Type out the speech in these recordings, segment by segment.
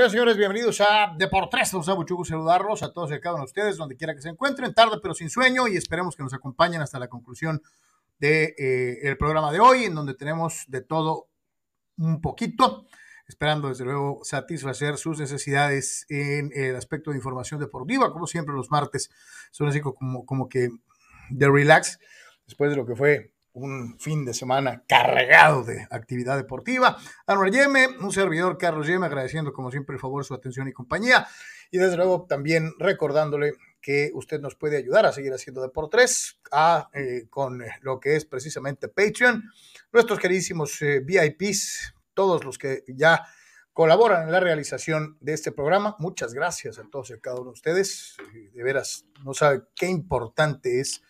señores señores. Bienvenidos a Deportes. Nos da mucho gusto saludarlos a todos y a cada uno de ustedes, donde quiera que se encuentren, tarde pero sin sueño, y esperemos que nos acompañen hasta la conclusión del de, eh, programa de hoy, en donde tenemos de todo un poquito, esperando desde luego satisfacer sus necesidades en el aspecto de información deportiva, como siempre los martes son así como, como que de relax, después de lo que fue un fin de semana cargado de actividad deportiva. Anwar Yeme, un servidor Carlos Yeme, agradeciendo como siempre el favor su atención y compañía. Y desde luego también recordándole que usted nos puede ayudar a seguir haciendo Deportes a, eh, con lo que es precisamente Patreon. Nuestros queridísimos eh, VIPs, todos los que ya colaboran en la realización de este programa. Muchas gracias a todos y a cada uno de ustedes. De veras, no sabe qué importante es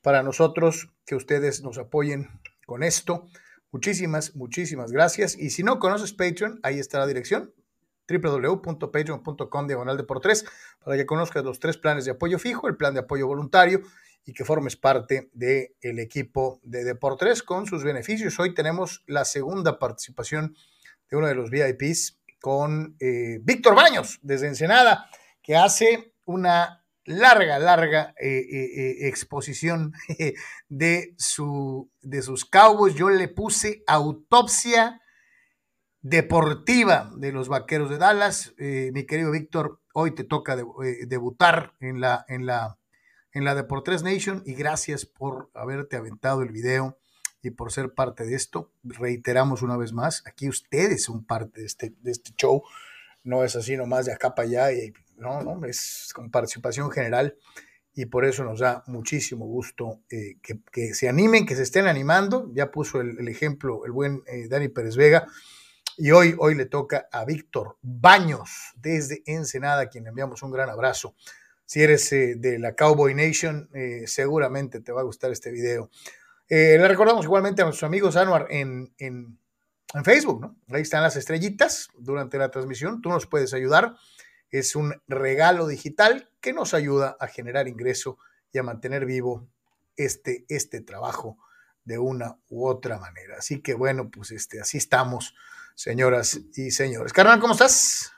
para nosotros que ustedes nos apoyen con esto. Muchísimas, muchísimas gracias. Y si no conoces Patreon, ahí está la dirección www.patreon.com diagonal de para que conozcas los tres planes de apoyo fijo, el plan de apoyo voluntario y que formes parte del equipo de Deportes con sus beneficios. Hoy tenemos la segunda participación de uno de los VIPs con eh, Víctor Baños desde Ensenada, que hace una larga, larga eh, eh, eh, exposición de, su, de sus Cowboys. Yo le puse autopsia deportiva de los Vaqueros de Dallas. mi querido Víctor, hoy te toca debutar en la, en, la, en la Deportes Nation y gracias por haberte aventado el video y por ser parte de esto. Reiteramos una vez más, aquí ustedes son parte de este, de este show. No es así nomás de acá para allá y no, no, es con participación general y por eso nos da muchísimo gusto eh, que, se animen, que se estén animando. Ya puso el, ejemplo el buen eh, Dani Pérez Vega. Y hoy, hoy le toca a Víctor Baños desde Ensenada, a quien enviamos un gran abrazo. Si eres eh, de la Cowboy Nation, seguramente te va a gustar este video. le recordamos igualmente a nuestros amigos Anuar en, en, en Facebook, ¿no? Ahí están las estrellitas durante la transmisión. Tú nos puedes ayudar es un regalo digital que nos ayuda a generar ingreso y a mantener vivo este, este trabajo de una u otra manera. Así que bueno, pues este, así estamos, señoras y señores. Carnal, ¿cómo estás?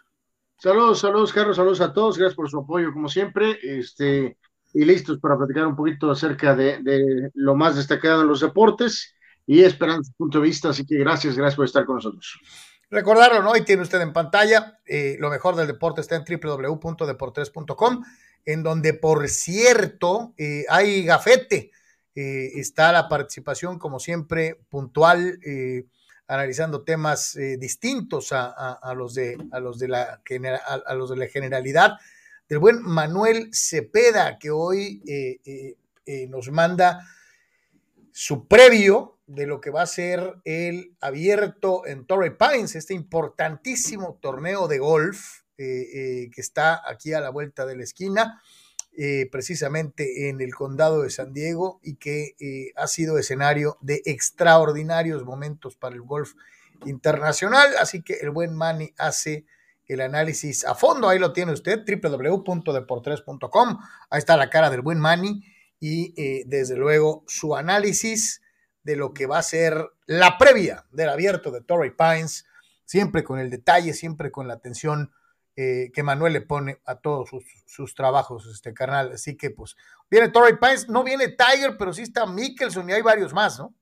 Saludos, saludos, Carlos, saludos a todos, gracias por su apoyo, como siempre, este, y listos para platicar un poquito acerca de, de lo más destacado en los deportes y esperando su punto de vista, así que gracias, gracias por estar con nosotros. Recordarlo, ¿no? Hoy tiene usted en pantalla, eh, lo mejor del deporte está en www.deportes.com, en donde, por cierto, eh, hay gafete. Eh, está la participación, como siempre, puntual, analizando temas distintos a, los de, a, los de la, a, los de la generalidad del buen Manuel Cepeda, que hoy nos manda su previo de lo que va a ser el abierto en Torrey Pines, este importantísimo torneo de golf eh, eh, que está aquí a la vuelta de la esquina, eh, precisamente en el condado de San Diego y que ha sido escenario de extraordinarios momentos para el golf internacional. Así que el buen Manny hace el análisis a fondo. Ahí lo tiene usted, www.deportres.com. Ahí está la cara del buen Manny y desde luego su análisis de lo que va a ser la previa del abierto de Torrey Pines, siempre con el detalle, siempre con la atención eh, que Manuel le pone a todos sus, trabajos, este carnal. Así que pues viene Torrey Pines, no viene Tiger, pero sí está Mickelson y hay varios más, ¿no?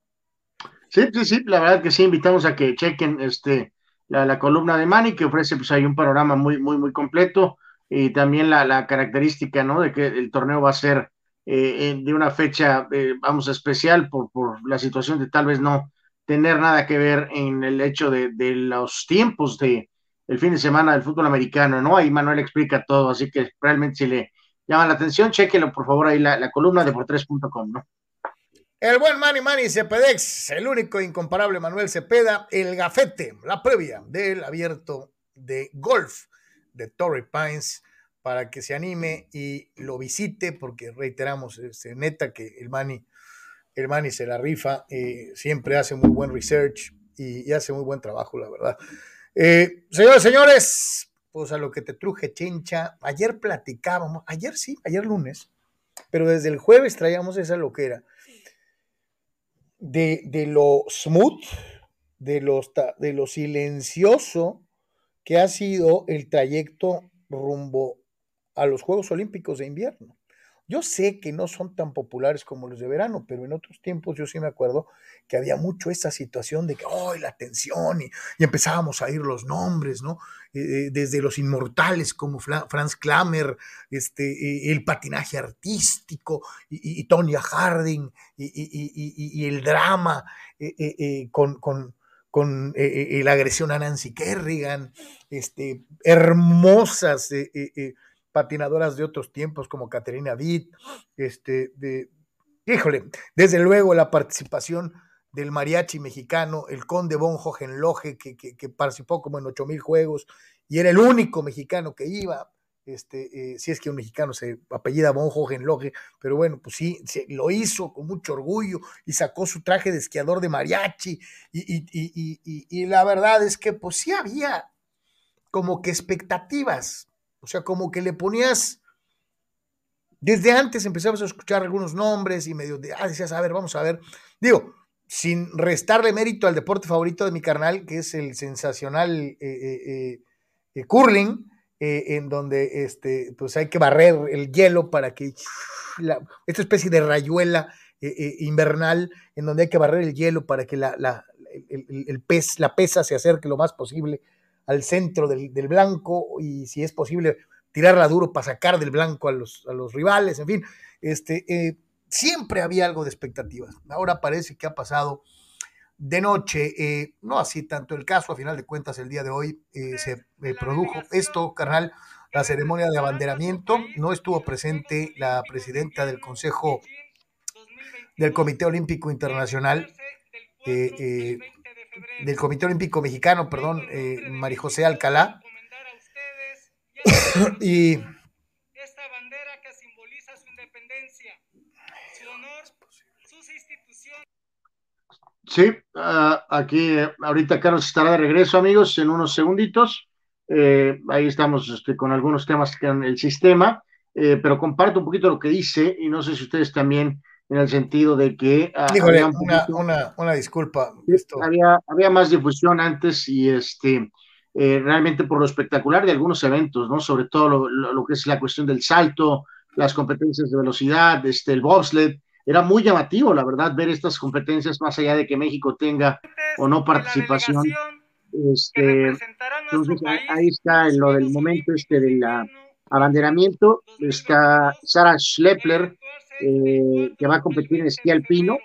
Sí, sí, sí, la verdad que sí, invitamos a que chequen este, la, columna de Manny, que ofrece pues hay un panorama muy, muy, muy completo y también la característica, ¿no? De que el torneo va a ser eh, de una fecha, eh, vamos, especial por, por la situación de tal vez no tener nada que ver en el hecho de, de los tiempos de el fin de semana del fútbol americano, ¿no? Ahí Manuel explica todo, así que realmente si le llama la atención, chequenlo por favor ahí la, la columna de por3.com, ¿no? El buen Manny Manny Cepedex, el único incomparable Manuel Cepeda, el gafete, la previa del abierto de golf de Torrey Pines para que se anime y lo visite, porque reiteramos, este, neta que el Mani, el Mani se la rifa, eh, siempre hace muy buen research y, hace muy buen trabajo, la verdad. Eh, señores, señores, pues a lo que te truje, chincha, ayer platicábamos, ayer sí, ayer lunes, pero desde el jueves traíamos esa loquera de, de lo smooth, de, de lo silencioso que ha sido el trayecto rumbo a los Juegos Olímpicos de invierno. Yo sé que no son tan populares como los de verano, pero en otros tiempos yo sí me acuerdo que había mucho esa situación de que, ¡oh, la tensión! Y, empezábamos a ir los nombres, ¿no? Eh, eh, desde los inmortales como Franz Klammer, este, eh, el patinaje artístico, y, Tonya Harding, y, el drama con, con, con la agresión a Nancy Kerrigan, este, hermosas patinadoras de otros tiempos como Caterina Witt, este, de, híjole, desde luego la participación del mariachi mexicano, el conde Von Hohenlohe, que, que, participó como en ocho mil juegos y era el único mexicano que iba, este, eh, si es que un mexicano se apellida Von Hohenlohe, pero bueno, pues sí, lo hizo con mucho orgullo y sacó su traje de esquiador de mariachi y, y, y, y la verdad es que pues sí había como que expectativas o sea, como que le ponías. Desde antes empezabas a escuchar algunos nombres y medio de, ah, decías, a ver, vamos a ver. Digo, sin restarle mérito al deporte favorito de mi carnal, que es el sensacional eh, eh, eh, curling, en donde este, pues hay que barrer el hielo para que esta especie de rayuela invernal, en donde hay que barrer el hielo para que la, la, el, pez, la pesa se acerque lo más posible al centro del, blanco y si es posible tirarla duro para sacar del blanco a los, a los rivales, en fin, este, eh, siempre había algo de expectativas. Ahora parece que ha pasado de noche, eh, no así tanto el caso, a final de cuentas el día de hoy eh, se produjo esto, carnal, la ceremonia de abanderamiento, no estuvo presente la presidenta del Consejo del Comité Olímpico Internacional, del Comité Olímpico Mexicano, perdón, eh, María José Alcalá. y esta bandera que simboliza su independencia, su honor, sus instituciones. Sí, uh, aquí ahorita Carlos estará de regreso, amigos, en unos segunditos. Eh, ahí estamos este, con algunos temas que en el sistema, eh, pero comparto un poquito lo que dice y no sé si ustedes también en el sentido de que... Ah, una, una, disculpa. Había, había más difusión antes y este, eh, realmente por lo espectacular de algunos eventos, ¿no? Sobre todo lo, lo, que es la cuestión del salto, las competencias de velocidad, este, el bobsled. Era muy llamativo, la verdad, ver estas competencias más allá de que México tenga o no participación. Este, entonces ahí está en lo del momento este del abanderamiento. Está Sara Schlepper, eh, que va a competir en esquí alpino.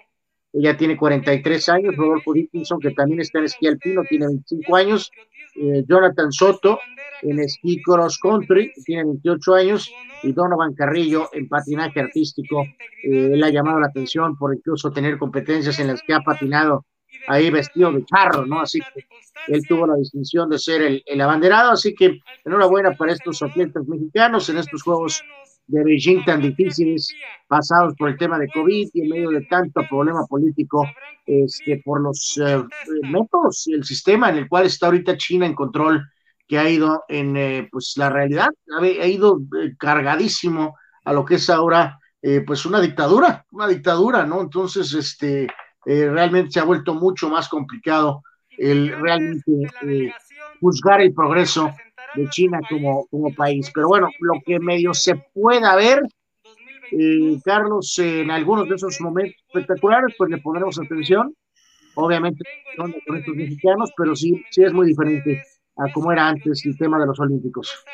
Ella tiene 43 años, Rodolfo Dickinson, que también está en esquí alpino, tiene 25 años, eh, Jonathan Soto en esquí cross country, tiene 28 años, y Donovan Carrillo en patinaje artístico. Eh, él ha llamado la atención por incluso tener competencias en las que ha patinado ahí vestido de charro, ¿no? Así que él tuvo la distinción de ser el, el abanderado, así que enhorabuena para estos atletas mexicanos en estos Juegos de Beijing tan difíciles, pasados por el tema de COVID y en medio de tanto problema político, este, por los eh, métodos y el sistema en el cual está ahorita China en control, que ha ido en, eh, pues la realidad, ha, ido eh, cargadísimo a lo que es ahora, pues una dictadura, una dictadura, ¿no? Entonces, este, realmente se ha vuelto mucho más complicado el realmente juzgar el progreso de China como, como país. Pero bueno, lo que medio se pueda ver, eh, Carlos, en algunos de esos momentos espectaculares, pues le pondremos atención. Obviamente con estos mexicanos, pero sí, sí es muy diferente a como era antes el tema de los Olímpicos.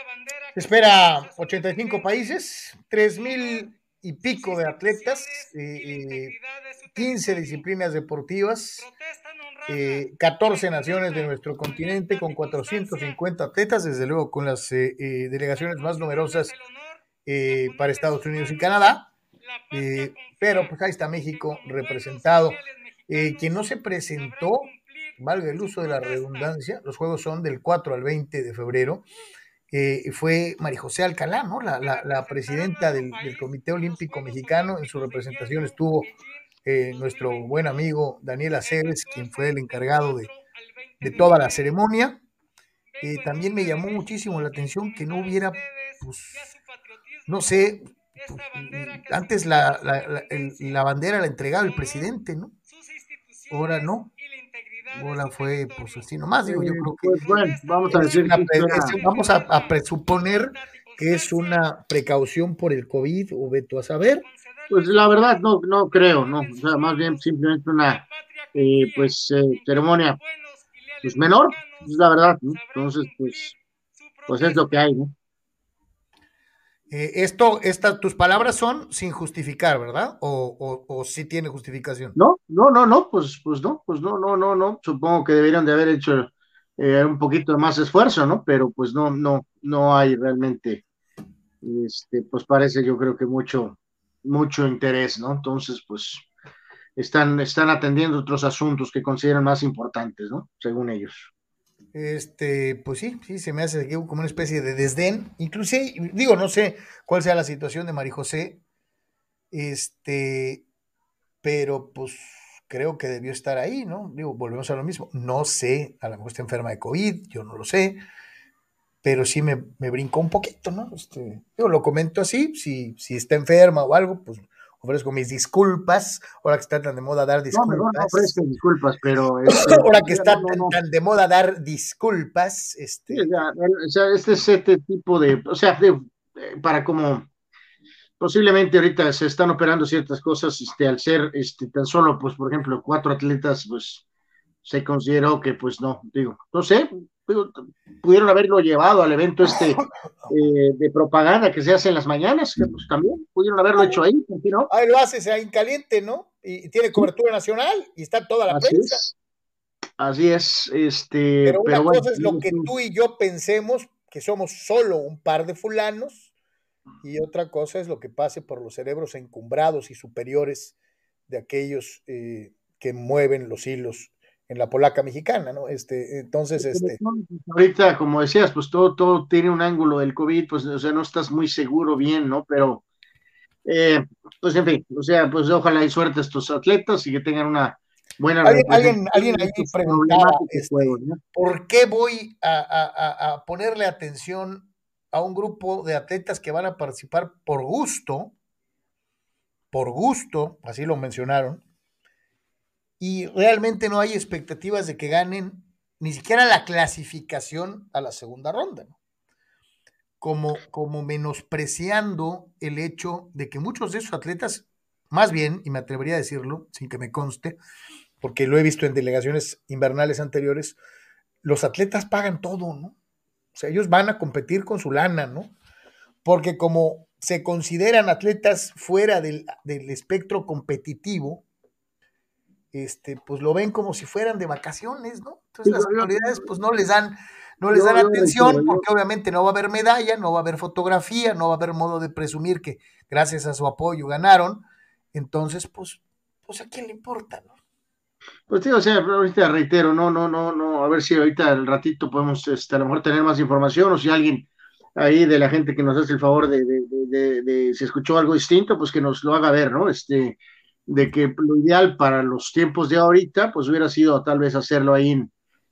Se espera 85 países, 3 mil y pico de atletas, eh, 15 eh, disciplinas deportivas, 14 eh, naciones de nuestro continente con 450 atletas, desde luego con las eh, delegaciones más numerosas para Estados Unidos y Canadá, pero pues ahí está México representado. quien no se presentó, valga el uso de la redundancia, los juegos son del 4 al 20 de febrero, fue María José Alcalá, ¿no? la, la, presidenta del, Comité Olímpico Mexicano. En su representación estuvo eh, nuestro buen amigo Daniel Aceves, quien fue el encargado de, de toda la ceremonia. Eh, también me llamó muchísimo la atención que no hubiera, pues, no sé, antes la, la, la bandera la entregaba el presidente, ¿no? Ahora no. Bola fue pues así nomás, digo, yo creo que Pues bueno, vamos a decir una es- vamos a, a presuponer que es una precaución por el COVID, o ve tú a saber. Pues la verdad no, no creo, no, o sea, más bien simplemente una eh, pues eh, ceremonia pues menor, es la verdad, ¿no? Entonces, pues, pues es lo que hay, ¿no? Eh, esto, esta, tus palabras son sin justificar, ¿verdad? O, o, o sí tiene justificación. No, no, no, no, pues, pues no, pues no, no, no, no. Supongo que deberían de haber hecho eh, un poquito más esfuerzo, ¿no? Pero pues no, no, no hay realmente, este, pues parece yo creo que mucho, mucho interés, ¿no? Entonces, pues están, están atendiendo otros asuntos que consideran más importantes, ¿no? Según ellos. Este, pues sí, sí, se me hace como una especie de desdén. Inclusive, digo, no sé cuál sea la situación de María José, este, pero pues creo que debió estar ahí, ¿no? Digo, volvemos a lo mismo. No sé, a lo mejor está enferma de COVID, yo no lo sé, pero sí me, me brincó un poquito, ¿no? Este, digo, lo comento así, si, si está enferma o algo, pues ofrezco mis disculpas, ahora que está tan de moda dar No, disculpas. mejor no ofrezcan disculpas, pero este, ahora que está no, no, tan, no. tan de moda dar disculpas, este, o sea, este es este tipo de, o sea, de- eh, para como posiblemente ahorita se están operando ciertas cosas, este, al ser este, tan solo, pues, por ejemplo, cuatro atletas, pues, se consideró que, pues, no, digo, no sé, digo, pudieron haberlo llevado al evento este eh, de propaganda que se hace en las mañanas, que pues también pudieron haberlo hecho ahí, ¿por qué no? Ahí lo haces ahí en caliente, ¿no? Y, tiene cobertura nacional y está toda la Así prensa. es, así es, este, Pero una pero bueno, cosa es lo que tú y yo pensemos, que somos solo un par de fulanos, y otra cosa es lo que pase por los cerebros encumbrados y superiores de aquellos eh, que mueven los hilos en la polaca mexicana, ¿no? Este, entonces, este, Ahorita, como decías, pues todo, todo tiene un ángulo del COVID, pues, o sea, no estás muy seguro bien, ¿no? Pero, eh, pues, en fin, o sea, pues ojalá y suerte a estos atletas y que tengan una buena Alguien- alguien- alguien en ahí preguntaba, este, juegos, ¿no? ¿por qué voy a- a- a ponerle atención a un grupo de atletas que van a participar por gusto? Por gusto, así lo mencionaron, y realmente no hay expectativas de que ganen ni siquiera la clasificación a la segunda ronda, ¿no? Como, como menospreciando el hecho de que muchos de esos atletas, más bien, y me atrevería a decirlo, sin que me conste, porque lo he visto en delegaciones invernales anteriores, los atletas pagan todo, ¿no? O sea, ellos van a competir con su lana, ¿no? Porque como se consideran atletas fuera del, del espectro competitivo, este, pues lo ven como si fueran de vacaciones, ¿no? Entonces las autoridades pues no les dan, no les dan atención porque obviamente no va a haber medalla, no va a haber fotografía, no va a haber modo de presumir que gracias a su apoyo ganaron. Entonces, pues, pues a quién le importa, ¿no? Pues sí, o sea, ahorita reitero, no, no, no, no, a ver si ahorita al ratito podemos, este, a lo mejor tener más información o si alguien ahí de la gente que nos hace el favor de, de, de, de, de si escuchó algo distinto, pues que nos lo haga ver, ¿no? Este, de que lo ideal para los tiempos de ahorita, pues hubiera sido tal vez hacerlo ahí en,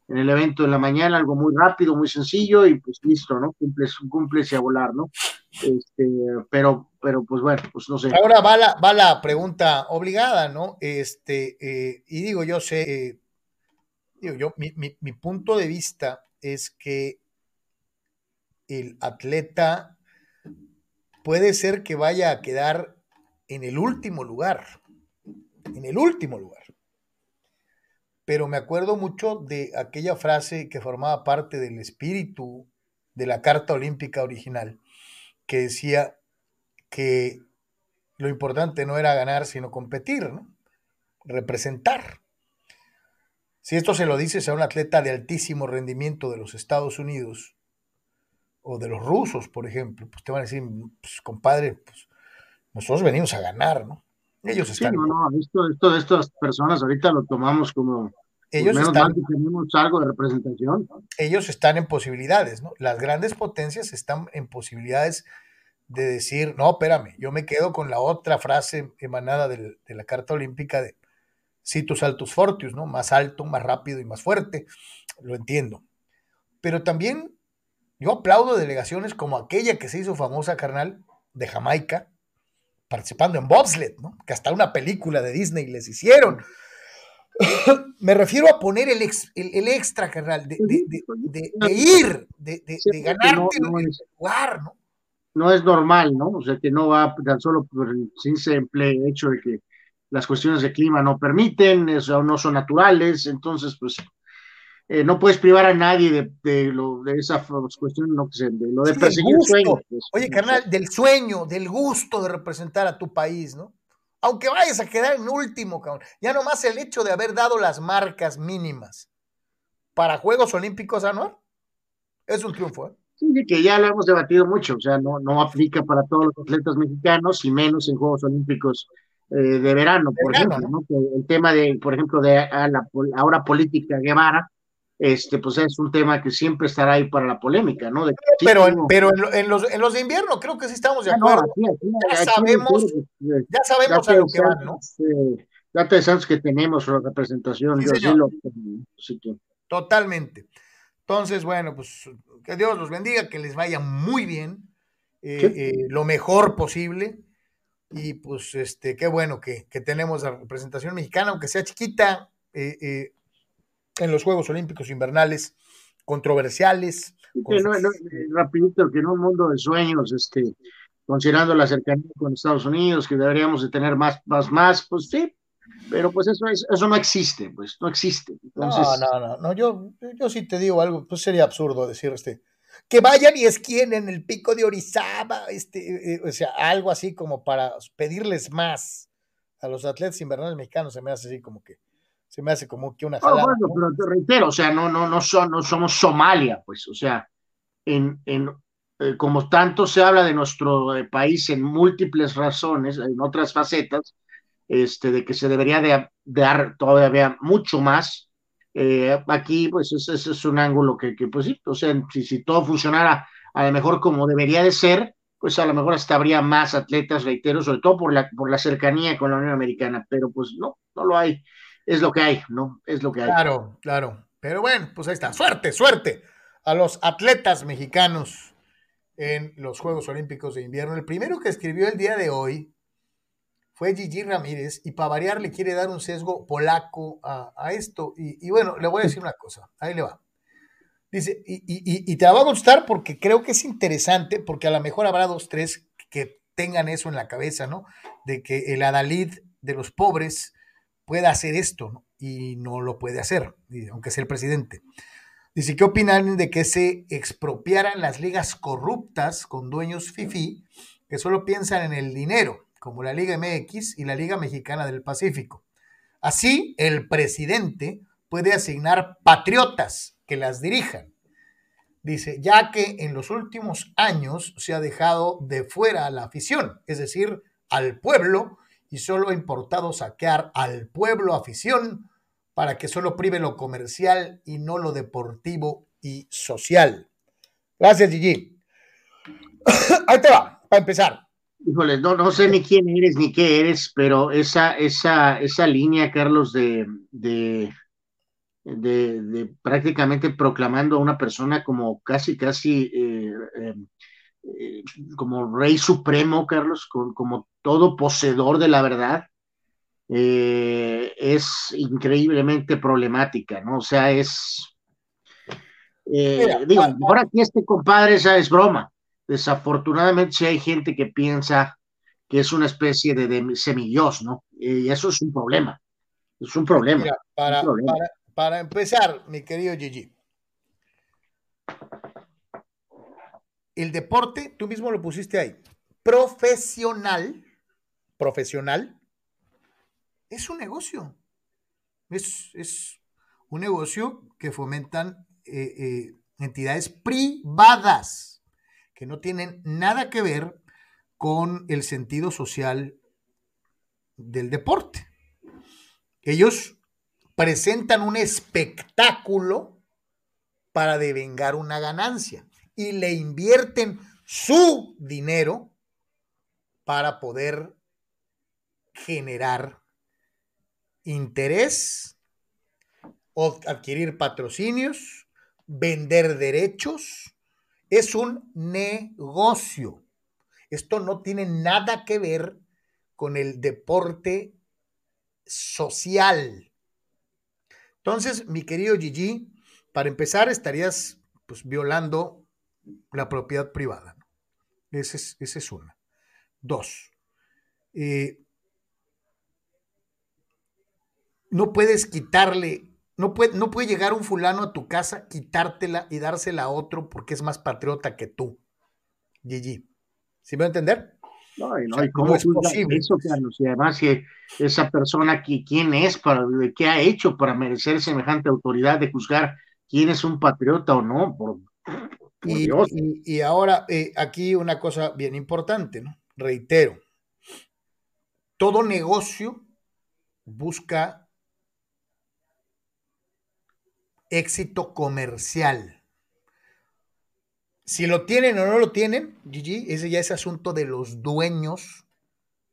el evento en la mañana, algo muy rápido, muy sencillo y pues listo, ¿no? Cumples, cumples y a volar, ¿no? Este, pero, pero pues bueno, pues no sé. Ahora va la, va la pregunta obligada, ¿no? Este, eh, y digo, yo sé, eh, digo, yo, mi, mi punto de vista es que el atleta puede ser que vaya a quedar en el último lugar, en el último lugar. Pero me acuerdo mucho de aquella frase que formaba parte del espíritu de la Carta Olímpica original, que decía que lo importante no era ganar, sino competir, representar. Si esto se lo dices a un atleta de altísimo rendimiento de los Estados Unidos o de los rusos, por ejemplo, pues te van a decir, pues, compadre, pues, nosotros venimos a ganar, ¿no? Ellos Sí, están, no, no, esto, esto de estas personas ahorita lo tomamos como, pues ellos menos están, mal que tenemos algo de representación. ellos están en posibilidades, ¿no? Las grandes potencias están en posibilidades de decir, no, espérame, yo me quedo con la otra frase emanada del, de la Carta Olímpica de situs altus fortius, ¿no? Más alto, más rápido y más fuerte, lo entiendo. Pero también yo aplaudo delegaciones como aquella que se hizo famosa, carnal, de Jamaica, participando en bobsled, ¿no? Que hasta una película de Disney les hicieron. Me refiero a poner el, el, extra, carnal, de, ir, de, ganarte no, el lugar, ¿no? No es normal, ¿no? O sea, que no va tan solo por el simple hecho de que las cuestiones de clima no permiten, eso no son naturales, entonces, pues, eh, no puedes privar a nadie de, de, lo, de esa cuestión, no, de lo de perseguir sueños. Pues, Oye, carnal, del sueño, del gusto de representar a tu país, ¿no? Aunque vayas a quedar en último, cabrón. Ya nomás el hecho de haber dado las marcas mínimas para Juegos Olímpicos, Anuar, es un triunfo, ¿eh? Sí, que ya lo hemos debatido mucho, o sea, no, no aplica para todos los atletas mexicanos y menos en Juegos Olímpicos eh, de verano, por ejemplo, ¿no? el tema de, por ejemplo, de la, ahora política Guevara, este, pues es un tema que siempre estará ahí para la polémica, ¿no? pero pero en, los, en los de invierno creo que sí estamos de acuerdo. ya, sabemos, ya sabemos a lo que van, ¿no? ya te sabes que tenemos la representación, yo sí lo, Totalmente. Entonces, bueno, pues que Dios los bendiga, que les vaya muy bien, eh, eh, lo mejor posible. Y pues, este, qué bueno que, que tenemos la representación mexicana, aunque sea chiquita, eh, en los Juegos Olímpicos Invernales controversiales. rapidito, que en un mundo de sueños, este, considerando la cercanía con Estados Unidos, que deberíamos de tener más, más, más, pues sí, pero pues eso, eso no existe, pues no existe. no, no, no, no, yo, yo sí te digo algo, pues sería absurdo decir este, que vayan y esquien en el pico de Orizaba, este, eh, eh, o sea, algo así como para pedirles más a los atletas invernales mexicanos, se me hace así como que se me hace como que una jalada, bueno, pero te reitero, o sea, no, no, no, son, no somos Somalia, pues, o sea, en, en eh, como tanto se habla de nuestro eh, país en múltiples razones, en otras facetas, este, de que se debería de, dar todavía mucho más. Eh, aquí, pues, ese, es un ángulo que, que, pues sí, o sea, si, si todo funcionara a lo mejor como debería de ser, pues a lo mejor hasta habría más atletas, reitero, sobre todo por la, por la cercanía con la Unión Americana, pero pues no, no lo hay es lo que hay, ¿no? Es lo que hay. Claro, claro. Pero bueno, pues ahí está. Suerte, suerte a los atletas mexicanos en los Juegos Olímpicos de Invierno. El primero que escribió el día de hoy fue Gigi Ramírez y para variar le quiere dar un sesgo polaco a, esto. Y, bueno, le voy a decir una cosa. Ahí le va. Dice, y, y, te la va a gustar porque creo que es interesante, porque a lo mejor habrá dos, tres que tengan eso en la cabeza, ¿no? De que el Adalid de los pobres pueda hacer esto y no lo puede hacer, aunque sea el presidente. Dice, ¿qué opinan de que se expropiaran las ligas corruptas con dueños FIFI que solo piensan en el dinero, como la Liga MX y la Liga Mexicana del Pacífico? Así, el presidente puede asignar patriotas que las dirijan. Dice, ya que en los últimos años se ha dejado de fuera a la afición, es decir, al pueblo, y solo ha importado saquear al pueblo afición para que solo prive lo comercial y no lo deportivo y social. Gracias, Gigi. Ahí te va, para empezar. Híjole, no, no sé ni quién eres ni qué eres, pero esa, esa, esa línea, Carlos, de, de, de, prácticamente proclamando a una persona como casi, casi eh, eh, eh, como rey supremo, Carlos, como todo poseedor de la verdad, eh, es increíblemente problemática, ¿no? O sea, es... Eh, digo, ahora aquí este compadre, esa es broma. Desafortunadamente sí hay gente que piensa que es una especie de, de semillos, ¿no? Y eso es un problema. Es un problema. para, para empezar, mi querido Gigi, el deporte, tú mismo lo pusiste ahí, profesional, profesional, es un negocio. Es, un negocio que fomentan eh, eh, entidades privadas que no tienen nada que ver con el sentido social del deporte. Ellos presentan un espectáculo para devengar una ganancia y le invierten su dinero para poder generar interés o adquirir patrocinios, vender derechos. Es un negocio. Esto no tiene nada que ver con el deporte social. Entonces, mi querido Gigi, para empezar, estarías pues, violando la propiedad privada. Esa es, ese es una. Dos, eh, no puedes quitarle, no puede, no puede llegar un fulano a tu casa, quitártela y dársela a otro porque es más patriota que tú. Gigi. ¿Sí me va a entender? No, y, no, cómo es posible? eso, Carlos? Y además, que esa persona, ¿quién es? Para, ¿Qué ha hecho para merecer semejante autoridad de juzgar quién es un patriota o no? Por, y, y, ahora, eh, aquí una cosa bien importante, ¿no? Reitero, todo negocio busca éxito comercial. Si lo tienen o no lo tienen, Gigi, ese ya es asunto de los dueños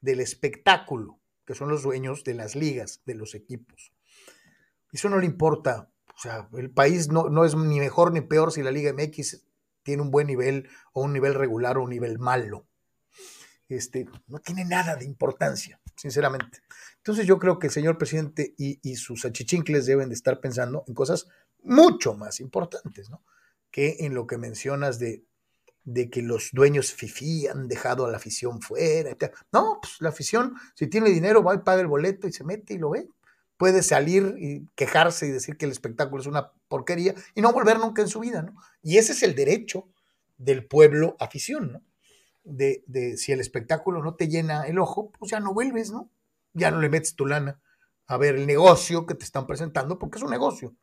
del espectáculo, que son los dueños de las ligas, de los equipos. Eso no le importa. O sea, el país no, no es ni mejor ni peor si la Liga MX tiene un buen nivel o un nivel regular o un nivel malo. Este, no tiene nada de importancia, sinceramente. Entonces yo creo que el señor presidente y, sus achichincles deben de estar pensando en cosas mucho más importantes, ¿no? que en lo que mencionas de, de que los dueños FIFI han dejado a la afición fuera. No, pues la afición, si tiene dinero, va y paga el boleto y se mete y lo ve. Puede salir y quejarse y decir que el espectáculo es una porquería y no volver nunca en su vida, ¿no? Y ese es el derecho del pueblo afición, ¿no? De, de si el espectáculo no te llena el ojo, pues ya no vuelves, ¿no? Ya no le metes tu lana a ver el negocio que te están presentando, porque es un negocio.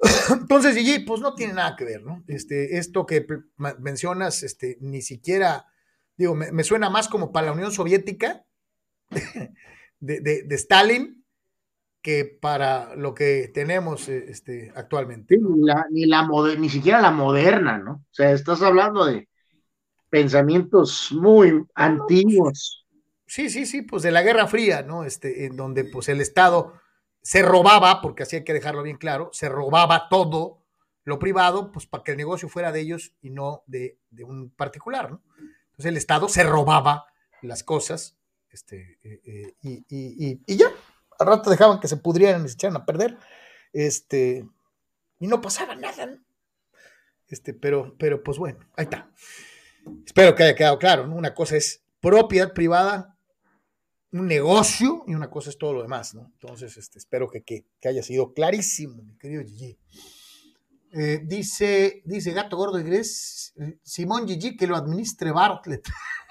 Entonces, Gigi, pues no tiene nada que ver, ¿no? Este, esto que mencionas, este, ni siquiera, digo, me, suena más como para la Unión Soviética de, Stalin que para lo que tenemos este, actualmente. ni, la, ni, la ni siquiera la moderna, ¿no? O sea, estás hablando de pensamientos muy antiguos. Sí, sí, sí, pues de la Guerra Fría, ¿no? Este, en donde pues el Estado se robaba, porque así hay que dejarlo bien claro, se robaba todo lo privado, pues para que el negocio fuera de ellos y no de, un particular, ¿no? Entonces el Estado se robaba las cosas, este, eh, eh, y, y, ya, al rato dejaban que se pudrieran y se echaran a perder, este, y no pasaba nada, ¿no? Este, pero, pero pues bueno, ahí está. Espero que haya quedado claro, ¿no? Una cosa es propiedad privada un negocio y una cosa es todo lo demás, ¿no? Entonces, este, espero que, que, haya sido clarísimo, mi querido Gigi. Eh, dice, dice Gato Gordo y Gres, Simón Gigi que lo administre Bartlett.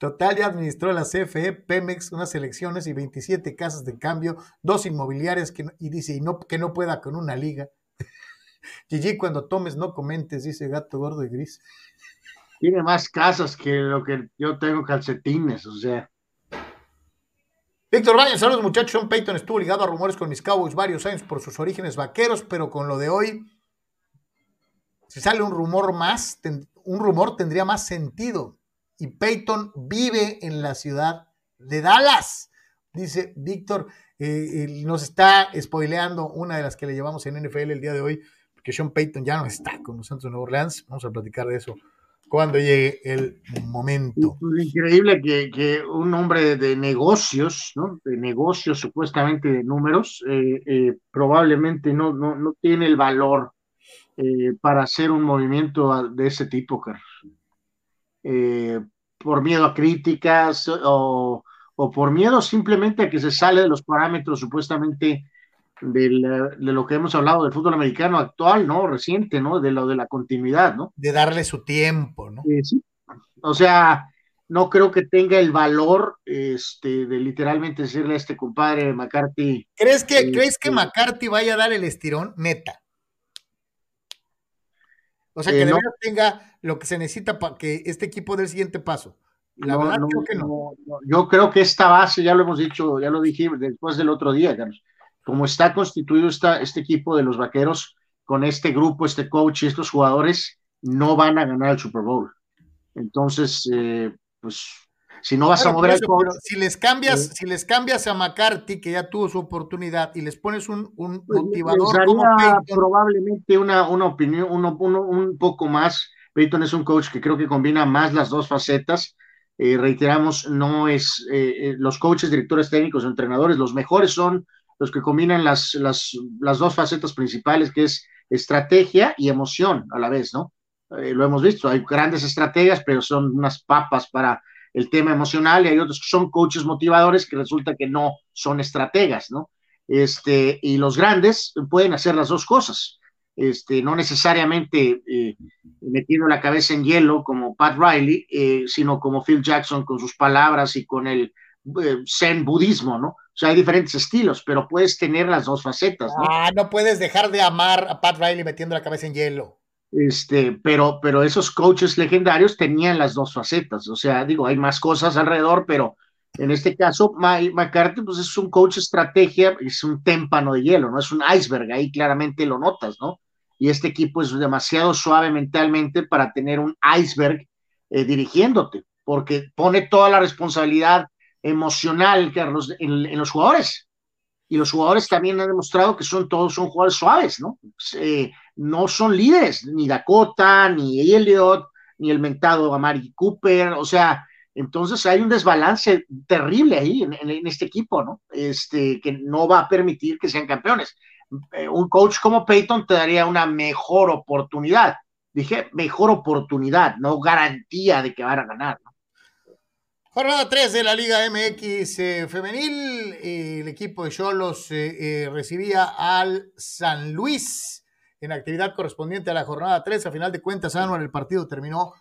Total ya administró la CFE, Pemex, unas elecciones y 27 casas de cambio, dos inmobiliarias que, y dice y no, que no pueda con una liga. Gigi, cuando tomes no comentes, dice Gato Gordo y Gris. Tiene más casas que lo que yo tengo calcetines, o sea. Víctor Baños, saludos muchachos. Sean Payton estuvo ligado a rumores con mis Cowboys varios años por sus orígenes vaqueros, pero con lo de hoy, si sale un rumor más, un rumor tendría más sentido. Y Peyton vive en la ciudad de Dallas, dice Víctor. Eh, nos está spoileando una de las que le llevamos en NFL el día de hoy, porque Sean Payton ya no está con los Santos de Nueva Orleans. Vamos a platicar de eso cuando llegue el momento. Es increíble que, un hombre de negocios, ¿no? de negocios supuestamente de números, eh, eh, probablemente no, no, no, tiene el valor para hacer un movimiento de ese tipo, Carlos. Por miedo a críticas o, o, por miedo simplemente a que se sale de los parámetros supuestamente de lo que hemos hablado del fútbol americano actual, ¿no? Reciente, ¿no? De lo de la continuidad, ¿no? De darle su tiempo, ¿no? sí. O sea, no creo que tenga el valor este, de literalmente decirle a este compadre McCarthy. ¿Crees que, ¿crees que este McCarthy vaya a dar el estirón? Neta. O sea, que eh, de verdad tenga lo que se necesita para que este equipo dé el siguiente paso. La verdad, creo que no. Yo creo que esta base, ya lo hemos dicho, ya lo dije después del otro día, Carlos como está constituido este equipo de los vaqueros, con este grupo, este coach y estos jugadores, no van a ganar el Super Bowl. Entonces, eh, pues, si no vas a mover eso, si les cambias, eh, si les cambias a McCarthy, que ya tuvo su oportunidad, y les pones un, un pues, motivador como probablemente una, una opinión, uno, un poco más. Peyton es un coach que creo que combina más las dos facetas. Eh, reiteramos, no es los coaches, directores técnicos, entrenadores, los mejores son los que combinan las, las, las dos facetas principales, que es estrategia y emoción a la vez, ¿no? Eh, lo hemos visto, hay grandes estrategias, pero son unas papas para el tema emocional y hay otros que son coaches motivadores que resulta que no son estrategas, ¿no? Este, y los grandes pueden hacer las dos cosas, este, no necesariamente eh, metiendo la cabeza en hielo como Pat Riley, eh, sino como Phil Jackson con sus palabras y con el eh, zen budismo, ¿no? O sea, hay diferentes estilos, pero puedes tener las dos facetas, ¿no? Ah, no puedes dejar de amar a Pat Riley metiendo la cabeza en hielo. Este, pero, pero esos coaches legendarios tenían las dos facetas, o sea, digo, hay más cosas alrededor, pero en este caso, Mike McCarthy, pues es un coach estrategia, es un témpano de hielo, ¿no? Es un iceberg, ahí claramente lo notas, ¿no? Y este equipo es demasiado suave mentalmente para tener un iceberg eh, dirigiéndote, porque pone toda la responsabilidad emocional, Carlos, en, los jugadores. Y los jugadores también han demostrado que son todos son jugadores suaves, ¿no? Eh, no son líderes, ni Dakota, ni Elliot, ni el mentado Amari Cooper, o sea, entonces hay un desbalance terrible ahí en, este equipo, ¿no? Este, que no va a permitir que sean campeones. Eh, un coach como Peyton te daría una mejor oportunidad. Dije, mejor oportunidad, no garantía de que van a ganar, ¿no? Jornada 3 de la Liga MX eh, femenil. el equipo de Cholos eh, recibía al San Luis en actividad correspondiente a la jornada 3. A final de cuentas, Anual, el partido terminó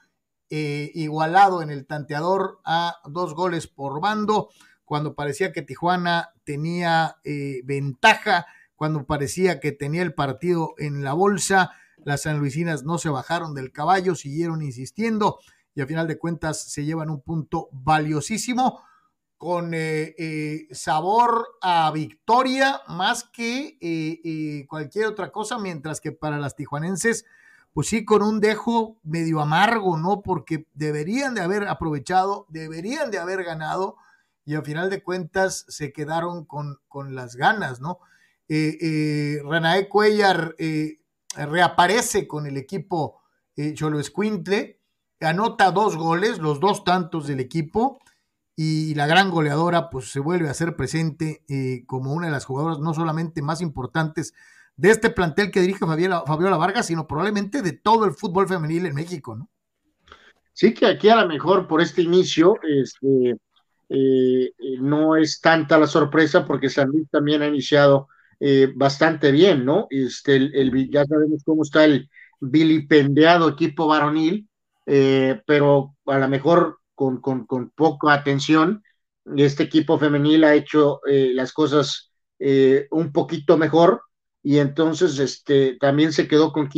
eh, igualado en el tanteador a dos goles por bando, cuando parecía que Tijuana tenía eh, ventaja, cuando parecía que tenía el partido en la bolsa, las sanluisinas no se bajaron del caballo, siguieron insistiendo y a final de cuentas se llevan un punto valiosísimo con eh, sabor a victoria más que cualquier otra cosa, mientras que para las tijuanenses pues sí, con un dejo medio amargo, ¿no? Porque deberían de haber aprovechado, deberían de haber ganado y al final de cuentas se quedaron con, con las ganas, ¿no? Eh, eh, Renae Cuellar eh, reaparece con el equipo eh, Cholo Escuintle, anota dos goles, los dos tantos del equipo, y la gran goleadora pues se vuelve a ser presente como una de las jugadoras no solamente más importantes de este plantel que dirige Fabiola, Fabiola Vargas, sino probablemente de todo el fútbol femenil en México, ¿no? Sí, que aquí a lo mejor por este inicio este, eh, no es tanta la sorpresa porque San Luis también ha iniciado eh, bastante bien, ¿no? Este, el, ya sabemos cómo está el vilipendiado equipo varonil, eh, pero a lo mejor con, con, con, poca atención, este equipo femenil ha hecho las cosas un poquito mejor y entonces este, también se quedó con,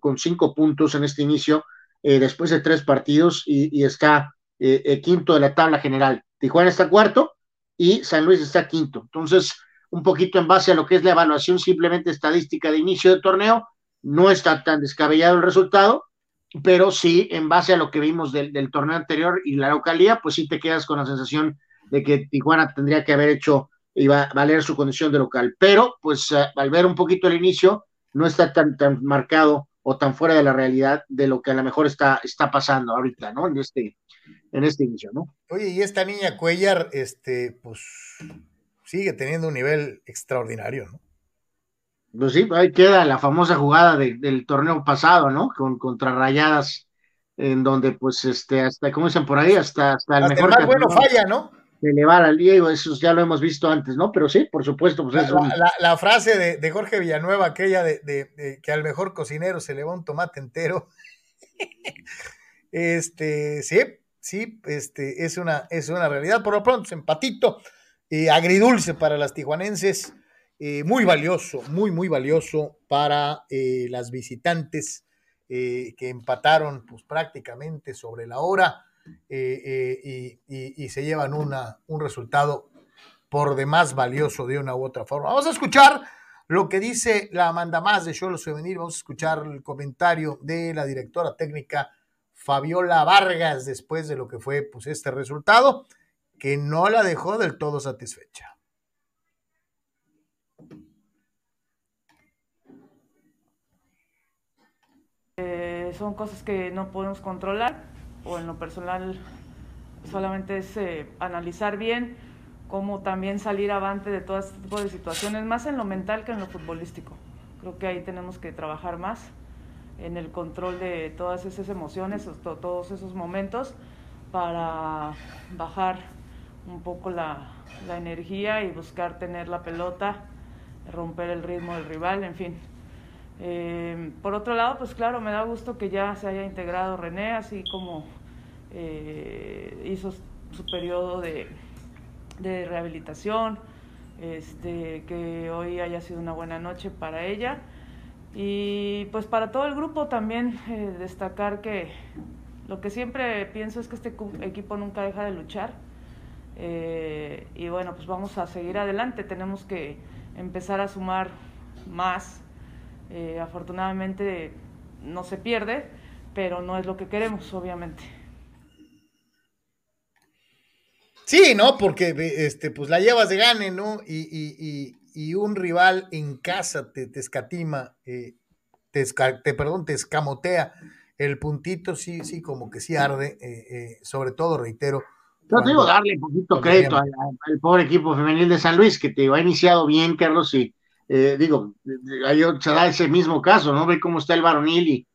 con cinco puntos en este inicio, eh, después de tres partidos, y, está eh, eh, quinto de la tabla general. Tijuana está cuarto y San Luis está quinto. Entonces, un poquito en base a lo que es la evaluación simplemente estadística de inicio de torneo, no está tan descabellado el resultado, pero sí, en base a lo que vimos del, torneo anterior y la localía, pues sí te quedas con la sensación de que Tijuana tendría que haber hecho iba a valer su condición de local. Pero, pues, eh, al ver un poquito el inicio, no está tan, tan marcado o tan fuera de la realidad de lo que a lo mejor está, está pasando ahorita, ¿no? En este, en este inicio, ¿no? Oye, y esta niña Cuellar, este, pues, sigue teniendo un nivel extraordinario, ¿no? Pues sí, ahí queda la famosa jugada del torneo pasado, ¿no? Con contra Rayadas, en donde, pues, este, hasta, como dicen por ahí, hasta, hasta el mejor. El más bueno falla, ¿no? elevar al Diego, eso ya lo hemos visto antes, ¿no? Pero sí, por supuesto. Pues la, frase de, Jorge Villanueva, aquella de, que al mejor cocinero se le va un tomate entero. este, sí, sí, este, es una, es una realidad. Por lo pronto, empatito, eh, agridulce para las tijuanenses, eh, muy valioso, muy, muy valioso para eh, las visitantes que empataron pues prácticamente sobre la hora eh, eh, y, se llevan una, un resultado por demás valioso de una u otra forma. Vamos a escuchar lo que dice la manda más de Cholos Femenil, vamos a escuchar el comentario de la directora técnica Fabiola Vargas después de lo que fue pues, este resultado, que no la dejó del todo satisfecha. Eh, son cosas que no podemos controlar o en lo personal solamente es eh, analizar bien cómo también salir avante de todo este tipo de situaciones, más en lo mental que en lo futbolístico. Creo que ahí tenemos que trabajar más en el control de todas esas emociones, todos esos momentos, para bajar un poco la, la energía y buscar tener la pelota, romper el ritmo del rival, en fin. Eh, por otro lado, pues claro, me da gusto que ya se haya integrado René, así como eh, hizo su periodo de, de rehabilitación, este, que hoy haya sido una buena noche para ella. Y pues para todo el grupo también eh, destacar que lo que siempre pienso es que este equipo nunca deja de luchar. Eh, y bueno, pues vamos a seguir adelante. Tenemos que empezar a sumar más. Eh, afortunadamente no se pierde, pero no es lo que queremos, obviamente. Sí, ¿no? Porque este, pues la llevas de gane, ¿no? Y, un rival en casa te, te escatima, eh, te, te, perdón, te escamotea el puntito, sí, sí, como que sí arde, eh, eh, sobre todo, reitero. No te digo darle un poquito crédito al, pobre equipo femenil de San Luis, que te ha iniciado bien, Carlos, y digo, hay, se da ese mismo caso, ¿no? Ve cómo está el varonil y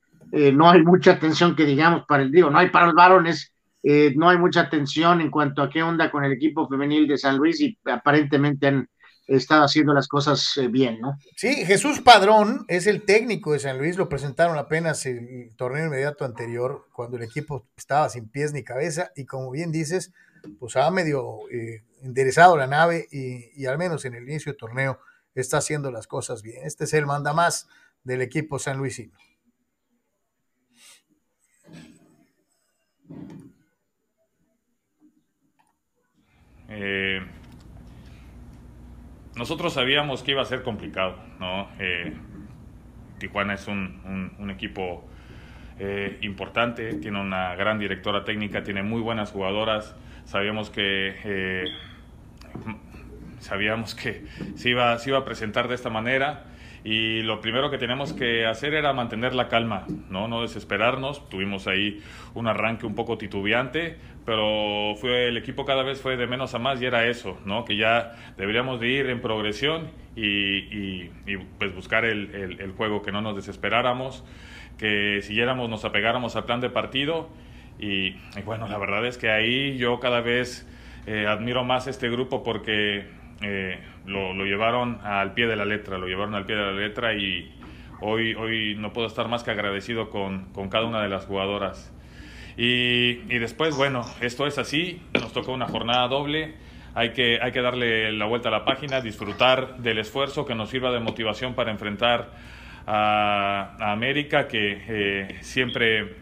no hay mucha atención que digamos para el, digo, no hay para los varones, eh, no hay mucha atención en cuanto a qué onda con el equipo femenil de San Luis y aparentemente han estado haciendo las cosas eh, bien, ¿no? Sí, Jesús Padrón es el técnico de San Luis, lo presentaron apenas el torneo inmediato anterior, cuando el equipo estaba sin pies ni cabeza, y como bien dices, pues ha medio eh, enderezado la nave y, y, al menos en el inicio del torneo está haciendo las cosas bien. Este es el manda más del equipo San Luisino. Eh, nosotros sabíamos que iba a ser complicado, ¿no? Eh, Tijuana es un, equipo eh, importante, tiene una gran directora técnica, tiene muy buenas jugadoras. Sabíamos que sabíamos que se iba, se iba a presentar de esta manera y lo primero que teníamos que hacer era mantener la calma, no, no desesperarnos. Tuvimos ahí un arranque un poco titubeante, pero fue el equipo cada vez fue de menos a más y era eso, ¿no? Que ya deberíamos de ir en progresión y, pues buscar el, el, juego, que no nos desesperáramos, que siguiéramos, nos apegáramos al plan de partido y, bueno, la verdad es que ahí yo cada vez eh, admiro más este grupo porque eh, lo, lo, llevaron al pie de la letra, lo llevaron al pie de la letra y hoy, hoy no puedo estar más que agradecido con, con cada una de las jugadoras. Y, y, después, bueno, esto es así, nos tocó una jornada doble, hay que, hay que darle la vuelta a la página, disfrutar del esfuerzo que nos sirva de motivación para enfrentar a, América, que eh, siempre,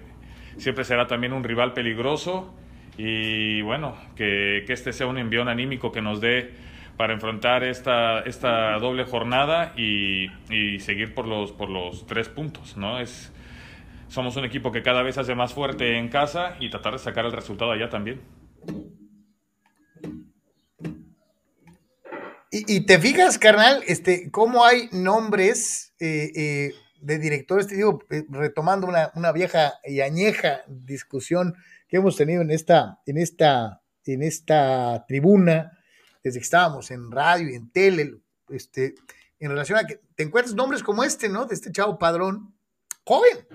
siempre será también un rival peligroso y bueno, que, que este sea un envión anímico que nos dé para enfrentar esta, esta doble jornada y, y, seguir por los, por los tres puntos, ¿no? Es, somos un equipo que cada vez hace más fuerte en casa y tratar de sacar el resultado allá también. Y, te fijas, carnal, este, cómo hay nombres eh, eh, de directores, te digo, eh, retomando una, una, vieja y añeja discusión que hemos tenido en esta, en esta, en esta tribuna, desde que estábamos en radio y en tele, este, en relación a que te encuentras nombres como este, ¿no? De este chavo padrón, joven,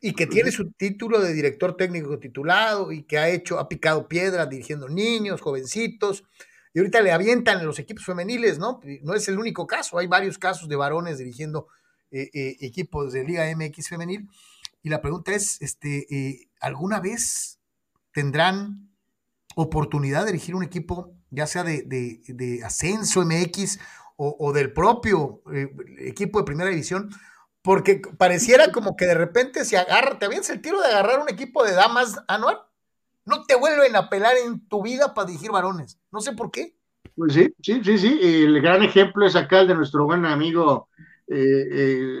y que tiene su título de director técnico titulado y que ha hecho, ha picado piedra dirigiendo niños, jovencitos, y ahorita le avientan en los equipos femeniles, ¿no? No es el único caso, hay varios casos de varones dirigiendo eh, eh, equipos de Liga MX femenil. Y la pregunta es, este, eh, ¿alguna vez tendrán oportunidad de dirigir un equipo, ya sea de, de, ascenso MX o, o del propio equipo de primera división? porque pareciera como que de repente se agarra, te avientas el tiro de agarrar un equipo de damas anual. No te vuelven a pelar en tu vida para dirigir varones. No sé por qué. Pues sí, sí, sí, sí. El gran ejemplo es acá el de nuestro buen amigo, eh, eh,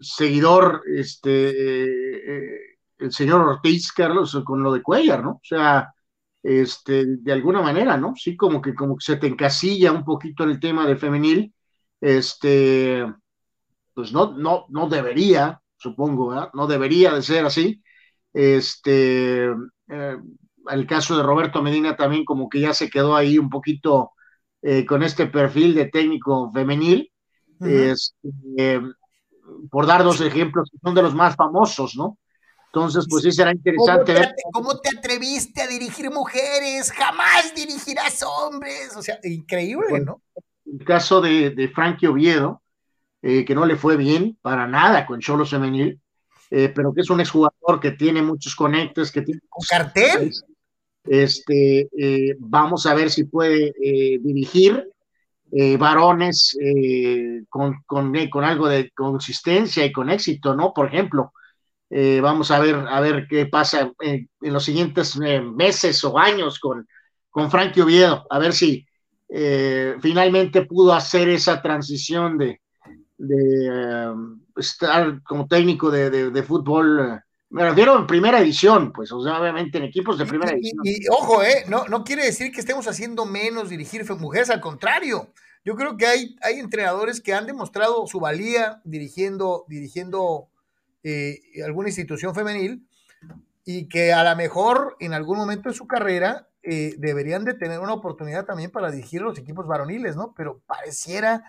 seguidor, este, eh, el señor Ortiz, Carlos, con lo de Cuellar, ¿no? O sea, este, de alguna manera, ¿no? Sí, como que, como que se te encasilla un poquito en el tema de femenil. Este, pues no, no, no debería, supongo, no debería de ser así. Este, eh, el caso de Roberto Medina también como que ya se quedó ahí un poquito eh, con este perfil de técnico femenil, este, por dar dos ejemplos que son de los más famosos, ¿no? Entonces, pues sí será interesante ver. ¿Cómo te atreviste a dirigir mujeres? Jamás dirigirás hombres. O sea, increíble, ¿no? El caso de, de Frankie Oviedo, eh, que no le fue bien para nada con Cholo Femenil, eh, pero que es un exjugador que tiene muchos conectes, que tiene. ¿Un cartel? Este, eh, vamos a ver si puede dirigir varones con, con, con algo de consistencia y con éxito, ¿no? Por ejemplo eh, vamos a ver, a ver qué pasa en, los siguientes eh, meses o años con, con Frankie Oviedo, a ver si eh, finalmente pudo hacer esa transición de, de estar como técnico de, fútbol. Me refiero en primera edición, pues, obviamente en equipos de primera edición. Y, ojo, eh, no, no quiere decir que estemos haciendo menos dirigir mujeres, al contrario. Yo creo que hay, hay entrenadores que han demostrado su valía dirigiendo, dirigiendo eh, alguna institución femenil y que a lo mejor en algún momento de su carrera eh, deberían de tener una oportunidad también para dirigir los equipos varoniles, ¿no? Pero pareciera...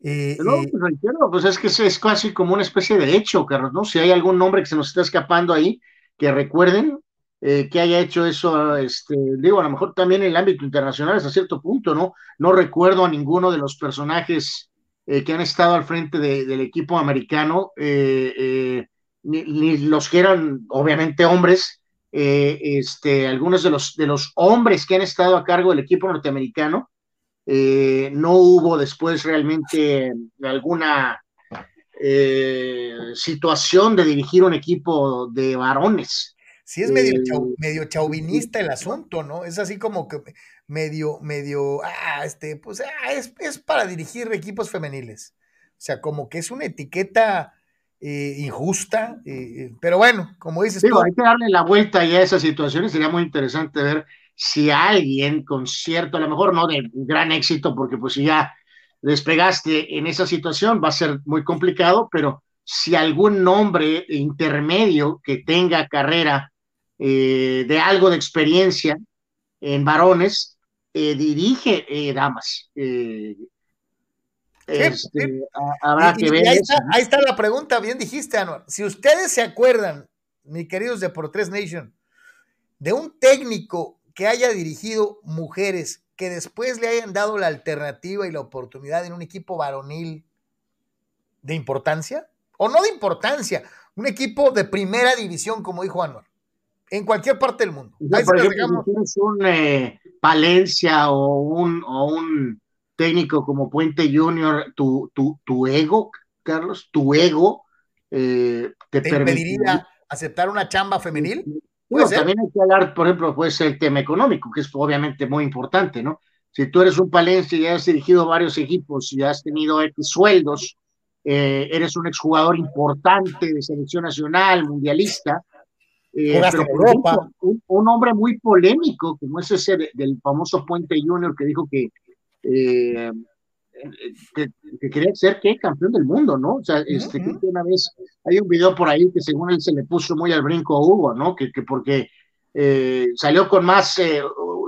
Eh, no, pues, pues es que es, casi como una especie de hecho, Carlos, ¿no? Si hay algún nombre que se nos está escapando ahí, que recuerden que haya hecho eso, este, digo, a lo mejor también en el ámbito internacional hasta cierto punto, ¿no? No recuerdo a ninguno de los personajes eh, que han estado al frente del equipo americano, eh, eh, ni, los que eran obviamente hombres, este, algunos de los, de los hombres que han estado a cargo del equipo norteamericano, no hubo después realmente alguna situación de dirigir un equipo de varones. Sí, es medio, medio chauvinista el asunto, ¿no? Es así como que medio, medio, ah, este, pues ah, es, es, para dirigir equipos femeniles. O sea, como que es una etiqueta eh, injusta, eh, eh, pero bueno, como dices tú. Hay que darle la vuelta ya a esa situación y sería muy interesante ver si alguien con cierto, a lo mejor no de gran éxito, porque pues si ya despegaste en esa situación va a ser muy complicado, pero si algún nombre intermedio que tenga carrera de algo de experiencia en varones, eh, dirige eh, damas. Eh, este, habrá que ver. Ahí está, la pregunta, bien dijiste, Anuar. Si ustedes se acuerdan, mis queridos de Por Tres Nation, de un técnico que haya dirigido mujeres que después le hayan dado la alternativa y la oportunidad en un equipo varonil de importancia, o no de importancia, un equipo de primera división, como dijo Anuar, en cualquier parte del mundo. por ejemplo, si tienes un Palencia o un, o un técnico como Puente Junior, tu, tu, tu ego, Carlos, tu ego eh, te, permitiría aceptar una chamba femenil. Bueno, también hay que hablar, por ejemplo, puede ser el tema económico, que es obviamente muy importante, ¿no? Si tú eres un Palencia y has dirigido varios equipos y has tenido X sueldos, eh, eres un exjugador importante de selección nacional, mundialista, eh, un, hombre muy polémico, como es ese del famoso Puente Junior que dijo que, eh, que, quería ser ¿qué? campeón del mundo, ¿no? O sea, este, que una vez hay un video por ahí que según él se le puso muy al brinco a Hugo, ¿no? Que, que porque eh, salió con más,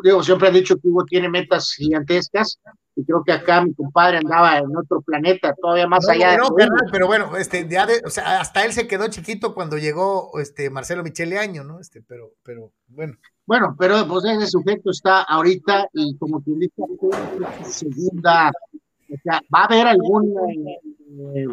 digo, siempre han dicho que Hugo tiene metas gigantescas, y creo que acá mi compadre andaba en otro planeta, todavía más allá. No, pero bueno, este, o sea, hasta él se quedó chiquito cuando llegó este Marcelo Michele Año, ¿no? Este, pero, pero bueno. Bueno, pero pues ese sujeto está ahorita y como te dice, segunda, o sea, va a haber algún eh,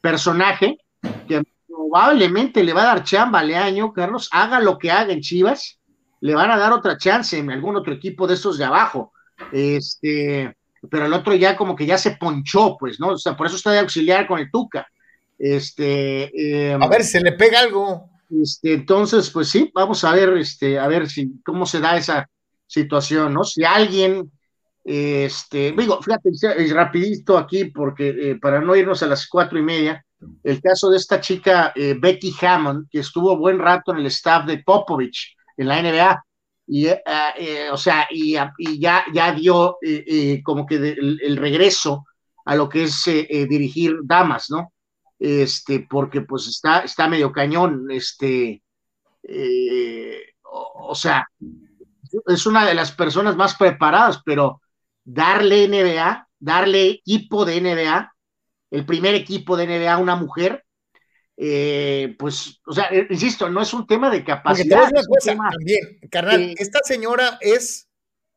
personaje que probablemente le va a dar chamba a Leaño, Carlos, haga lo que haga en Chivas, le van a dar otra chance en algún otro equipo de esos de abajo este, pero el otro ya como que ya se ponchó, pues, ¿no? O sea, por eso está de auxiliar con el Tuca. Este, em, a ver, se le pega algo. Este, entonces, pues sí, vamos a ver, este, a ver si, cómo se da esa situación, ¿no? Si alguien, este, digo, fíjate, rapidito aquí, porque eh, para no irnos a las cuatro y media, el caso de esta chica eh, Becky Hammond, que estuvo buen rato en el staff de Popovich en la NBA, y, eh, eh, o sea, y, ya, ya dio eh, como que el, regreso a lo que es dirigir damas, ¿no? Este, porque pues está, está medio cañón, este, o sea, es una de las personas más preparadas, pero darle NBA, darle equipo de NBA, el primer equipo de NBA a una mujer, eh, pues, o sea, eh, insisto, no es un tema de capacidad. también, carnal, esta señora es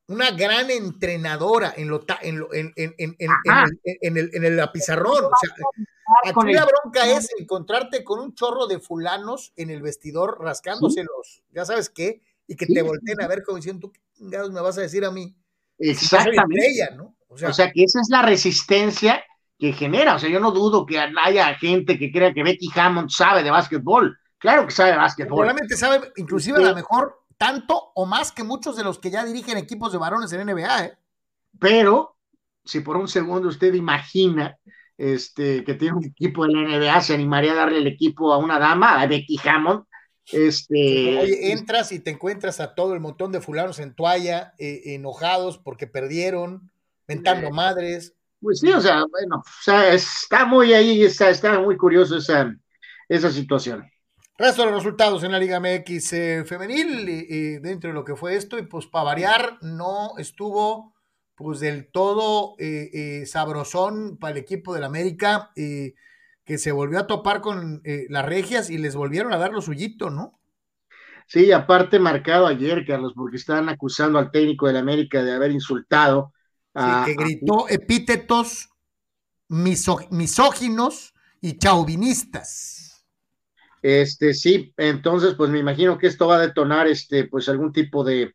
una gran entrenadora en lo en, lo, en, en, en, en el, en el pizarrón. O sea, aquí la bronca es encontrarte con un chorro de fulanos en el vestidor rascándoselos, ya sabes qué, y que te volteen a ver como diciendo, tú qué me vas a decir a mí. Exactamente. ¿no? o, sea, o sea, que esa es la resistencia que genera. O sea, yo no dudo que haya gente que crea que Becky Hammond sabe de básquetbol. Claro que sabe de básquetbol. Probablemente sabe, inclusive a lo mejor, tanto o más que muchos de los que ya dirigen equipos de varones en NBA. ¿eh? Pero, si por un segundo usted imagina este, que tiene un equipo de la NBA, se animaría a darle el equipo a una dama, a Becky Hammond. Este, Oye, entras y te encuentras a todo el montón de fulanos en toalla, eh, enojados porque perdieron, mentando madres. Pues sí, o sea, bueno, o sea, está muy ahí, está, está muy curioso esa, esa situación. Resto de los resultados en la Liga MX eh, femenil, y, dentro de lo que fue esto, y pues para variar, no estuvo pues del todo eh, eh, sabrosón para el equipo del América, que se volvió a topar con las regias y les volvieron a dar lo suyito, ¿no? Sí, aparte marcado ayer, Carlos, porque estaban acusando al técnico del América de haber insultado. Que gritó epítetos misóginos y chauvinistas. Este, sí, entonces, pues me imagino que esto va a detonar, este, pues algún tipo de,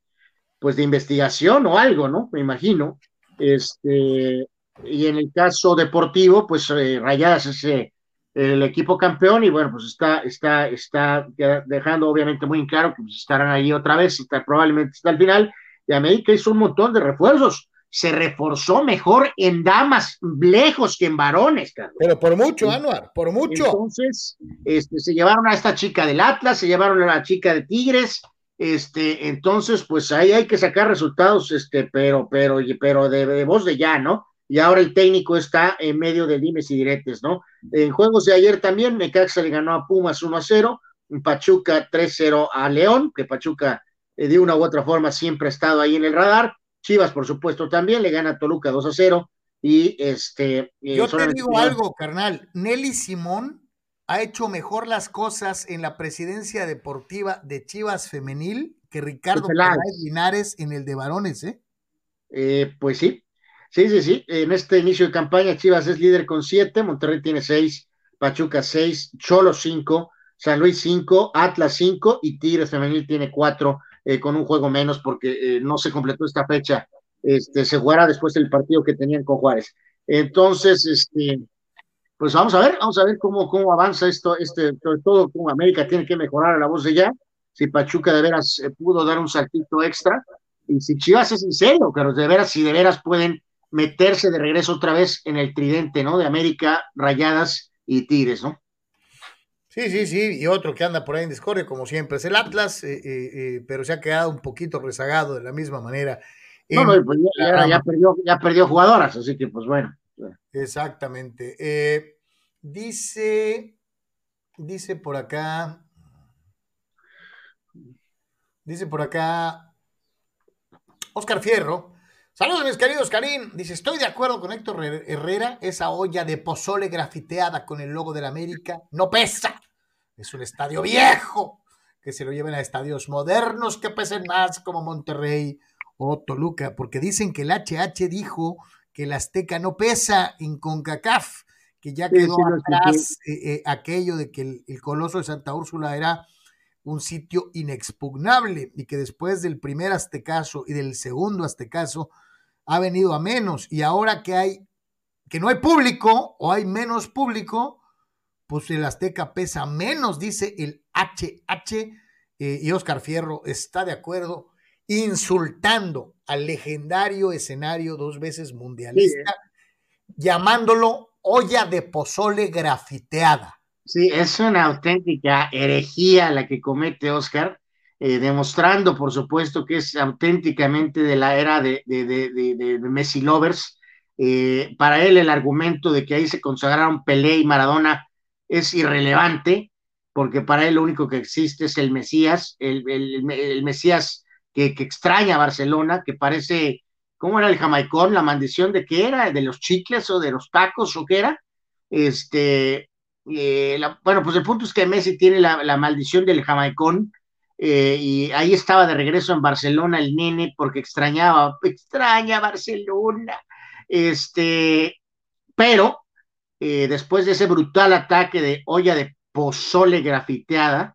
pues de investigación o algo, ¿no? Me imagino. Este, y en el caso deportivo, pues eh, Rayadas es eh, el equipo campeón y bueno, pues está, está, está dejando obviamente muy en claro que pues, estarán ahí otra vez, está, probablemente hasta el final. Y América hizo un montón de refuerzos se reforzó mejor en damas, lejos que en varones, Carlos. Pero por mucho, Anuar, por mucho. Entonces, este, se llevaron a esta chica del Atlas, se llevaron a la chica de Tigres, este, entonces, pues ahí hay que sacar resultados, este, pero, pero, pero de, voz de ya, ¿no? Y ahora el técnico está en medio de dimes y diretes, ¿no? En juegos de ayer también, Necaxa le ganó a Pumas 1 a 0, Pachuca 3-0 a León, que Pachuca eh, de una u otra forma siempre ha estado ahí en el radar, Chivas, por supuesto, también le gana a Toluca 2 a 0. Y este. Eh, Yo te digo algo, carnal. Nelly Simón ha hecho mejor las cosas en la presidencia deportiva de Chivas Femenil que Ricardo Linares en el de varones, ¿eh? ¿eh? Pues sí. Sí, sí, sí. En este inicio de campaña, Chivas es líder con 7, Monterrey tiene 6, Pachuca 6, Cholo 5, San Luis 5, Atlas 5 y Tigres Femenil tiene 4 eh, con un juego menos porque eh, no se completó esta fecha. Este, se jugará después del partido que tenían con Juárez. Entonces, este, pues vamos a ver, vamos a ver cómo, cómo avanza esto, este, sobre todo cómo América tiene que mejorar a la voz de ya, si Pachuca de veras eh, pudo dar un saltito extra, y si Chivas es en serio, de veras, si de veras pueden meterse de regreso otra vez en el tridente, ¿no? De América, Rayadas y Tigres, ¿no? Sí, sí, sí, y otro que anda por ahí en discordia, como siempre, es el Atlas, eh, eh, eh, pero se ha quedado un poquito rezagado de la misma manera. No, no, pues ya, perdió, ya perdió jugadoras, así que pues bueno. Exactamente. dice, dice por acá, dice por acá, Oscar Fierro, Saludos, mis queridos Karim. Dice: Estoy de acuerdo con Héctor Herrera. Esa olla de pozole grafiteada con el logo de la América no pesa. Es un estadio viejo. Que se lo lleven a estadios modernos que pesen más, como Monterrey o Toluca. Porque dicen que el HH dijo que el Azteca no pesa en CONCACAF. Que ya quedó atrás eh, eh, aquello de que el Coloso de Santa Úrsula era un sitio inexpugnable y que después del primer aztecaso y del segundo aztecaso ha venido a menos y ahora que hay que no hay público o hay menos público, pues el Azteca pesa menos, dice el HH eh, y Oscar Fierro está de acuerdo, insultando al legendario escenario dos veces mundialista, llamándolo olla de pozole grafiteada. Sí, es una auténtica herejía la que comete Oscar eh, demostrando, por supuesto, que es auténticamente de la era de, Messi Lovers. Eh, para él el argumento de que ahí se consagraron Pelé y Maradona es irrelevante. porque para él lo único que existe es el Mesías, el, el, Mesías que, que, extraña a Barcelona, que parece, ¿cómo era el jamaicón? La maldición de qué era, de los chicles o de los tacos o qué era. Este, eh, bueno, pues el punto es que Messi tiene la, la maldición del jamaicón, eh, y ahí estaba de regreso en Barcelona el nene porque extrañaba, extraña Barcelona, este, pero eh, después de ese brutal ataque de olla de pozole grafiteada,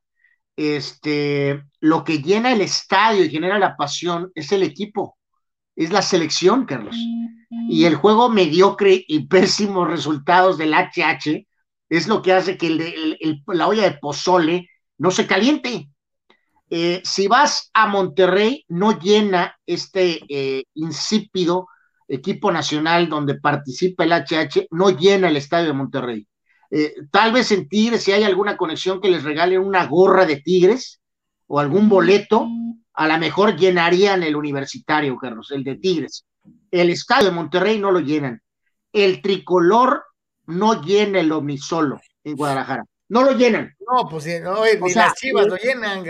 este, lo que llena el estadio y genera la pasión es el equipo, es la selección, Carlos. Y el juego mediocre y pésimos resultados del HH es lo que hace que la olla de pozole no se caliente. Eh, si vas a Monterrey, no llena este eh, insípido equipo nacional donde participa el HH, no llena el estadio de Monterrey. Eh, tal vez en Tigres, si hay alguna conexión que les regalen una gorra de Tigres o algún boleto, a lo mejor llenarían el universitario, Carlos, el de Tigres. El estadio de Monterrey no lo llenan. El tricolor no llena el omnisolo en Guadalajara no lo llenan. No, pues no, ni las chivas lo llenan.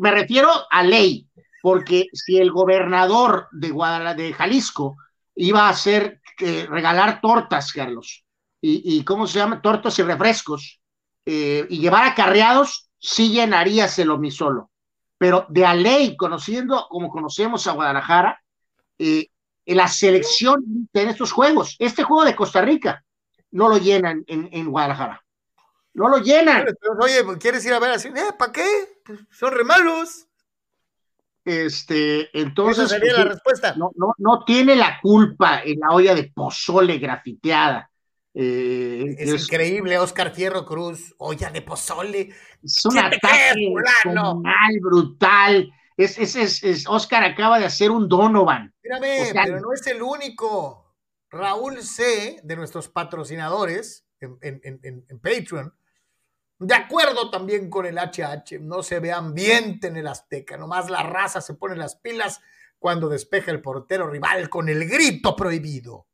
Me refiero a ley, porque si el gobernador de Guadalajara, de Jalisco, iba a hacer eh, regalar tortas, Carlos, y, ¿cómo se llama? Tortas y refrescos, eh, y llevar acarreados, sí llenarías el omisolo. Pero de a ley, conociendo como conocemos a Guadalajara, eh, la selección de estos juegos, este juego de Costa Rica, no lo llenan en Guadalajara. No lo llenan. Oye, pues, ¿quieres ir a ver así? Eh, ¿Para qué? Pues, son re malos. Este, entonces. Esa sería la pues, respuesta. No, no, no tiene la culpa en la olla de pozole grafiteada. Eh, es, increíble, Oscar Fierro Cruz, olla de pozole. Es un ataque mal, brutal. Es, es, es, Oscar acaba de hacer un Donovan. Mírame, pero no es el único. Raúl C., de nuestros patrocinadores en, en, en, en Patreon, de acuerdo también con el HH, no se ve ambiente en el Azteca, nomás la raza se pone las pilas cuando despeja el portero rival con el grito prohibido.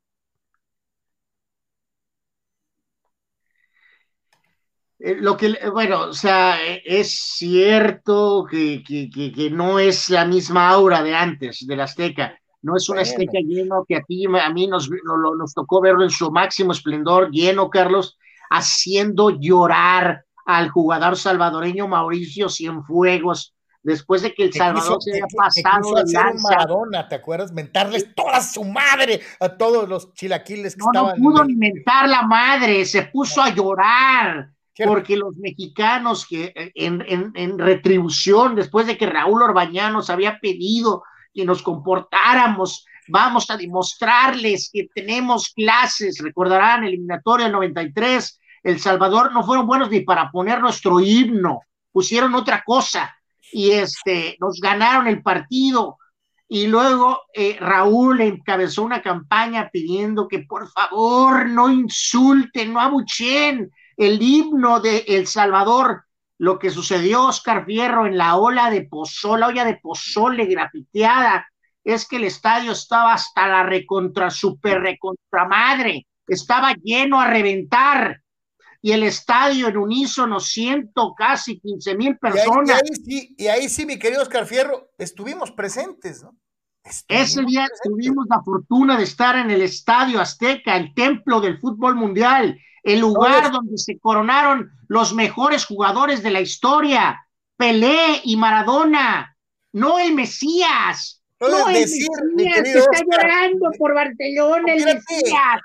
Eh, lo que, bueno, o sea, es cierto que, que, no es la misma aura de antes del Azteca, no es un Azteca lleno que a ti, a mí nos, nos tocó verlo en su máximo esplendor, lleno, Carlos, haciendo llorar al jugador salvadoreño Mauricio Cienfuegos, después de que El Salvador se haya pasado de lanza. Maradona, ¿te acuerdas? Mentarles toda su madre a todos los chilaquiles que estaban. No pudo ni mentar la madre, se puso a llorar. Porque los mexicanos que eh, en, en, en, retribución, después de que Raúl Orbañanos había pedido que nos comportáramos, vamos a demostrarles que tenemos clases, recordarán, eliminatoria 93, el Salvador no fueron buenos ni para poner nuestro himno, pusieron otra cosa y este, nos ganaron el partido. Y luego eh, Raúl encabezó una campaña pidiendo que por favor no insulten, no abuchen el himno de El Salvador. Lo que sucedió, Oscar Fierro, en la ola de pozole, la olla de pozole grafiteada, es que el estadio estaba hasta la recontra, super recontra madre, estaba lleno a reventar y el estadio en unísono, ciento, casi quince mil personas. Y ahí, sí, y ahí sí, mi querido Oscar Fierro, estuvimos presentes, ¿no? Ese día tuvimos la fortuna de estar en el Estadio Azteca, el templo del fútbol mundial, el lugar donde se coronaron los mejores jugadores de la historia, Pelé y Maradona, no el Mesías. No, el decir, Mesías, está llorando por Barcelona, el Mesías.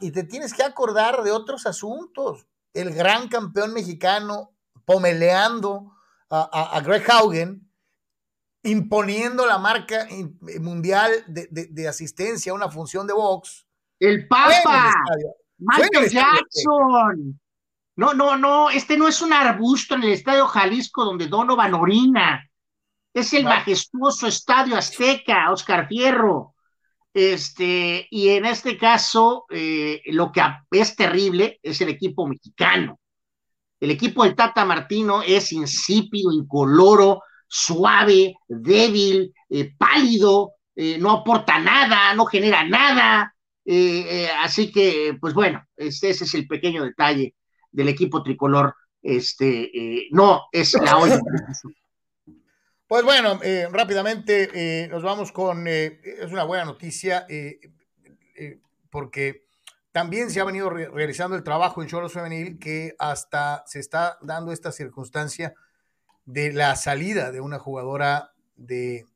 y te tienes que acordar de otros asuntos el gran campeón mexicano pomeleando a, Greg Haugen, imponiendo la marca mundial de, asistencia a una función de box. El Papa, Michael Jackson. No, no, no, este no es un arbusto en el Estadio Jalisco donde Donovan orina. Es el majestuoso Estadio Azteca, Oscar Fierro. Este, y en este caso, eh, lo que es terrible es el equipo mexicano. El equipo del Tata Martino es insípido, incoloro, suave, débil, eh, pálido, eh, no aporta nada, no genera nada. así que, pues bueno, este, ese es el pequeño detalle del equipo tricolor este, no es la olla. Pues bueno, eh, rápidamente eh, nos vamos con, es una buena noticia, porque también se ha venido realizando el trabajo en Cholos Femenil, que hasta se está dando esta circunstancia de la salida de una jugadora de,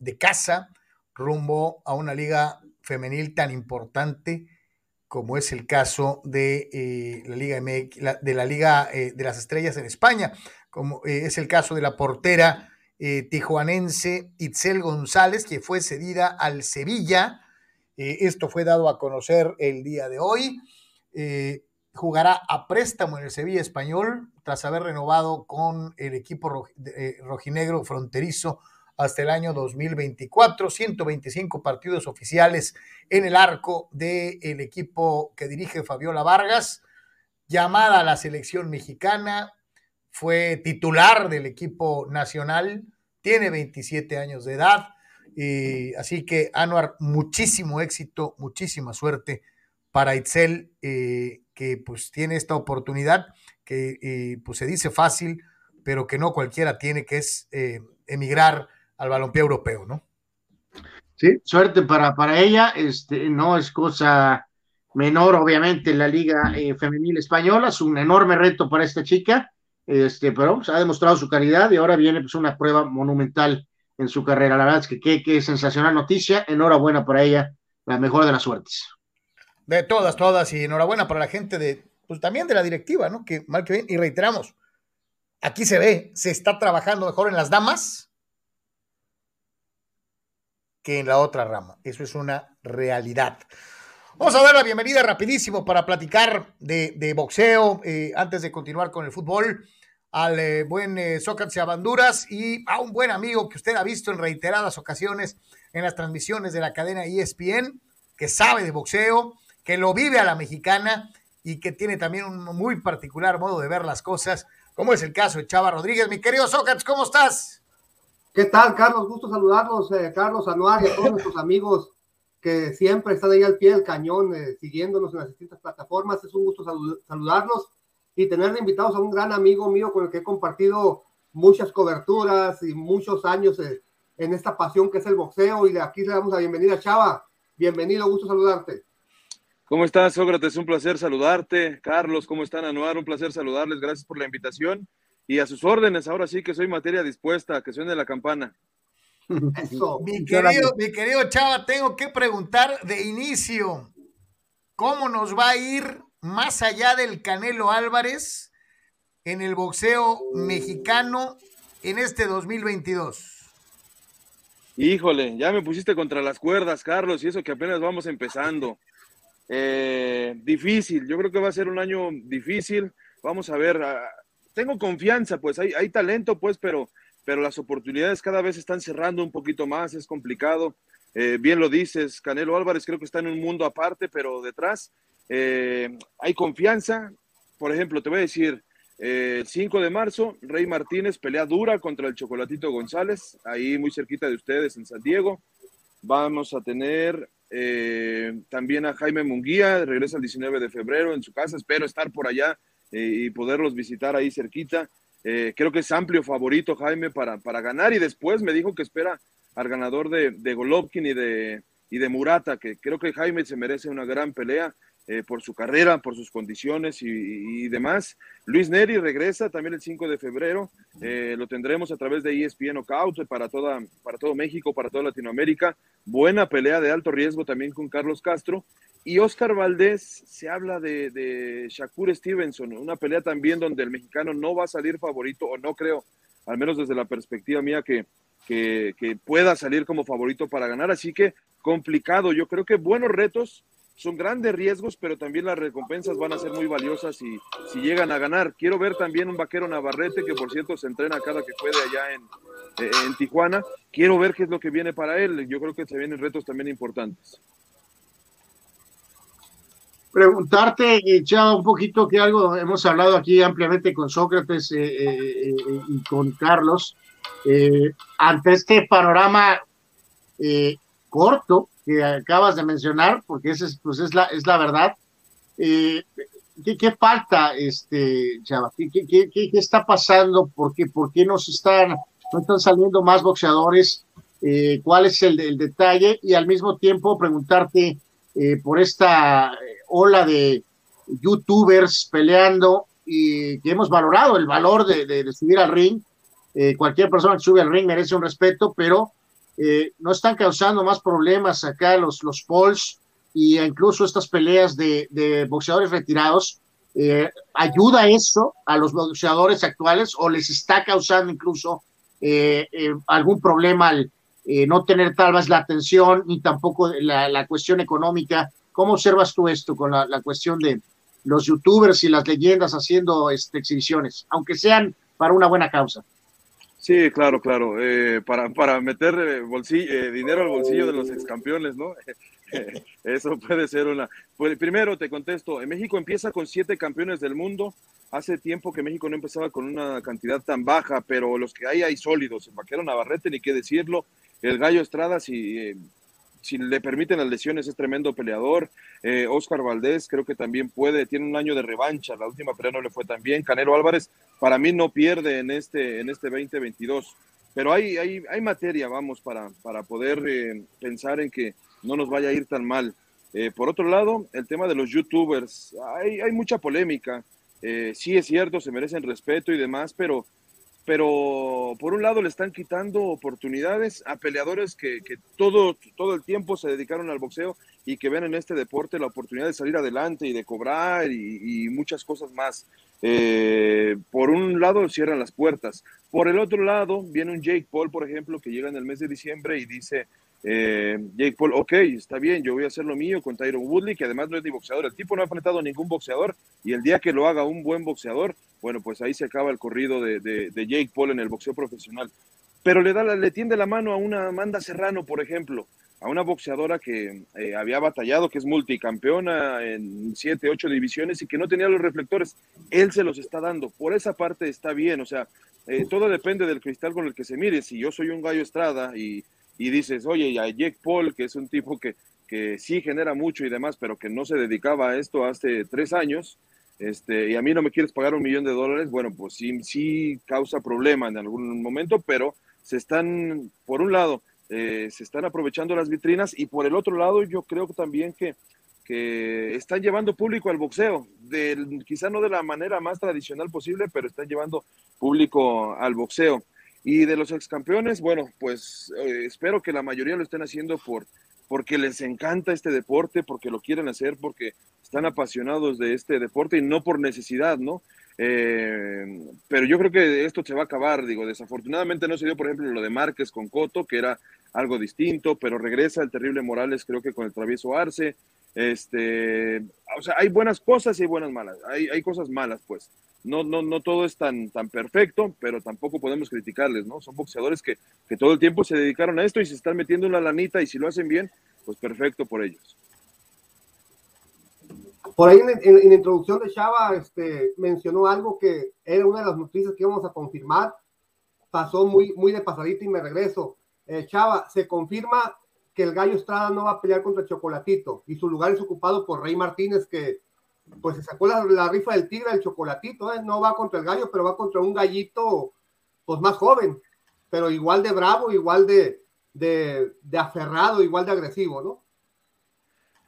de casa rumbo a una liga femenil tan importante como es el caso de eh, la Liga MX, de la Liga eh, de las Estrellas en España, como eh, es el caso de la portera tijuanense Itzel González, que fue cedida al Sevilla. esto fue dado a conocer el día de hoy. jugará a préstamo en el Sevilla español tras haber renovado con el equipo rojinegro fronterizo hasta el año 2024, 125 partidos oficiales en el arco del equipo que dirige Fabiola Vargas, llamada a la selección mexicana, fue titular del equipo nacional, tiene 27 años de edad, y así que Anuar, muchísimo éxito, muchísima suerte para Itzel, eh, que pues tiene esta oportunidad que eh, pues se dice fácil, pero que no cualquiera tiene, que es eh, emigrar al balompié europeo, ¿no? Sí, suerte para, para ella, este, no es cosa menor, obviamente, la Liga Femenil Española, es un enorme reto para esta chica, este, pero pues, ha demostrado su calidad y ahora viene pues, una prueba monumental en su carrera. La verdad es que qué, sensacional noticia, enhorabuena para ella, la mejor de las suertes. De todas, todas, y enhorabuena para la gente de, pues también de la directiva, ¿no? Que mal que bien, y reiteramos, aquí se ve, se está trabajando mejor en las damas que en la otra rama. Eso es una realidad. Vamos a dar la bienvenida rapidísimo para platicar de, boxeo eh, antes de continuar con el fútbol al eh, buen eh, Sócrates Abanduras y a un buen amigo que usted ha visto en reiteradas ocasiones en las transmisiones de la cadena ESPN, que sabe de boxeo, que lo vive a la mexicana y que tiene también un muy particular modo de ver las cosas, como es el caso de Chava Rodríguez. Mi querido Sócrates, ¿cómo estás? ¿Qué tal, Carlos? Gusto saludarlos, eh, Carlos Anuar y a todos nuestros amigos que siempre están ahí al pie del cañón, eh, siguiéndonos en las distintas plataformas. Es un gusto saludarlos y tener invitados a un gran amigo mío con el que he compartido muchas coberturas y muchos años eh, en esta pasión que es el boxeo. Y de aquí le damos la bienvenida, Chava. Bienvenido, gusto saludarte. ¿Cómo estás, Sócrates? Un placer saludarte. Carlos, ¿cómo están, Anuar? Un placer saludarles. Gracias por la invitación y a sus órdenes, ahora sí que soy materia dispuesta, que suene la campana. Mi, querido, mi querido Chava, tengo que preguntar de inicio, ¿cómo nos va a ir más allá del Canelo Álvarez en el boxeo mexicano en este 2022? Híjole, ya me pusiste contra las cuerdas, Carlos, y eso que apenas vamos empezando. Eh, difícil, yo creo que va a ser un año difícil. Vamos a ver, tengo confianza, pues hay, hay talento, pues, pero, pero las oportunidades cada vez están cerrando un poquito más, es complicado. Eh, bien lo dices, Canelo Álvarez creo que está en un mundo aparte, pero detrás eh, hay confianza. Por ejemplo, te voy a decir, el 5 de marzo, Rey Martínez pelea dura contra el Chocolatito González, ahí muy cerquita de ustedes en San Diego. Vamos a tener eh, también a Jaime Munguía, regresa el 19 de febrero en su casa, espero estar por allá eh, y poderlos visitar ahí cerquita. Eh, creo que es amplio favorito Jaime para, para ganar y después me dijo que espera al ganador de, de Golovkin y de, y de Murata, que creo que Jaime se merece una gran pelea eh, por su carrera, por sus condiciones y, demás. Luis Neri regresa también el 5 de febrero, lo tendremos a través de ESPN Knockout para, toda, para todo México, para toda Latinoamérica. Buena pelea de alto riesgo también con Carlos Castro y Oscar Valdés, se habla de, Shakur Stevenson, una pelea también donde el mexicano no va a salir favorito, o no creo, al menos desde la perspectiva mía, que, pueda salir como favorito para ganar. Así que complicado, yo creo que buenos retos, son grandes riesgos, pero también las recompensas van a ser muy valiosas si, si llegan a ganar. Quiero ver también un vaquero Navarrete, que por cierto se entrena cada que puede allá en, en Tijuana. Quiero ver qué es lo que viene para él. Yo creo que se vienen retos también importantes preguntarte, Chao, un poquito que algo hemos hablado aquí ampliamente con Sócrates eh, eh, eh, y con Carlos, ante este panorama corto que acabas de mencionar, porque esa es, pues es, la, es la verdad, ¿qué, falta, este, Chava? ¿Qué, qué, está pasando? ¿Por qué, por qué no, están, no están saliendo más boxeadores? Eh, ¿Cuál es el, el, detalle? Y al mismo tiempo preguntarte eh, por esta ola de youtubers peleando y que hemos valorado el valor de, de, subir al ring. cualquier persona que sube al ring merece un respeto, pero no están causando más problemas acá los, los polls y incluso estas peleas de, boxeadores retirados, eh, ¿ayuda eso a los boxeadores actuales o les está causando incluso eh, eh, algún problema al no tener tal vez la atención ni tampoco la, cuestión económica? ¿Cómo observas tú esto con la, cuestión de los youtubers y las leyendas haciendo este, exhibiciones, aunque sean para una buena causa? Sí, claro, claro. para, para meter bolsillo, dinero al bolsillo de los excampeones, ¿no? Eso puede ser una. Pues, primero te contesto, México empieza con siete campeones del mundo. Hace tiempo que México no empezaba con una cantidad tan baja, pero los que hay hay sólidos. El vaquero Navarrete, ni qué decirlo. El Gallo Estrada, si, eh, si le permiten las lesiones, es tremendo peleador. Eh, Oscar Valdés creo que también puede, tiene un año de revancha. La última pelea no le fue tan bien. Canelo Álvarez, para mí no pierde en este, en este 2022. Pero hay, hay, hay materia, vamos, para, para poder eh, pensar en que no nos vaya a ir tan mal. Eh, por otro lado, el tema de los youtubers, hay, hay mucha polémica. Eh, sí es cierto, se merecen respeto y demás, pero, pero por un lado le están quitando oportunidades a peleadores que, todo, todo el tiempo se dedicaron al boxeo y que ven en este deporte la oportunidad de salir adelante y de cobrar y, muchas cosas más. Eh, por un lado cierran las puertas, por el otro lado viene un Jake Paul, por ejemplo, que llega en el mes de diciembre y dice, eh, Jake Paul, ok, está bien, yo voy a hacer lo mío con Tyron Woodley, que además no es ni boxeador. El tipo no ha enfrentado a ningún boxeador y el día que lo haga un buen boxeador, bueno, pues ahí se acaba el corrido de, Jake Paul en el boxeo profesional. Pero le, da, le tiende la mano a una Amanda Serrano, por ejemplo, a una boxeadora que eh, había batallado, que es multicampeona en siete, ocho divisiones y que no tenía los reflectores. Él se los está dando. Por esa parte está bien, o sea, eh, todo depende del cristal con el que se mire. Si yo soy un gallo estrada y y dices, oye, a Jake Paul, que es un tipo que, que sí genera mucho y demás, pero que no se dedicaba a esto hace tres años, este, y a mí no me quieres pagar un millón de dólares, bueno, pues sí, sí causa problema en algún momento, pero se están, por un lado, eh, se están aprovechando las vitrinas y por el otro lado yo creo también que, que están llevando público al boxeo, del, quizá no de la manera más tradicional posible, pero están llevando público al boxeo. Y de los ex campeones, bueno, pues eh, espero que la mayoría lo estén haciendo por, porque les encanta este deporte, porque lo quieren hacer, porque están apasionados de este deporte y no por necesidad, ¿no? Eh, pero yo creo que esto se va a acabar, digo, desafortunadamente no se dio, por ejemplo, lo de Márquez con Coto, que era algo distinto, pero regresa el terrible Morales, creo que con el travieso Arce, este, o sea, hay buenas cosas y hay buenas malas, hay, hay cosas malas, pues no, no, no todo es tan, tan perfecto, pero tampoco podemos criticarles, ¿no? Son boxeadores que, todo el tiempo se dedicaron a esto y se están metiendo una lanita y si lo hacen bien, pues perfecto por ellos. Por ahí en, la introducción de Chava este, mencionó algo que era una de las noticias que íbamos a confirmar. Pasó muy, muy de pasadito y me regreso. Eh, Chava, se confirma que el Gallo Estrada no va a pelear contra Chocolatito y su lugar es ocupado por Rey Martínez, que pues se sacó la, rifa del tigre, el chocolatito, ¿eh? no va contra el gallo, pero va contra un gallito pues más joven, pero igual de bravo, igual de, de, aferrado, igual de agresivo, ¿no?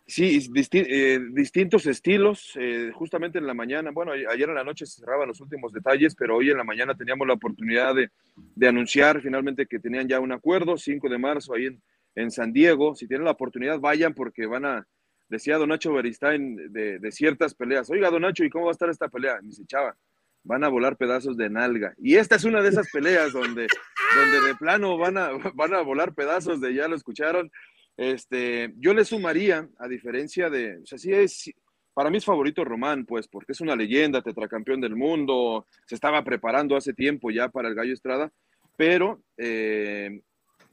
Sí, eh, distintos estilos. Eh, justamente en la mañana, bueno, ayer en la noche se cerraban los últimos detalles, pero hoy en la mañana teníamos la oportunidad de, de anunciar finalmente que tenían ya un acuerdo, 5 de marzo ahí en, en San Diego. Si tienen la oportunidad, vayan porque van a, decía Don Nacho Beristain de, ciertas peleas, oiga Don Nacho, ¿y cómo va a estar esta pelea? Me dice, chava, van a volar pedazos de nalga. Y esta es una de esas peleas donde, donde de plano van a, van a volar pedazos de, ya lo escucharon. Este, yo le sumaría, a diferencia de, o sea, sí es, para mí es favorito Román, pues, porque es una leyenda, tetracampeón del mundo, se estaba preparando hace tiempo ya para el Gallo Estrada, pero eh,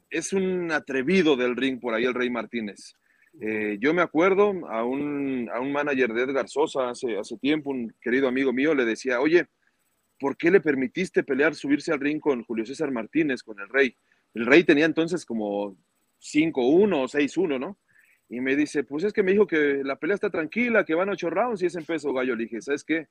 es un atrevido del ring por ahí el Rey Martínez. Eh, yo me acuerdo a un, a un manager de Edgar Sosa hace, hace tiempo, un querido amigo mío, le decía, oye, ¿por qué le permitiste pelear, subirse al ring con Julio César Martínez, con el Rey? El Rey tenía entonces como 5-1 o 6-1, ¿no? y me dice, pues es que me dijo que la pelea está tranquila, que van ocho rounds y es en peso gallo. Le dije, ¿sabes qué?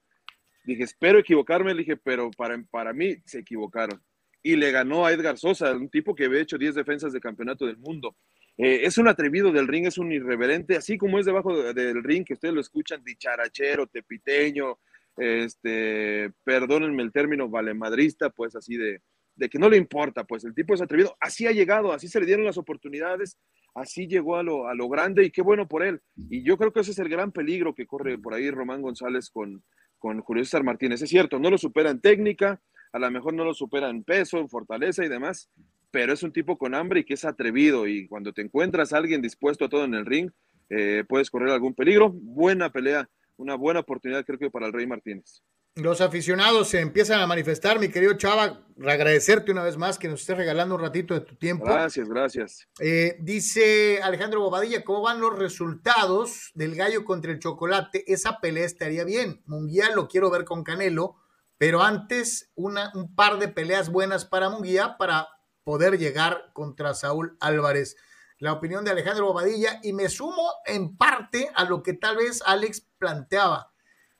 Dije, espero equivocarme, le dije, pero para, para mí se equivocaron. Y le ganó a Edgar Sosa, un tipo que había hecho 10 defensas de campeonato del mundo. Eh, es un atrevido del ring, es un irreverente, así como es debajo del ring, que ustedes lo escuchan, dicharachero, tepiteño, este, perdónenme el término, valemadrista, pues así de, de que no le importa, pues el tipo es atrevido, así ha llegado, así se le dieron las oportunidades, así llegó a lo, a lo grande y qué bueno por él. Y yo creo que ese es el gran peligro que corre por ahí Román González con, con Julio César Martínez. Es cierto, no lo supera en técnica, a lo mejor no lo supera en peso, en fortaleza y demás, pero es un tipo con hambre y que es atrevido y cuando te encuentras a alguien dispuesto a todo en el ring, eh, puedes correr algún peligro. Buena pelea, una buena oportunidad creo que para el Rey Martínez. Los aficionados se empiezan a manifestar, mi querido Chava, agradecerte una vez más que nos estés regalando un ratito de tu tiempo. Gracias, gracias. Eh, dice Alejandro Bobadilla, ¿cómo van los resultados del gallo contra el chocolate? Esa pelea estaría bien. Munguía lo quiero ver con Canelo, pero antes una, un par de peleas buenas para Munguía para poder llegar contra Saúl Álvarez. La opinión de Alejandro Bobadilla y me sumo en parte a lo que tal vez Alex planteaba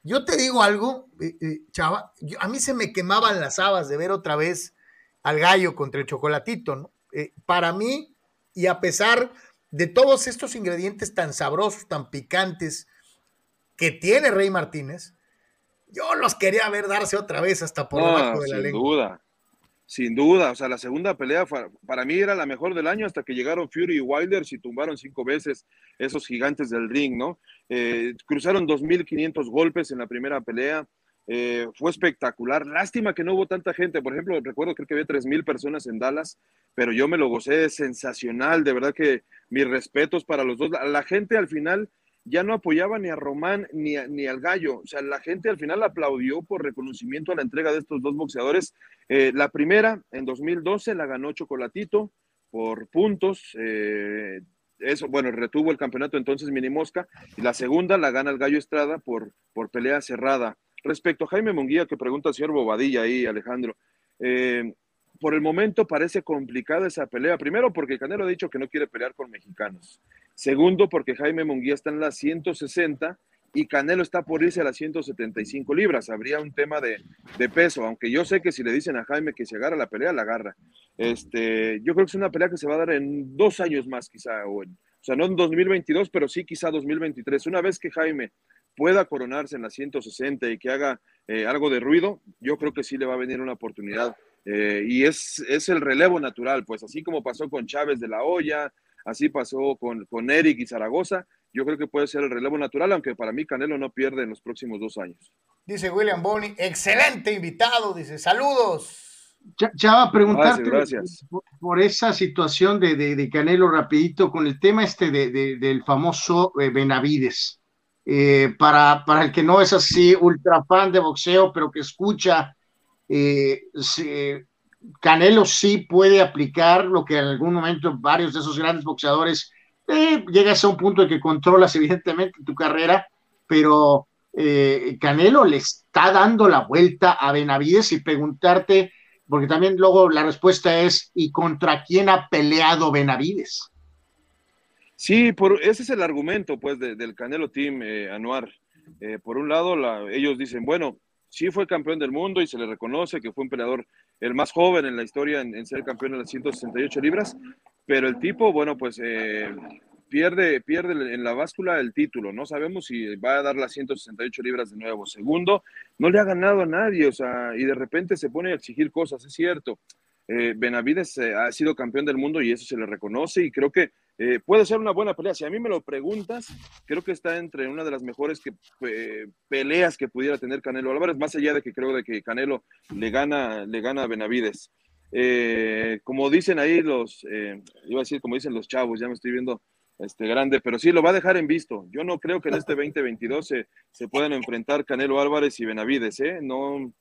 yo te digo algo, eh, eh, chava, a mí se me quemaban las habas de ver otra vez al gallo contra el chocolatito, ¿no? Eh, para mí, y a pesar de todos estos ingredientes tan sabrosos, tan picantes que tiene Rey Martínez, yo los quería ver darse otra vez hasta por debajo de la lengua. Sin duda, sin duda. O sea, la segunda pelea para mí era la mejor del año hasta que llegaron Fury y Wilder y tumbaron cinco veces esos gigantes del ring, ¿no? Eh, cruzaron 2.500 golpes en la primera pelea. Eh, fue espectacular. Lástima que no hubo tanta gente. Por ejemplo, recuerdo creo que había 3.000 personas en Dallas, pero yo me lo gocé sensacional. De verdad que mis respetos para los dos. La, gente al final ya no apoyaba ni a Román ni, ni al Gallo. O sea, la gente al final aplaudió por reconocimiento a la entrega de estos dos boxeadores. Eh, la primera, en 2012, la ganó Chocolatito por puntos eso, bueno, retuvo el campeonato entonces Mini Mosca, y la segunda la gana el Gallo Estrada por, por pelea cerrada. Respecto a Jaime Munguía, que pregunta el señor Bobadilla ahí, Alejandro, eh, por el momento parece complicada esa pelea. Primero, porque Canelo ha dicho que no quiere pelear con mexicanos. Segundo, porque Jaime Munguía está en las 160 y Canelo está por irse a las 175 libras. Habría un tema de, peso, aunque yo sé que si le dicen a Jaime que se agarra la pelea, la agarra. Este, yo creo que es una pelea que se va a dar en dos años más, quizá, o, o sea, no en 2022, pero sí quizá 2023. Una vez que Jaime pueda coronarse en las 160 y que haga eh, algo de ruido, yo creo que sí le va a venir una oportunidad. Eh, y es, es el relevo natural, pues así como pasó con Chávez de la Hoya, así pasó con, con Eric y Zaragoza, yo creo que puede ser el relevo natural, aunque para mí Canelo no pierde en los próximos dos años. Dice William Boni, excelente invitado, dice, saludos. Chava, preguntarte Por, esa situación de, Canelo rapidito con el tema este del famoso eh, Benavides. Eh, para, para el que no es así ultra fan de boxeo, pero que escucha, eh, Canelo sí puede aplicar lo que en algún momento varios de esos grandes boxeadores eh, llegas a un punto de que controlas evidentemente tu carrera, pero eh, Canelo le está dando la vuelta a Benavides y preguntarte, porque también luego la respuesta es, ¿y contra quién ha peleado Benavides? Sí, por, ese es el argumento pues del Canelo Team eh, Anuar. Por un lado, ellos dicen, bueno, sí fue campeón del mundo y se le reconoce que fue un peleador el más joven en la historia en, ser campeón en las 168 libras, pero el tipo, bueno, pues eh, pierde, pierde en la báscula el título, no sabemos si va a dar las 168 libras de nuevo. Segundo, no le ha ganado a nadie, o sea, y de repente se pone a exigir cosas, es cierto. Eh, Benavides eh, ha sido campeón del mundo y eso se le reconoce y creo que eh, puede ser una buena pelea. Si a mí me lo preguntas, creo que está entre una de las mejores que, peleas que pudiera tener Canelo Álvarez, más allá de que creo de que Canelo le gana, le gana a Benavides. como dicen ahí los, iba a decir como dicen los chavos, ya me estoy viendo este, grande, pero sí lo va a dejar en visto. Yo no creo que en este 2022 se, se puedan enfrentar Canelo Álvarez y Benavides, ¿eh? No,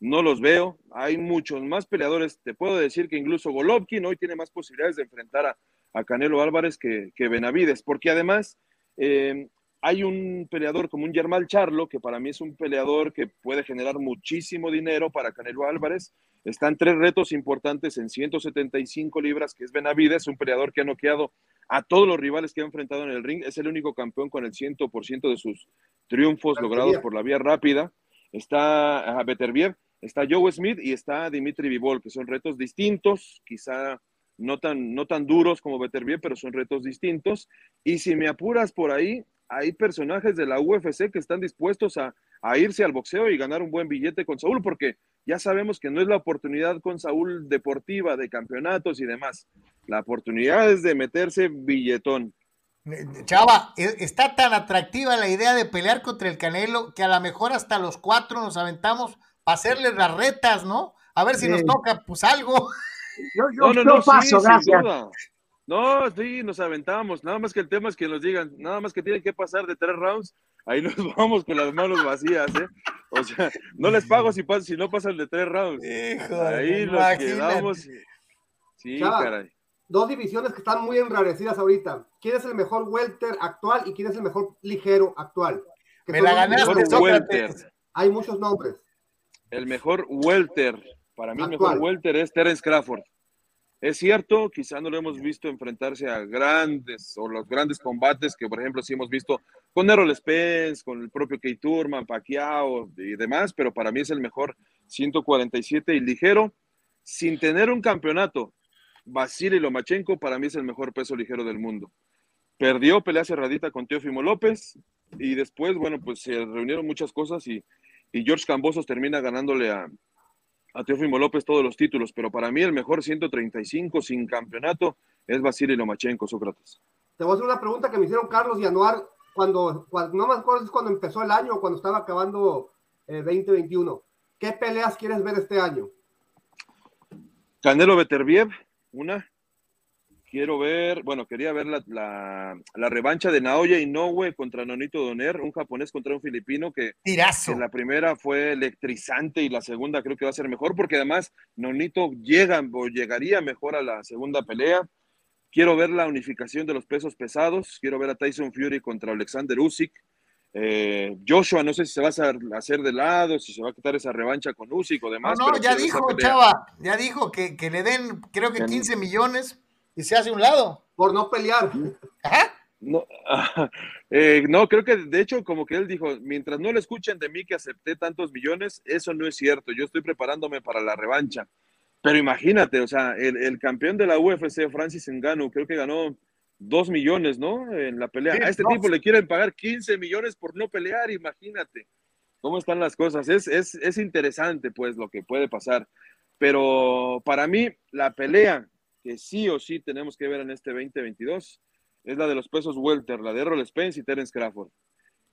no los veo. Hay muchos más peleadores. Te puedo decir que incluso Golovkin hoy tiene más posibilidades de enfrentar a, Canelo Álvarez que, Benavides, porque además eh, hay un peleador como un Germán Charlo, que para mí es un peleador que puede generar muchísimo dinero para Canelo Álvarez. Están tres retos importantes en 175 libras, que es Benavides, un peleador que ha noqueado a todos los rivales que ha enfrentado en el ring. Es el único campeón con el 100% de sus triunfos logrados por la vía rápida. Está Beterbiev, está Joe Smith y está Dimitri Vivol, que son retos distintos, quizá no tan, no tan duros como Beterbiev, pero son retos distintos. Y si me apuras por ahí, hay personajes de la UFC que están dispuestos a, a irse al boxeo y ganar un buen billete con Saúl, porque ya sabemos que no es la oportunidad con Saúl deportiva, de campeonatos y demás. La oportunidad es de meterse billetón. Chava, e, está tan atractiva la idea de pelear contra el Canelo que a lo mejor hasta los cuatro nos aventamos para hacerle las retas, ¿no? A ver si nos toca, pues algo. Yo, yo, no, no, no, paso, gracias. No, sí, nos aventamos. Nada más que el tema es que nos digan, nada más que tienen que pasar de tres rounds ahí nos vamos con las manos vacías, ¿eh? O sea, no les pago si, si no pasan de tres rounds. ahí nos quedamos. Sí, caray. Dos divisiones que están muy enrarecidas ahorita. ¿Quién es el mejor welter actual y quién es el mejor ligero actual? Me la ganaste, welter. Hay muchos nombres. El mejor welter, para mí el mejor welter es Terence Crawford. Es cierto, quizá no lo hemos visto enfrentarse a grandes o los grandes combates que, por ejemplo, sí hemos visto con Errol Spence, con el propio Kei Turman, Pacquiao y demás, pero para mí es el mejor 147 y ligero, sin tener un campeonato. Vasily Lomachenko para mí es el mejor peso ligero del mundo. Perdió pelea cerradita con Teófimo López y después, bueno, pues se reunieron muchas cosas y, y George Cambosos termina ganándole a, a Teófimo López todos los títulos, pero para mí el mejor 135 sin campeonato es Vasily Lomachenko, Sócrates. Te voy a hacer una pregunta que me hicieron Carlos y Anuar cuando, no me acuerdo si es cuando empezó el año o cuando estaba acabando el 2021. ¿Qué peleas quieres ver este año? Canelo Beterbiev, una quiero ver, bueno, quería ver la, revancha de Naoya Inoue contra Nonito Doner, un japonés contra un filipino que, Tirazo. la primera fue electrizante y la segunda creo que va a ser mejor porque además Nonito llega o llegaría mejor a la segunda pelea. Quiero ver la unificación de los pesos pesados, quiero ver a Tyson Fury contra Alexander Usyk. Eh, Joshua, no sé si se va a hacer de lado, si se va a quitar esa revancha con Usyk o demás. No, no, ya dijo, Chava, ya dijo que, que, le den, creo que 15 millones y se hace un lado. Por no pelear. No, eh, no, creo que de hecho, como que él dijo, mientras no le escuchen de mí que acepté tantos millones, eso no es cierto. Yo estoy preparándome para la revancha. Pero imagínate, o sea, el, campeón de la UFC, Francis Ngannou, creo que ganó dos millones, ¿no? En la pelea. a este tipo le quieren pagar 15 millones por no pelear, imagínate cómo están las cosas. Es, es, es interesante, pues, lo que puede pasar. Pero para mí, la pelea que sí o sí tenemos que ver en este 2022 es la de los pesos welter, la de Errol Spence y Terence Crawford.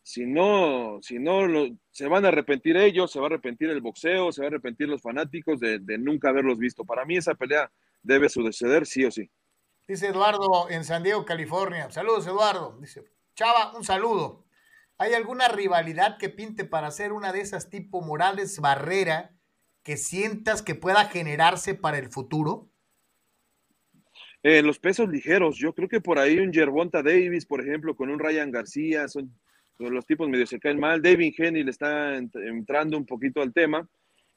Si no, si no se van a arrepentir ellos, se va a arrepentir el boxeo, se va a arrepentir los fanáticos de, nunca haberlos visto. Para mí esa pelea debe suceder sí o sí. Dice Eduardo en San Diego, California. Saludos, Eduardo. Dice, Chava, un saludo. ¿Hay alguna rivalidad que pinte para hacer una de esas tipo Morales Barrera que sientas que pueda generarse para el futuro? En los pesos ligeros, yo creo que por ahí un Gervonta Davis, por ejemplo, con un Ryan García, son, los tipos medio se caen mal. David Henry le está entrando un poquito al tema.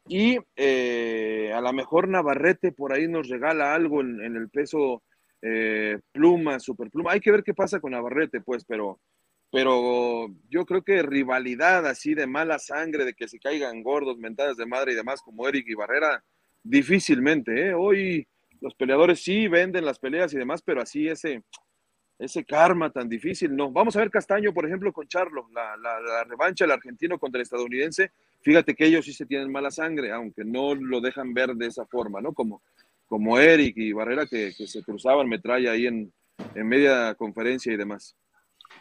Y eh, a lo mejor Navarrete por ahí nos regala algo en, el peso eh, pluma, super pluma. Hay que ver qué pasa con Navarrete, pues, pero, pero yo creo que rivalidad así de mala sangre, de que se caigan gordos, mentadas de madre y demás, como Eric y Barrera, difícilmente. ¿eh? Hoy los peleadores sí venden las peleas y demás, pero así ese, ese karma tan difícil, no. Vamos a ver Castaño, por ejemplo, con Charlo, la, la, revancha del argentino contra el estadounidense. Fíjate que ellos sí se tienen mala sangre, aunque no lo dejan ver de esa forma, ¿no? Como, como Eric y Barrera que, se cruzaban metralla ahí en, media conferencia y demás.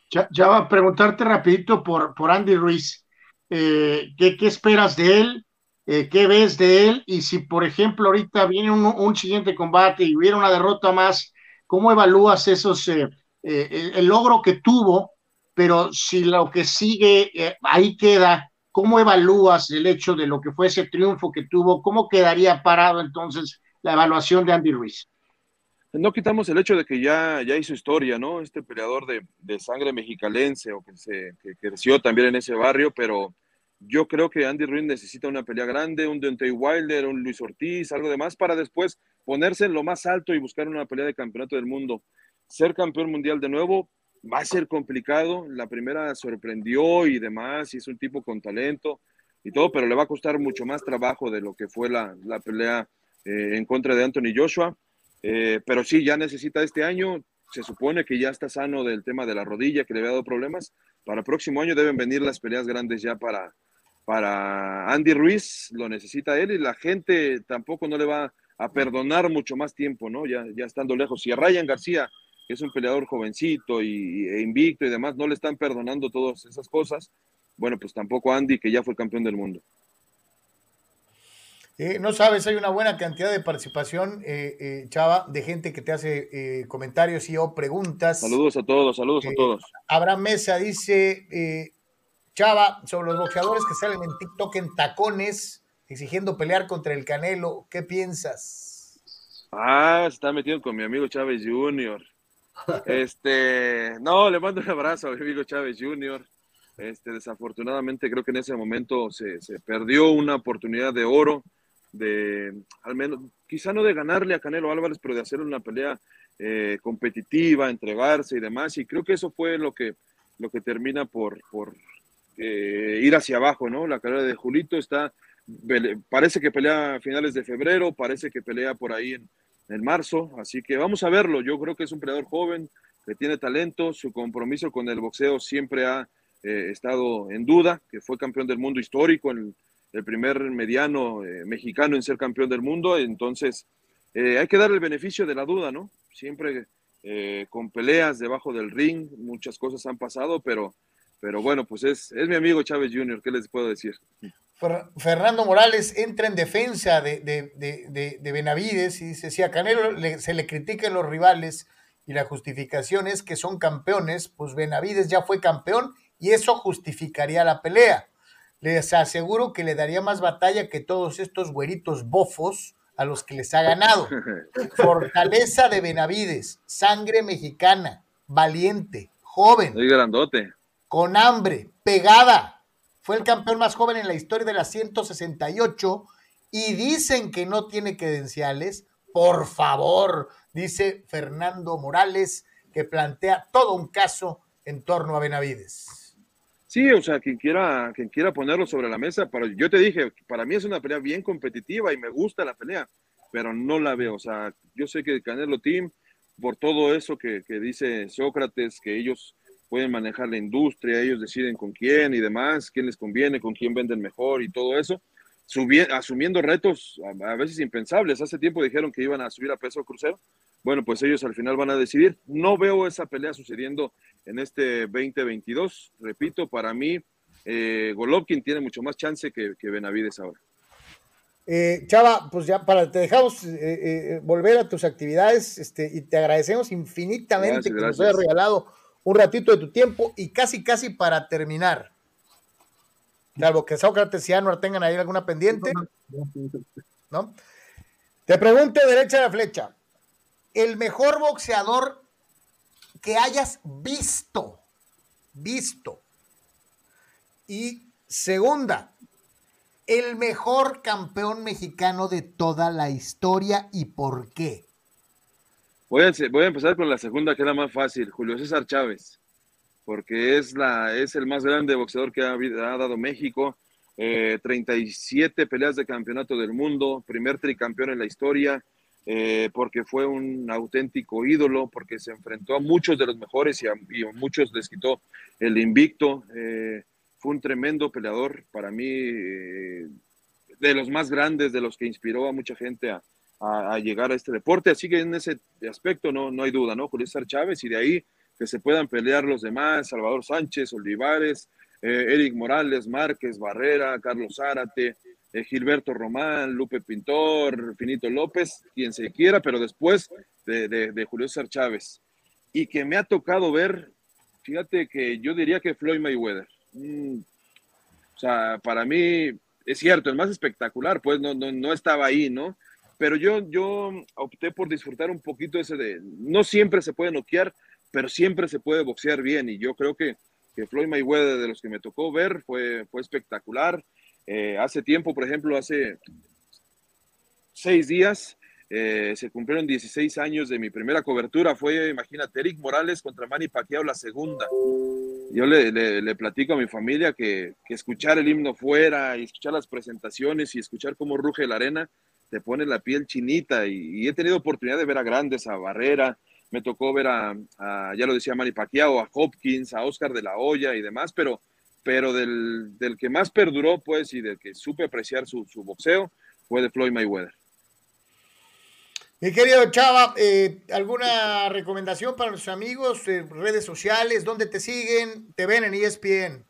Ya, va preguntarte rapidito por, por Andy Ruiz. Eh, ¿qué, ¿Qué esperas de él? Eh, qué ves de él y si, por ejemplo, ahorita viene un, siguiente combate y hubiera una derrota más, ¿cómo evalúas esos, eh, eh, el, logro que tuvo, pero si lo que sigue ahí queda, ¿cómo evalúas el hecho de lo que fue ese triunfo que tuvo? ¿Cómo quedaría parado entonces la evaluación de Andy Ruiz? No quitamos el hecho de que ya, ya hizo historia, ¿no? Este peleador de, sangre mexicalense o que, se, que creció también en ese barrio, pero yo creo que Andy Ruiz necesita una pelea grande, un Deontay Wilder, un Luis Ortiz, algo de más para después ponerse en lo más alto y buscar una pelea de campeonato del mundo. Ser campeón mundial de nuevo va a ser complicado. La primera sorprendió y demás, y es un tipo con talento y todo, pero le va a costar mucho más trabajo de lo que fue la, pelea eh, en contra de Anthony Joshua. Eh, pero sí, ya necesita este año. Se supone que ya está sano del tema de la rodilla, que le había dado problemas. Para el próximo año deben venir las peleas grandes ya para, para Andy Ruiz, lo necesita él y la gente tampoco no le va a perdonar mucho más tiempo, ¿no? Ya, ya estando lejos. Si a Ryan García, que es un peleador jovencito y, e invicto y demás, no le están perdonando todas esas cosas, bueno, pues tampoco Andy, que ya fue campeón del mundo. Eh, no sabes, hay una buena cantidad de participación, eh, eh, Chava, de gente que te hace comentarios y o preguntas. Saludos a todos, saludos a todos. Abraham Mesa dice, Chava, sobre los boxeadores que salen en TikTok en tacones, exigiendo pelear contra el Canelo, ¿qué piensas? Ah, se está metiendo con mi amigo Chávez Jr. Este, no, le mando un abrazo a mi amigo Chávez Jr. Este, desafortunadamente creo que en ese momento se, se perdió una oportunidad de oro de, al menos, quizá no de ganarle a Canelo Álvarez, pero de hacer una pelea eh, competitiva, entregarse y demás. Y creo que eso fue lo que, lo que termina por, por eh, ir hacia abajo, ¿no? La carrera de Julito está, parece que pelea a finales de febrero, parece que pelea por ahí en, en marzo, así que vamos a verlo. Yo creo que es un peleador joven, que tiene talento, su compromiso con el boxeo siempre ha eh, estado en duda, que fue campeón del mundo histórico en el primer mediano eh, mexicano en ser campeón del mundo, entonces hay que darle el beneficio de la duda, ¿no? Siempre con peleas debajo del ring, muchas cosas han pasado, pero, pero bueno, pues es, es mi amigo Chávez Jr., ¿qué les puedo decir? Fernando Morales entra en defensa de, de, Benavides y dice, si a Canelo se le critican los rivales y la justificación es que son campeones, pues Benavides ya fue campeón y eso justificaría la pelea les aseguro que le daría más batalla que todos estos güeritos bofos a los que les ha ganado. Fortaleza de Benavides, sangre mexicana, valiente, joven. Muy grandote. Con hambre, pegada. Fue el campeón más joven en la historia de las 168 y dicen que no tiene credenciales. Por favor, dice Fernando Morales, que plantea todo un caso en torno a Benavides. Sí, o sea, quien quiera, quien quiera ponerlo sobre la mesa, pero yo te dije, para mí es una pelea bien competitiva y me gusta la pelea, pero no la veo. O sea, yo sé que Canelo Team, por todo eso que, dice Sócrates, que ellos pueden manejar la industria, ellos deciden con quién y demás, quién les conviene, con quién venden mejor y todo eso, asumiendo retos a, veces impensables. Hace tiempo dijeron que iban a subir a peso crucero. Bueno, pues ellos al final van a decidir. No veo esa pelea sucediendo en este 2022. Repito, para mí, eh, Golovkin tiene mucho más chance que, Benavides ahora. Eh, Chava, pues ya para te dejamos eh, eh, volver a tus actividades este, y te agradecemos infinitamente que nos hayas regalado un ratito de tu tiempo y casi, casi para terminar. Salvo que Sócrates y Anuar tengan ahí alguna pendiente. ¿No? Te pregunto derecha de la flecha. El mejor boxeador que hayas visto, visto. Y segunda, el mejor campeón mexicano de toda la historia y por qué. Voy a, empezar con la segunda, que era más fácil, Julio César Chávez, porque es, la, el más grande boxeador que ha, dado México. 37 eh, peleas de campeonato del mundo, primer tricampeón en la historia, eh, porque fue un auténtico ídolo, porque se enfrentó a muchos de los mejores y a, muchos les quitó el invicto. Eh, fue un tremendo peleador para mí, eh, de los más grandes, de los que inspiró a mucha gente a, llegar a este deporte. Así que en ese aspecto no, no hay duda, ¿no? Julio César Chávez y de ahí que se puedan pelear los demás, Salvador Sánchez, Olivares, Eric Morales, Márquez, Barrera, Carlos Zárate, eh, Gilberto Román, Lupe Pintor, Finito López, quien se quiera, pero después de, Julio César Chávez. Y que me ha tocado ver, fíjate que yo diría que Floyd Mayweather. Mm, o sea, para mí es cierto, el más espectacular, pues no, no, no estaba ahí, ¿no? Pero yo, yo opté por disfrutar un poquito ese de, no siempre se puede noquear, pero siempre se puede boxear bien y yo creo que que Floyd Mayweather, de los que me tocó ver, fue, fue espectacular. Eh, hace tiempo, por ejemplo, hace seis días, eh, se cumplieron 16 años de mi primera cobertura. Fue, imagínate, Eric Morales contra Manny Pacquiao, la segunda. Yo le, le, platico a mi familia que, que, escuchar el himno fuera y escuchar las presentaciones y escuchar cómo ruge la arena, te pone la piel chinita. Y, he tenido oportunidad de ver a grandes, a Barrera, me tocó ver a, ya lo decía Manny Pacquiao, a Hopkins, a Oscar de la Hoya y demás, pero, pero del, del que más perduró, pues, y del que supe apreciar su, su boxeo, fue de Floyd Mayweather. Mi querido Chava, eh, ¿alguna recomendación para nuestros amigos? Eh, redes sociales, ¿dónde te siguen? ¿Te ven en ESPN?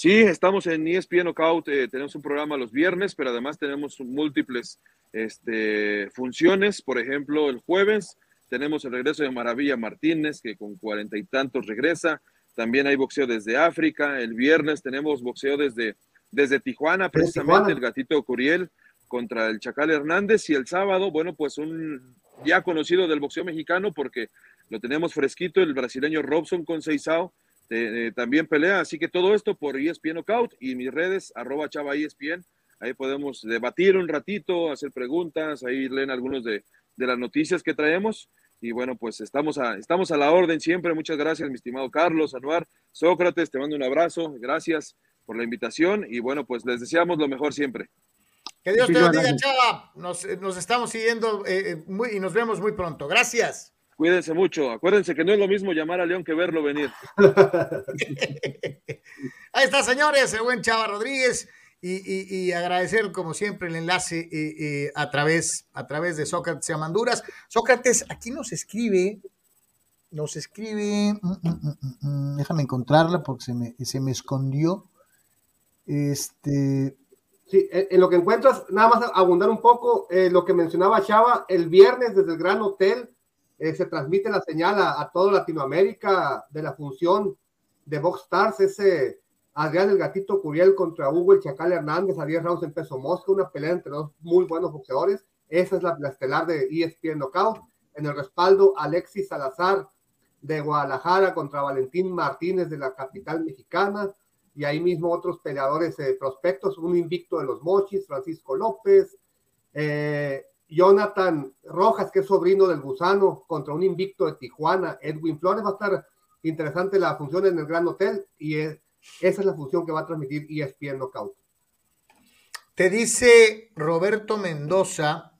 Sí, estamos en ESPN Knockout, eh, tenemos un programa los viernes, pero además tenemos múltiples este, funciones. Por ejemplo, el jueves tenemos el regreso de Maravilla Martínez, que con cuarenta y tantos regresa. También hay boxeo desde África. El viernes tenemos boxeo desde, desde Tijuana, precisamente el gatito Curiel contra el Chacal Hernández. Y el sábado, bueno, pues un ya conocido del boxeo mexicano, porque lo tenemos fresquito, el brasileño Robson con Seisao. Eh, eh, también pelea, así que todo esto por ESPN Knockout y mis redes, arroba chava ESPN, ahí podemos debatir un ratito, hacer preguntas, ahí leen algunos de, de las noticias que traemos. Y bueno, pues estamos a, estamos a la orden siempre. Muchas gracias, mi estimado Carlos, Anuar, Sócrates, te mando un abrazo. Gracias por la invitación y bueno, pues les deseamos lo mejor siempre. Que Dios te bendiga, Chava. Nos, nos estamos siguiendo eh, eh, muy, y nos vemos muy pronto. Gracias. Cuídense mucho. Acuérdense que no es lo mismo llamar a León que verlo venir. Ahí está, señores, el buen Chava Rodríguez y, agradecer como siempre el enlace eh, eh, a, través, a través de Sócrates y Amanduras. Sócrates, aquí nos escribe, nos escribe, mm, mm, mm, déjame encontrarla porque se me, se me escondió. Este. Sí, en lo que encuentras, nada más abundar un poco, eh, lo que mencionaba Chava, el viernes desde el Gran Hotel se transmite la señal a, a toda Latinoamérica de la función de Box Stars, ese Adrián el Gatito Curiel contra Hugo el Chacal Hernández a 10 rounds en peso mosca, una pelea entre dos muy buenos boxeadores. Esa es la, estelar de ESPN Knockout. En el respaldo, Alexis Salazar de Guadalajara contra Valentín Martínez de la capital mexicana. Y ahí mismo otros peleadores eh, prospectos, un invicto de los Mochis, Francisco López, eh, Jonathan Rojas, que es sobrino del gusano, contra un invicto de Tijuana, Edwin Flores. Va a estar interesante la función en el Gran Hotel y es esa es la función que va a transmitir ESPN Knockout. Te dice Roberto Mendoza,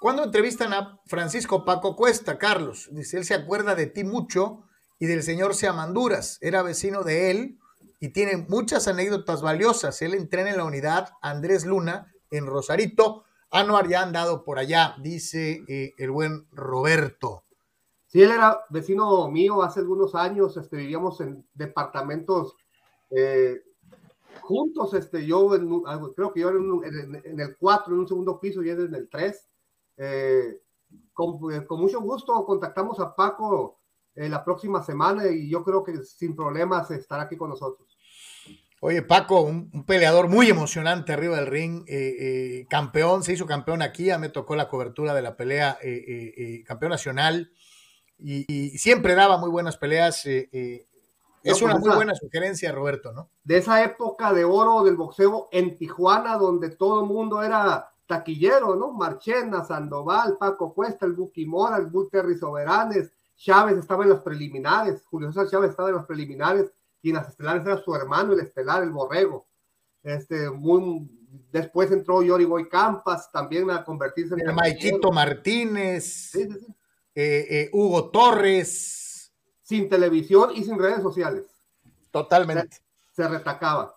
cuando entrevistan a Francisco Paco Cuesta, Carlos, dice, él se acuerda de ti mucho y del señor Seamanduras, era vecino de él y tiene muchas anécdotas valiosas. Él entrena en la unidad Andrés Luna en Rosarito. Anuar ya han dado por allá, dice eh, el buen Roberto. Sí, él era vecino mío hace algunos años, este, vivíamos en departamentos eh, juntos, este, yo creo que yo en, el 4, en un segundo piso y él en el 3. Eh, con, mucho gusto contactamos a Paco la próxima semana y yo creo que sin problemas estará aquí con nosotros. Oye, Paco, un, peleador muy emocionante arriba del ring, campeón, se hizo campeón aquí, ya me tocó la cobertura de la pelea, campeón nacional, y, siempre daba muy buenas peleas. Eh, eh, es una muy buena sugerencia, Roberto, ¿no? De esa época de oro del boxeo en Tijuana, donde todo el mundo era taquillero, ¿no? Marchena, Sandoval, Paco Cuesta, el Buki Mora, el Bull Terry Soberanes, Chávez estaba en los preliminares, Julio César Chávez estaba en los preliminares, y en las estelares era su hermano, el estelar, el borrego. Este, muy, después entró Yori Boy Campas, también a convertirse en... El Maikito Martínez. Sí, sí, sí. Eh, eh, Hugo Torres. Sin televisión y sin redes sociales. Totalmente. Se, retacaba.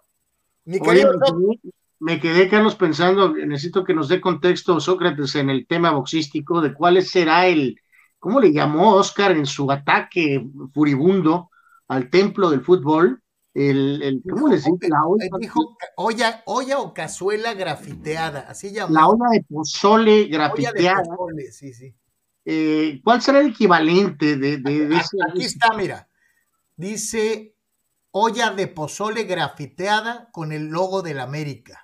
me, quedé, Carlos, pensando, necesito que nos dé contexto Sócrates en el tema boxístico de cuál será el, ¿cómo le llamó Oscar en su ataque furibundo al templo del fútbol? El, ¿Cómo le La olla, olla, o cazuela grafiteada, así llamó. La olla de pozole grafiteada. sí, sí. Eh, ¿cuál será el equivalente de, ese? Aquí está, mira. Dice olla de pozole grafiteada con el logo del América.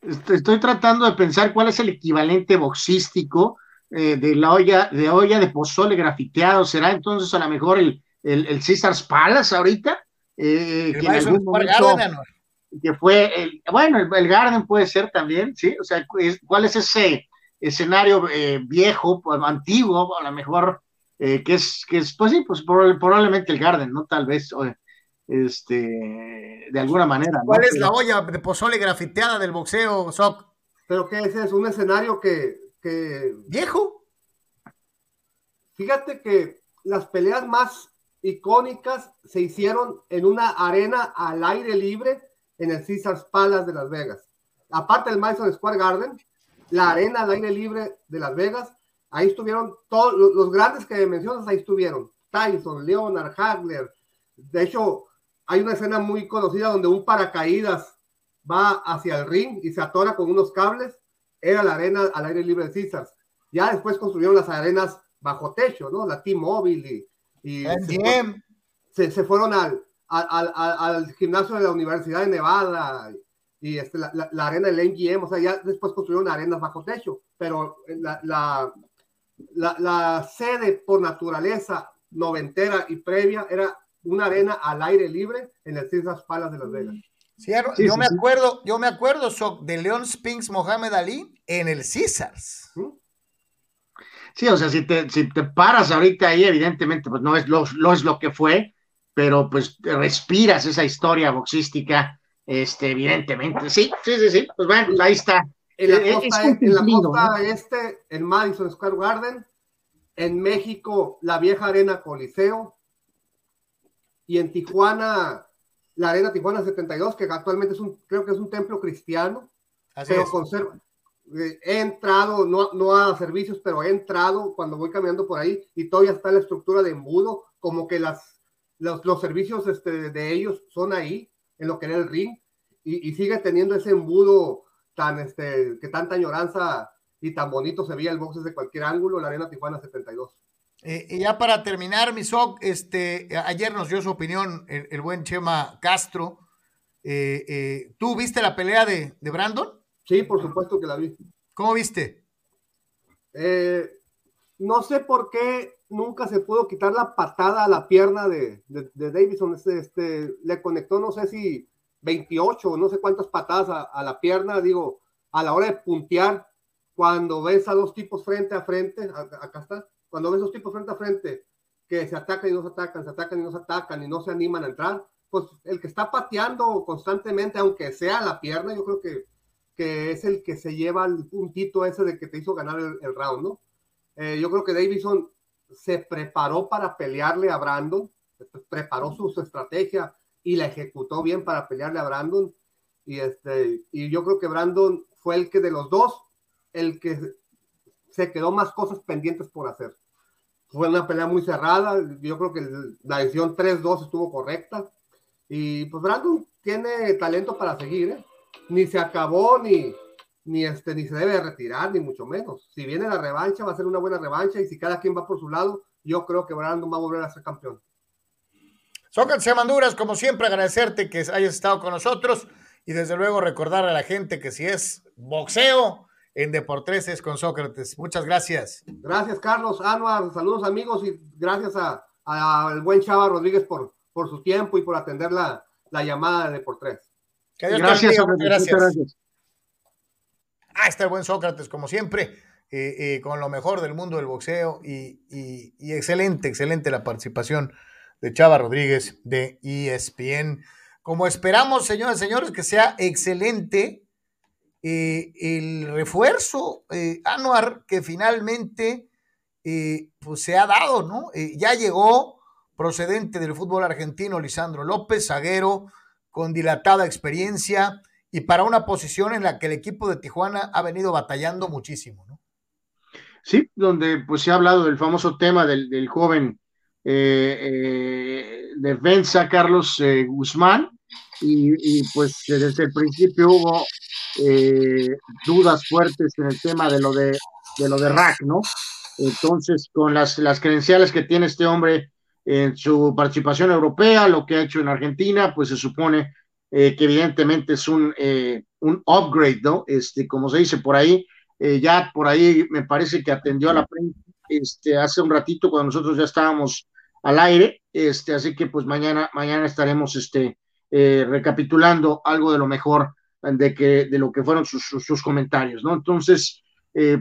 Estoy tratando de pensar cuál es el equivalente boxístico eh, de la olla de olla de pozole grafiteado. ¿Será entonces a lo mejor el, el, el Caesars Palace ahorita, eh, que, en algún momento- Garden, Anuar. que fue, el, bueno, el, el Garden puede ser también, ¿sí? O sea, ¿cuál es ese escenario eh, viejo, pues, antiguo, a lo mejor, eh, que es, que es, pues sí, pues proba- probablemente el Garden, ¿no? Tal vez, o, este, de alguna manera. ¿no? ¿Cuál es la olla de pozole grafiteada del boxeo, Soc? Pero ¿qué es eso? Un escenario que, que ¿Viejo? Fíjate que las peleas más icónicas se hicieron en una arena al aire libre en el Caesars Palace de Las Vegas. Aparte del Madison Square Garden, la arena al aire libre de Las Vegas, ahí estuvieron todos los, grandes que mencionas, ahí estuvieron. Tyson, Leonard, Hagler. De hecho, hay una escena muy conocida donde un paracaídas va hacia el ring y se atora con unos cables. Era la arena al aire libre de Caesars. Ya después construyeron las arenas bajo techo, ¿no? La T-Mobile y, y MGM. se- se fueron al, al, al- al- gimnasio de la Universidad de Nevada y este, la, la- la arena del MGM, o sea, ya después construyeron arenas bajo techo, pero la, la, la, la sede por naturaleza noventera y previa era una arena al aire libre en el Caesars Palace de Las Vegas. Sí, Sí, yo sí, me sí. acuerdo, yo me acuerdo, de Leon Spinks Mohamed Ali en el Caesars. ¿Mm? Sí, o sea, si te, si te paras ahorita ahí, evidentemente, pues no es lo, no es lo que fue, pero pues respiras esa historia boxística, este, evidentemente. Sí, sí, sí, sí. Pues bueno, ahí está. En la Eh, costa, es un en la costa este, en Madison Square Garden, en México, la vieja arena Coliseo, y en Tijuana, la arena Tijuana 72, que actualmente es un, creo que es un templo cristiano, Así pero es. conserva. He entrado, no, no a servicios, pero he entrado cuando voy caminando por ahí y todavía está la estructura de embudo, como que las, los, los servicios este, de ellos son ahí, en lo que era el ring, y, y sigue teniendo ese embudo tan, este, que tanta añoranza y tan bonito se veía el box desde cualquier ángulo, la Arena Tijuana 72. Eh, y ya para terminar, mi Soc, este, ayer nos dio su opinión el, el buen Chema Castro. Eh, eh, ¿Tú viste la pelea de, de Brandon? Sí, por supuesto que la vi. ¿Cómo viste? Eh, no sé por qué nunca se pudo quitar la patada a la pierna de, de, de Davison. Este, este, le conectó, no sé si 28 o no sé cuántas patadas a, a, la pierna. Digo, a la hora de puntear, cuando ves a dos tipos frente a frente, a, acá está, cuando ves a dos tipos frente a frente que se atacan y no se atacan, se atacan y no se atacan y no se animan a entrar, pues el que está pateando constantemente, aunque sea la pierna, yo creo que, que es el que se lleva el puntito ese de que te hizo ganar el, round, ¿no? Eh, yo creo que Davison se preparó para pelearle a Brandon, preparó su, su, estrategia y la ejecutó bien para pelearle a Brandon. Y, este, y yo creo que Brandon fue el que de los dos, el que se quedó más cosas pendientes por hacer. Fue una pelea muy cerrada, yo creo que la decisión 3-2 estuvo correcta. Y pues Brandon tiene talento para seguir, ¿eh? Ni se acabó, ni, ni, este, ni se debe retirar, ni mucho menos. Si viene la revancha, va a ser una buena revancha y si cada quien va por su lado, yo creo que Brandon va a volver a ser campeón. Sócrates Manduras, como siempre, agradecerte que hayas estado con nosotros y desde luego recordar a la gente que si es boxeo en Deportes es con Sócrates. Muchas gracias. Gracias, Carlos, Anuar, saludos amigos y gracias al buen Chava Rodríguez por, por su tiempo y por atender la, la llamada de Deportes. Que Dios gracias, te bendiga, gracias. gracias. Ah, está el buen Sócrates, como siempre, eh, eh, con lo mejor del mundo del boxeo y, y, y, excelente, excelente la participación de Chava Rodríguez de ESPN. Como esperamos, señoras y señores, que sea excelente eh, el refuerzo Anuar que finalmente pues se ha dado, ¿no? Ya llegó procedente del fútbol argentino Lisandro López, zaguero con dilatada experiencia y para una posición en la que el equipo de Tijuana ha venido batallando muchísimo, ¿no? Sí, donde pues se ha hablado del famoso tema del, del joven eh, eh, defensa Carlos eh, Guzmán y, y, pues desde el principio hubo dudas fuertes en el tema de lo de, de lo de Rack, ¿no? Entonces, con las, las credenciales que tiene este hombre en su participación europea, lo que ha hecho en Argentina, pues se supone eh, que evidentemente es un, eh, un upgrade, ¿no? Este, como se dice por ahí, eh, ya por ahí me parece que atendió a la prensa este, hace un ratito cuando nosotros ya estábamos al aire, este, así que pues mañana, mañana estaremos este, recapitulando algo de lo mejor de, que, de lo que fueron sus, sus, comentarios, ¿no? Entonces,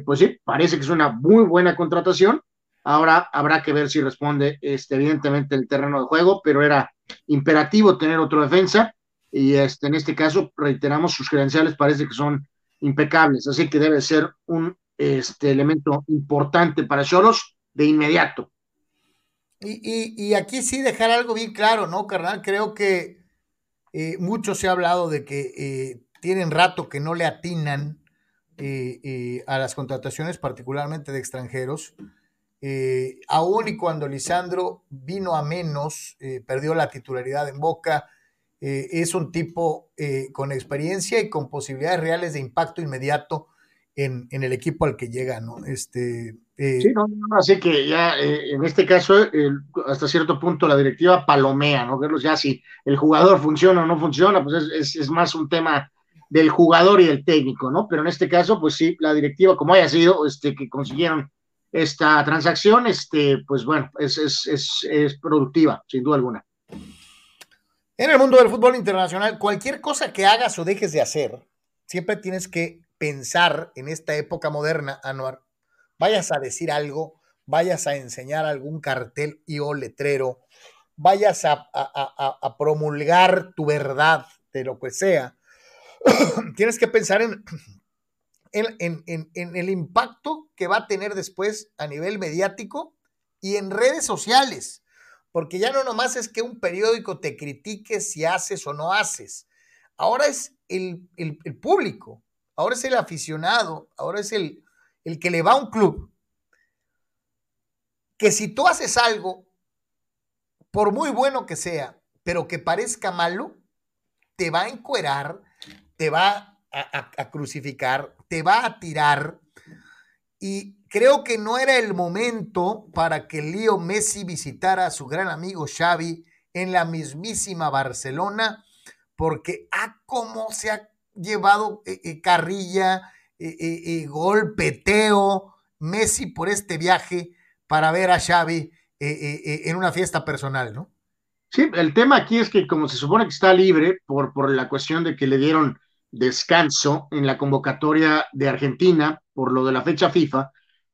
pues sí, parece que es una muy buena contratación. Ahora habrá que ver si responde, este, evidentemente, el terreno de juego, pero era imperativo tener otro defensa y este, en este caso, reiteramos, sus credenciales parece que son impecables, así que debe ser un este, elemento importante para Cholos de inmediato. Y, aquí sí dejar algo bien claro, ¿no, carnal? Creo que eh, mucho se ha hablado de que eh, tienen rato que no le atinan eh, a las contrataciones, particularmente de extranjeros. Aún y cuando Lisandro vino a menos, perdió la titularidad en Boca, es un tipo con experiencia y con posibilidades reales de impacto inmediato en, el equipo al que llega, ¿no? Este, eh, sí, no, no, así que ya eh, en este caso, hasta cierto punto la directiva palomea, ¿no? Verlos ya si el jugador funciona o no funciona, pues es, es, más un tema del jugador y del técnico, ¿no? Pero en este caso, pues sí, la directiva, como haya sido, este, que consiguieron esta transacción, este, pues bueno, es, es, es productiva, sin duda alguna. En el mundo del fútbol internacional, cualquier cosa que hagas o dejes de hacer, siempre tienes que pensar en esta época moderna, Anuar, vayas a decir algo, vayas a enseñar algún cartel y o letrero, vayas a, promulgar tu verdad de lo que sea, tienes que pensar en, en, el impacto que va a tener después a nivel mediático y en redes sociales, porque ya no nomás es que un periódico te critique si haces o no haces, ahora es el público, ahora es el aficionado, ahora es el, el que le va a un club, que si tú haces algo, por muy bueno que sea, pero que parezca malo, te va a encuerar, te va a, crucificar, te va a tirar. Y creo que no era el momento para que Leo Messi visitara a su gran amigo Xavi en la mismísima Barcelona, porque a ah, cómo se ha llevado eh, eh, carrilla, eh, golpeteo Messi por este viaje para ver a Xavi en una fiesta personal, ¿no? Sí, el tema aquí es que como se supone que está libre por, por la cuestión de que le dieron descanso en la convocatoria de Argentina por lo de la fecha FIFA,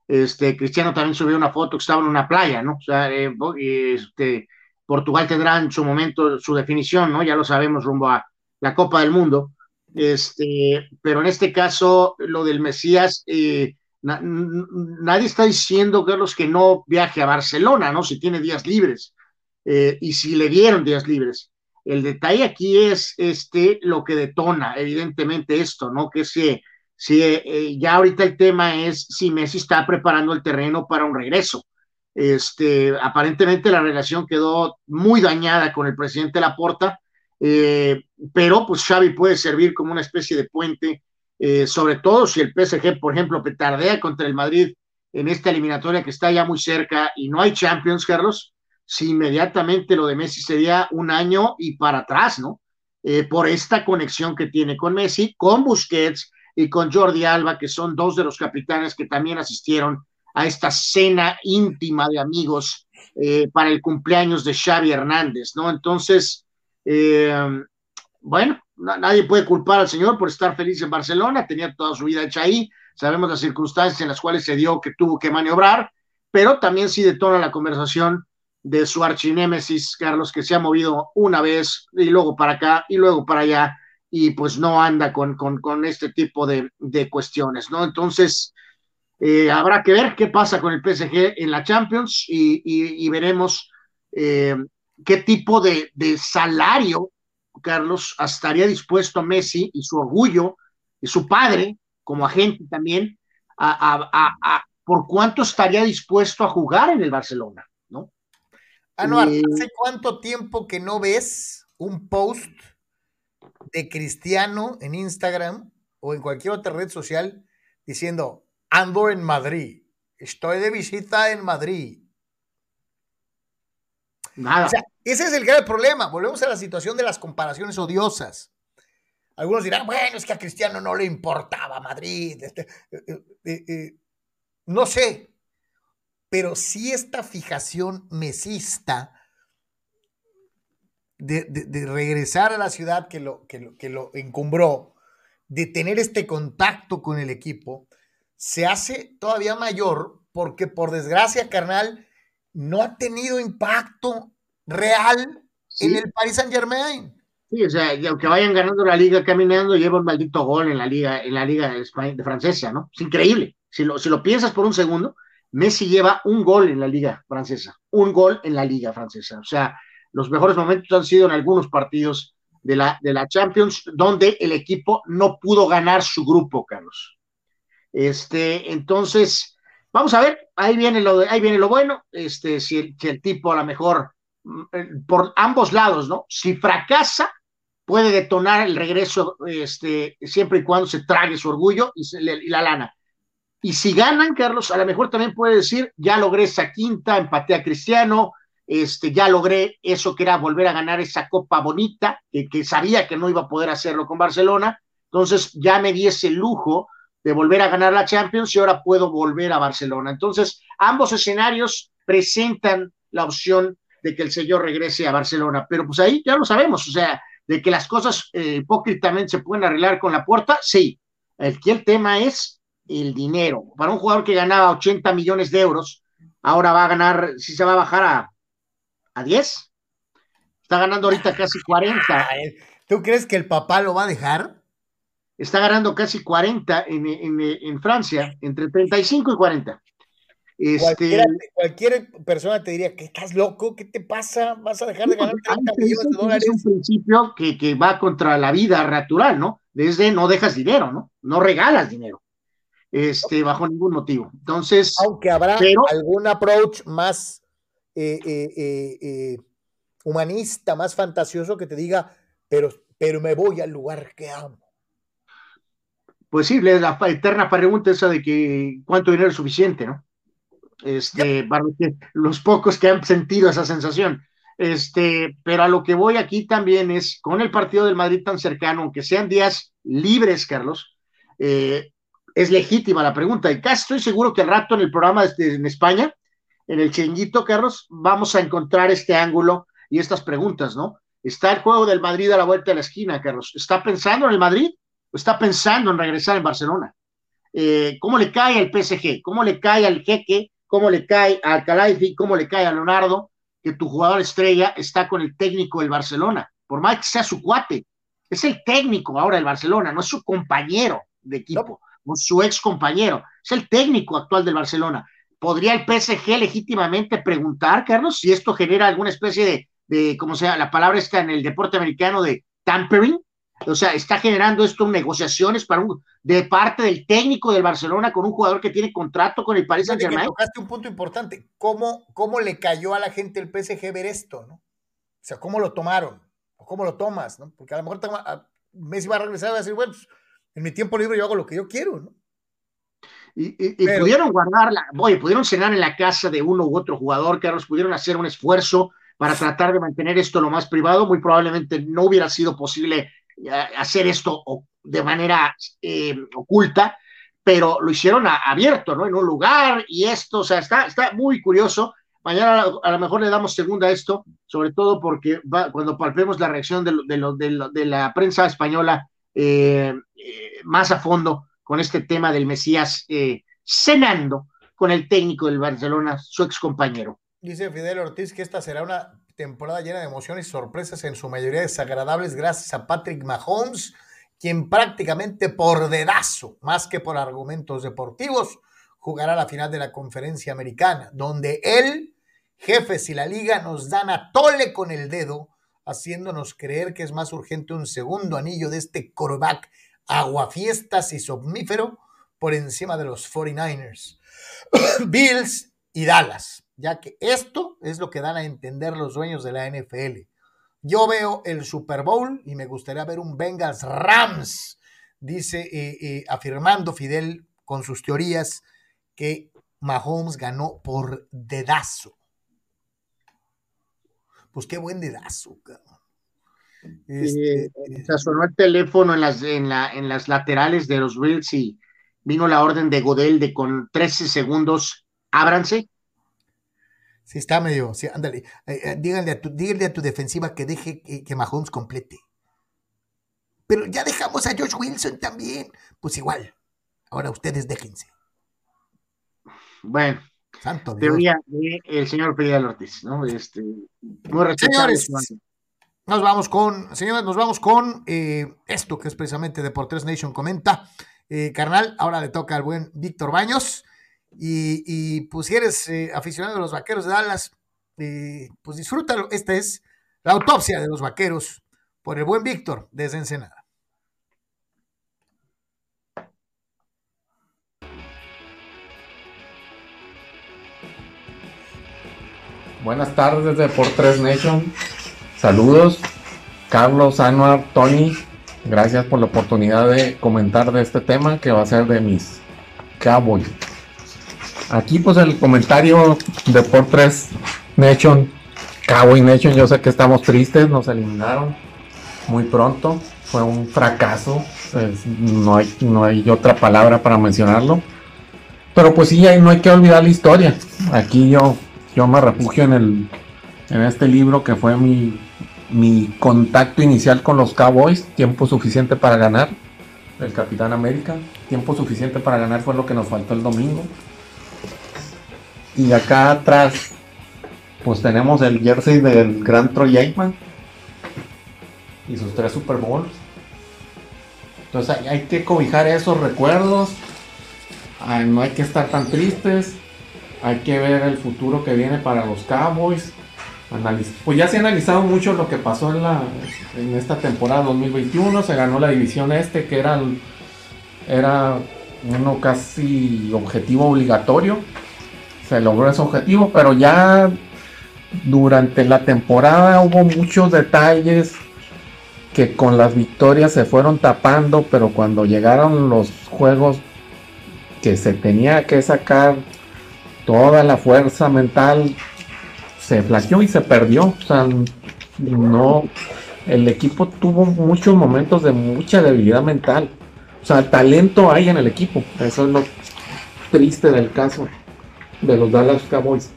este, Cristiano también subió una foto que estaba en una playa, ¿no? O sea, este, Portugal tendrá en su momento su definición, ¿no? Ya lo sabemos rumbo a la Copa del Mundo, este, pero en este caso, lo del Mesías, eh, nadie está diciendo, Carlos, que no viaje a Barcelona, ¿no? Si tiene días libres eh, y si le dieron días libres. El detalle aquí es este, lo que detona, evidentemente, esto, ¿no? Que si, si eh, ya ahorita el tema es si Messi está preparando el terreno para un regreso. Este, aparentemente la relación quedó muy dañada con el presidente Laporta eh, pero pues Xavi puede servir como una especie de puente, eh, sobre todo si el PSG, por ejemplo, petardea contra el Madrid en esta eliminatoria que está ya muy cerca y no hay Champions, Carlos, si inmediatamente lo de Messi sería un año y para atrás, ¿no? Eh, por esta conexión que tiene con Messi, con Busquets y con Jordi Alba, que son dos de los capitanes que también asistieron a esta cena íntima de amigos para el cumpleaños de Xavi Hernández, ¿no? Entonces, eh, bueno, nadie puede culpar al señor por estar feliz en Barcelona, tenía toda su vida hecha ahí, sabemos las circunstancias en las cuales se dio que tuvo que maniobrar, pero también sí detona la conversación de su archinémesis, Carlos, que se ha movido una vez y luego para acá y luego para allá, y pues no anda con, con, este tipo de, cuestiones, ¿no? Entonces, eh, habrá que ver qué pasa con el PSG en la Champions y, veremos eh, qué tipo de, salario, Carlos, estaría dispuesto Messi y su orgullo y su padre, como agente también, a, por cuánto estaría dispuesto a jugar en el Barcelona. Anuar, eh, ¿hace cuánto tiempo que no ves un post de Cristiano en Instagram o en cualquier otra red social diciendo, ando en Madrid, estoy de visita en Madrid, Nada. ese es el grave problema. Volvemos a la situación de las comparaciones odiosas. Algunos dirán, bueno, es que a Cristiano no le importaba Madrid. Este, eh, eh, eh, no sé. Pero sí esta fijación mesista de, regresar a la ciudad que lo, que, lo, que lo encumbró, de tener este contacto con el equipo, se hace todavía mayor porque por desgracia, carnal, no ha tenido impacto real en el Paris Saint Germain. Sí, o sea, aunque vayan ganando la liga caminando, lleva un maldito gol en la liga, en la liga de, España, de francesa, ¿no? Es increíble. Si lo, si lo piensas por un segundo, Messi lleva un gol en la liga francesa, un gol en la liga francesa. O sea, los mejores momentos han sido en algunos partidos de la, de la Champions, donde el equipo no pudo ganar su grupo, Carlos. Este, entonces, vamos a ver, ahí viene lo, ahí viene lo bueno, este, si el, tipo a lo mejor, mm, por ambos lados, ¿no? Si fracasa, puede detonar el regreso este, siempre y cuando se trague su orgullo y, y, la lana. Y si ganan, Carlos, a lo mejor también puede decir, ya logré esa quinta, empaté a Cristiano, este, ya logré eso que era volver a ganar esa copa bonita, que, sabía que no iba a poder hacerlo con Barcelona, entonces ya me di ese lujo de volver a ganar la Champions y ahora puedo volver a Barcelona. Entonces, ambos escenarios presentan la opción de que el señor regrese a Barcelona, pero pues ahí ya lo sabemos, o sea, de que las cosas eh, hipócritamente se pueden arreglar con la puerta, sí. Aquí el tema es el dinero. Para un jugador que ganaba 80 millones de euros, ahora va a ganar, si se va a bajar a, a 10. Está ganando ahorita casi 40. ¿Tú crees que el papá lo va a dejar? Está ganando casi 40 en, en, en Francia, entre 35 y 40. Este, cualquier persona te diría que estás loco, ¿qué te pasa? ¿Vas a dejar de ganar 30 millones de dólares? Es un principio que, que, va contra la vida natural, ¿no? Desde no dejas dinero, ¿no? No regalas dinero, este, bajo ningún motivo. Entonces. Aunque habrá algún approach más eh, eh, eh, humanista, más fantasioso que te diga, pero, pero me voy al lugar que amo. Pues sí, la eterna pregunta esa de que cuánto dinero es suficiente, ¿no? este, para los pocos que han sentido esa sensación. Este, pero a lo que voy aquí también es, con el partido del Madrid tan cercano, aunque sean días libres, Carlos, eh, es legítima la pregunta. Y casi estoy seguro que al rato en el programa este, en España, en el chinguito, Carlos, vamos a encontrar este ángulo y estas preguntas, ¿no? Está el juego del Madrid a la vuelta de la esquina, Carlos. ¿Está pensando en el Madrid o está pensando en regresar en Barcelona? Eh, ¿Cómo le cae al PSG? ¿Cómo le cae al jeque cómo le cae a Alcalaifi, cómo le cae a Leonardo, que tu jugador estrella está con el técnico del Barcelona, por más que sea su cuate, es el técnico ahora del Barcelona, no es su compañero de equipo. Su ex compañero, es el técnico actual del Barcelona. ¿Podría el PSG legítimamente preguntar, Carlos, si esto genera alguna especie de, de como sea, la palabra está en el deporte americano de tampering? O sea, está generando esto negociaciones para un, de parte del técnico del Barcelona con un jugador que tiene contrato con el Paris Saint Germain. Tocaste un punto importante. ¿Cómo, ¿Cómo le cayó a la gente el PSG ver esto? ¿no? O sea, ¿cómo lo tomaron? ¿O cómo lo tomas? ¿no? Porque a lo mejor Messi va a regresar y va a decir, bueno, pues, en mi tiempo libre yo hago lo que yo quiero, ¿no? Y, y, pudieron guardarla, oye, pudieron cenar en la casa de uno u otro jugador, Carlos, pudieron hacer un esfuerzo para tratar de mantener esto lo más privado. Muy probablemente no hubiera sido posible hacer esto de manera eh, oculta, pero lo hicieron abierto, ¿no? En un lugar y esto, o sea, está, está muy curioso. Mañana a lo mejor le damos segunda a esto, sobre todo porque cuando palpemos la reacción de, de, de la prensa española eh, eh, más a fondo con este tema del Mesías cenando con el técnico del Barcelona, su ex compañero. Dice Fidel Ortiz que esta será una temporada llena de emociones y sorpresas, en su mayoría desagradables, gracias a Patrick Mahomes, quien prácticamente por dedazo, más que por argumentos deportivos, jugará la final de la conferencia americana, donde él, jefes y la liga nos dan a tole con el dedo, haciéndonos creer que es más urgente un segundo anillo de este quarterback aguafiestas y somnífero por encima de los 49ers, Bills y Dallas ya que esto es lo que dan a entender los dueños de la NFL. Yo veo el Super Bowl y me gustaría ver un Bengals Rams, dice eh, eh, afirmando Fidel con sus teorías que Mahomes ganó por dedazo. Pues qué buen dedazo, cabrón. Este, eh, se sonó el teléfono en las, en, la, en las laterales de los Bills y vino la orden de Godel de con 13 segundos, ábranse Sí, está medio, sí, ándale. Eh, eh, díganle, a tu, díganle a tu defensiva que deje que, que Mahomes complete. Pero ya dejamos a Josh Wilson también. Pues igual. Ahora ustedes déjense. Bueno, Santo Dios. teoría del señor Fidel Ortiz, ¿no? Este, muy. Señores, nos vamos con, señores, nos vamos con eh, esto que es precisamente Deportes Nation comenta. Eh, carnal, ahora le toca al buen Víctor Baños. Y, pues si eres eh, aficionado de los vaqueros de Dallas, pues disfrútalo. Esta es la autopsia de los vaqueros por el buen Víctor desde Ensenada. Buenas tardes de Por 3 Nation. Saludos, Carlos, Anuar, Tony. Gracias por la oportunidad de comentar de este tema que va a ser de mis Cowboys. Aquí pues el comentario de Por 3 Nation, Cowboy Nation, yo sé que estamos tristes, nos eliminaron muy pronto, fue un fracaso, no, hay, no hay otra palabra para mencionarlo. Pero pues sí, no hay que olvidar la historia. Aquí yo yo me refugio en el en este libro que fue mi, mi contacto inicial con los Cowboys, tiempo suficiente para ganar, el Capitán América, tiempo suficiente para ganar fue lo que nos faltó el domingo. Y acá atrás, pues tenemos el jersey del gran Troy Aikman y sus tres Super Bowls. Entonces hay, que cobijar esos recuerdos, Ay, no hay que estar tan tristes, hay que ver el futuro que viene para los Cowboys. Pues ya se ha analizado mucho lo que pasó en, la, en esta temporada 2021. Se ganó la división este, que era, era uno casi objetivo obligatorio. Se logró ese objetivo, pero ya durante la temporada hubo muchos detalles que con las victorias se fueron tapando, pero cuando llegaron los juegos que se tenía que sacar toda la fuerza mental se flaqueó y se perdió. O sea, no, el equipo tuvo muchos momentos de mucha debilidad mental. O sea, talento hay en el equipo. Eso es lo triste del caso de los Dallas Cowboys.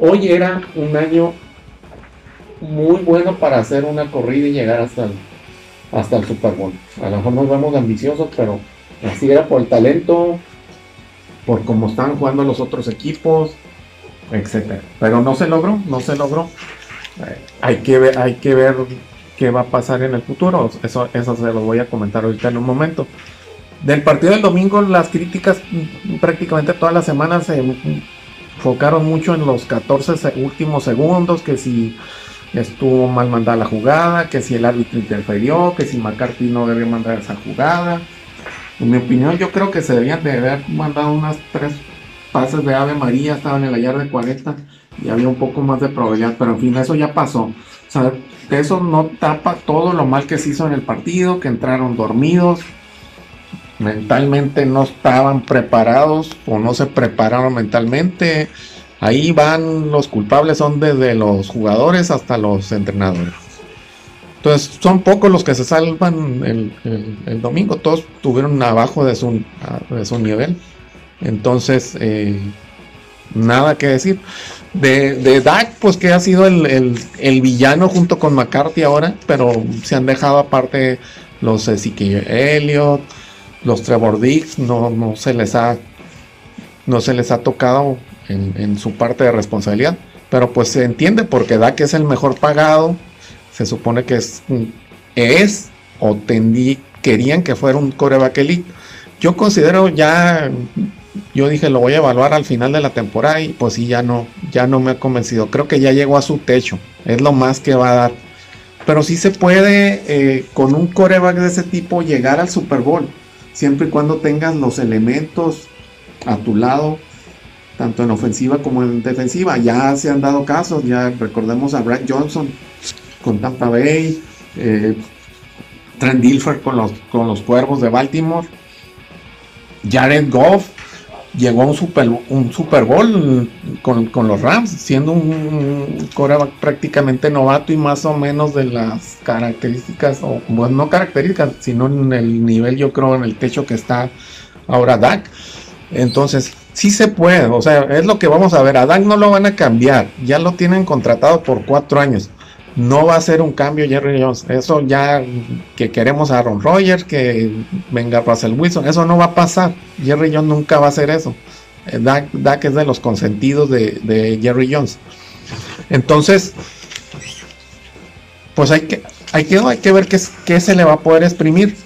Hoy era un año muy bueno para hacer una corrida y llegar hasta el, hasta el Super Bowl. A lo mejor nos vamos ambiciosos, pero así era por el talento, por cómo están jugando los otros equipos, etcétera. Pero no se logró, no se logró. Eh, hay que ver, hay que ver qué va a pasar en el futuro. Eso, eso se lo voy a comentar ahorita en un momento. Del partido del domingo, las críticas mm, prácticamente todas las semanas se enfocaron mucho en los 14 últimos segundos, que si estuvo mal mandada la jugada, que si el árbitro interferió, que si McCarthy no debió mandar esa jugada. En mi opinión, yo creo que se debían de haber mandado unas tres pases de Ave María, estaban en la yarda de 40 y había un poco más de probabilidad, pero en fin, eso ya pasó. Eso no tapa todo lo mal que se hizo en el partido, que entraron dormidos, mentalmente no estaban preparados o no se prepararon mentalmente. Ahí van los culpables, son desde los jugadores hasta los entrenadores. Entonces son pocos los que se salvan el domingo, todos tuvieron abajo de su, de su nivel. Entonces, eh, nada que decir. De, de Dak, pues que ha sido el, el, villano junto con McCarthy ahora, pero se han dejado aparte los Ezekiel Elliott, los Trevor Diggs, no, no se les ha no se les ha tocado en, en, su parte de responsabilidad. Pero pues se entiende porque Dak es el mejor pagado. Se supone que es, es o tendí, querían que fuera un coreback elite. Yo considero ya yo dije lo voy a evaluar al final de la temporada y pues sí ya no ya no me ha convencido creo que ya llegó a su techo es lo más que va a dar. Pero sí se puede eh, con un coreback de ese tipo llegar al Super Bowl siempre y cuando tengas los elementos a tu lado tanto en ofensiva como en defensiva. Ya se han dado casos ya recordemos a Brad Johnson con Tampa Bay eh, Trent Dilfer con los con los Cuervos de Baltimore Jared Goff llegó a un Super, un super Bowl con, con, los Rams, siendo un coreback prácticamente novato y más o menos de las características, o no características, sino en el nivel, yo creo, en el techo que está ahora Dak. Entonces, sí se puede, o sea, es lo que vamos a ver. A Dak no lo van a cambiar, ya lo tienen contratado por cuatro años. No va a ser un cambio Jerry Jones. Eso ya que queremos a Aaron Rodgers, que venga Russell Wilson, eso no va a pasar. Jerry Jones nunca va a hacer eso. Eh, Dak, es de los consentidos de, Jerry Jones. Entonces, pues hay que, hay que, hay que ver qué, se le va a poder exprimir.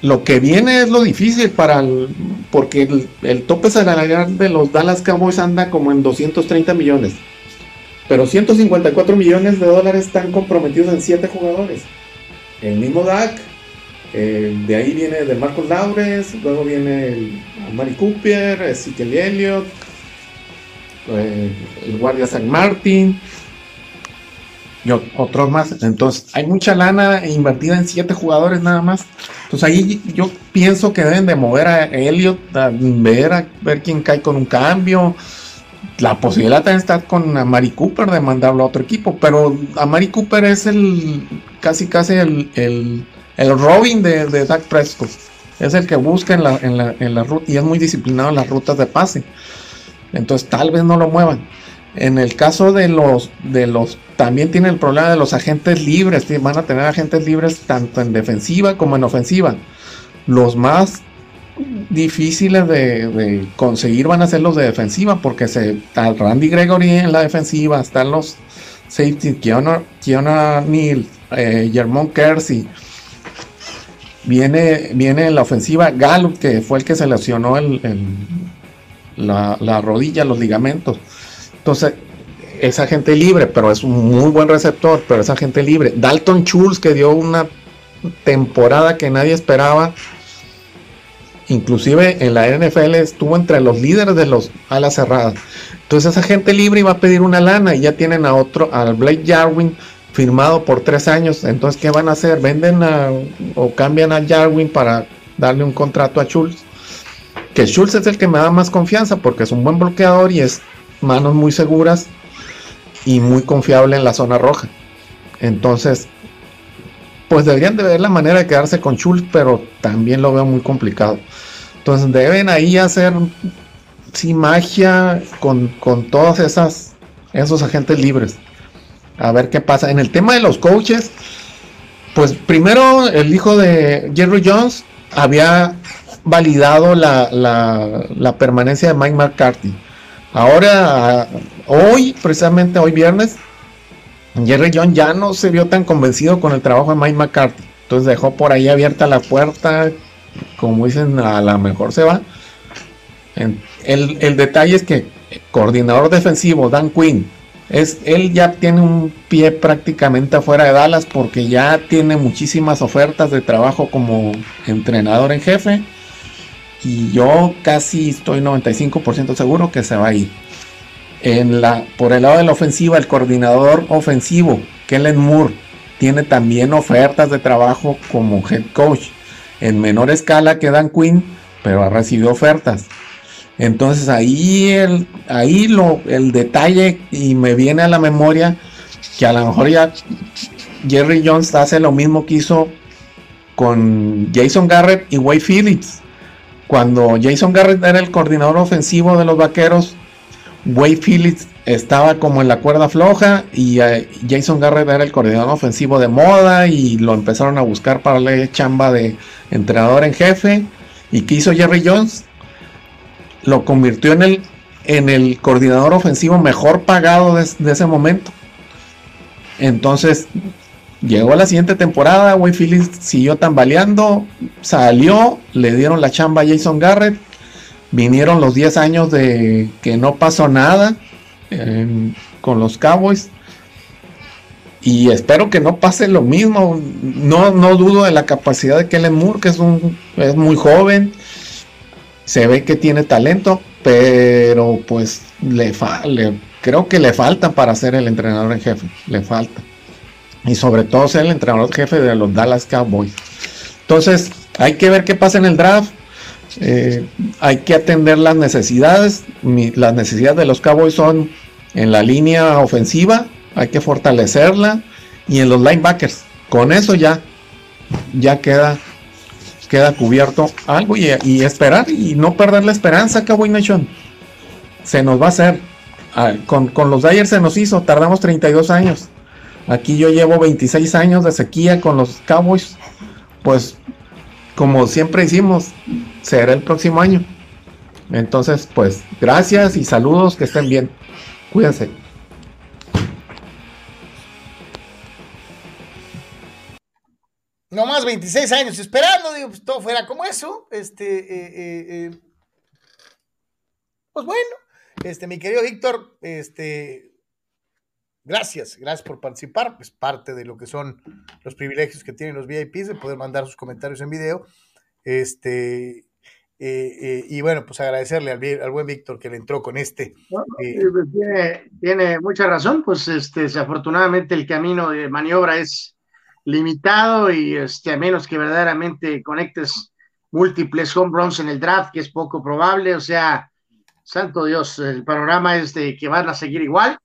Lo que viene es lo difícil para porque el, el tope salarial de los Dallas Cowboys anda como en 230 millones. Pero 154 millones de dólares están comprometidos en 7 jugadores. El mismo DAC, de ahí viene de Marcos Laures, luego viene el Mari Cooper, Ezekiel Elliott, eh, el guardia San Martin y otros más. Entonces, hay mucha lana invertida en 7 jugadores nada más. Entonces, ahí yo pienso que deben de mover a Elliott, a ver, a ver quién cae con un cambio la posibilidad también está con Mari Cooper de mandarlo a otro equipo, pero a Mari Cooper es el casi casi el, el, Robin de, de Dak Prescott. Es el que busca en la, en la, en la ruta y es muy disciplinado en las rutas de pase. Entonces tal vez no lo muevan. En el caso de los, de los, también tiene el problema de los agentes libres. Van a tener agentes libres tanto en defensiva como en ofensiva. Los más difíciles de, conseguir van a ser los de defensiva, porque se, está Randy Gregory en la defensiva, están los safety, Kiona, Neal, eh, Kersey. Viene, viene en la ofensiva Gallup, que fue el que se lesionó el, la, la, rodilla, los ligamentos. Entonces, esa gente libre, pero es un muy buen receptor, pero esa gente libre. Dalton Schultz, que dio una temporada que nadie esperaba inclusive en la NFL estuvo entre los líderes de los alas cerradas. Entonces esa gente libre iba a pedir una lana y ya tienen a otro, al Blake Jarwin firmado por tres años. Entonces, ¿qué van a hacer? ¿Venden o cambian a Jarwin para darle un contrato a Schultz? Que Schultz es el que me da más confianza porque es un buen bloqueador y es manos muy seguras y muy confiable en la zona roja. Entonces, pues deberían de ver la manera de quedarse con Schultz, pero también lo veo muy complicado. Entonces deben ahí hacer sí magia con, todos esas, esos agentes libres. A ver qué pasa. En el tema de los coaches, pues primero el hijo de Jerry Jones había validado la, la permanencia de Mike McCarthy. Ahora, hoy, precisamente hoy viernes, Jerry John ya no se vio tan convencido con el trabajo de Mike McCarthy. Entonces dejó por ahí abierta la puerta. Como dicen, a lo mejor se va. El, detalle es que coordinador defensivo, Dan Quinn, es, él ya tiene un pie prácticamente afuera de Dallas porque ya tiene muchísimas ofertas de trabajo como entrenador en jefe. Y yo casi estoy 95% seguro que se va a ir. En la, por el lado de la ofensiva, el coordinador ofensivo, Kellen Moore, tiene también ofertas de trabajo como head coach. En menor escala que Dan Quinn, pero ha recibido ofertas. Entonces ahí el, ahí lo, el detalle y me viene a la memoria que a lo mejor ya Jerry Jones hace lo mismo que hizo con Jason Garrett y Wade Phillips. Cuando Jason Garrett era el coordinador ofensivo de los vaqueros, Wade Phillips estaba como en la cuerda floja y eh, Jason Garrett era el coordinador ofensivo de moda y lo empezaron a buscar para la chamba de entrenador en jefe. ¿Y qué hizo Jerry Jones? Lo convirtió en el, en el coordinador ofensivo mejor pagado de, ese momento. Entonces, llegó la siguiente temporada, Wade Phillips siguió tambaleando, salió, le dieron la chamba a Jason Garrett Vinieron los 10 años de que no pasó nada em, con los Cowboys. Y espero que no pase lo mismo. No, no dudo de la capacidad de Kellen Moore, que es, un, es muy joven. Se ve que tiene talento, pero pues le, le creo que le falta para ser el entrenador en jefe. Le falta. Y sobre todo ser el entrenador jefe de los Dallas Cowboys. Entonces, hay que ver qué pasa en el draft. Eh, hay que atender las necesidades. las necesidades de los Cowboys son en la línea ofensiva, hay que fortalecerla y en los linebackers. Con eso ya, ya queda, queda cubierto algo y, esperar y no perder la esperanza, Cowboy Nation. Se nos va a hacer. Ah, con, con, los Dyers se nos hizo, tardamos 32 años. Aquí yo llevo 26 años de sequía con los Cowboys. Pues, como siempre hicimos, será el próximo año. Entonces, pues, gracias y saludos, que estén bien. Cuídense. No más 26 años esperando, digo, pues todo fuera como eso. Este, eh, eh, eh. pues bueno, este, mi querido Víctor, este, gracias, gracias por participar. Es parte de lo que son los privilegios que tienen los VIPs de poder mandar sus comentarios en video. Este, y bueno, pues agradecerle al, buen Víctor que le entró con este. Pues tiene, tiene, mucha razón, pues este, desafortunadamente el camino de maniobra es limitado y este, a menos que verdaderamente conectes múltiples home runs en el draft, que es poco probable, o sea, santo Dios, el panorama es de que van a seguir igual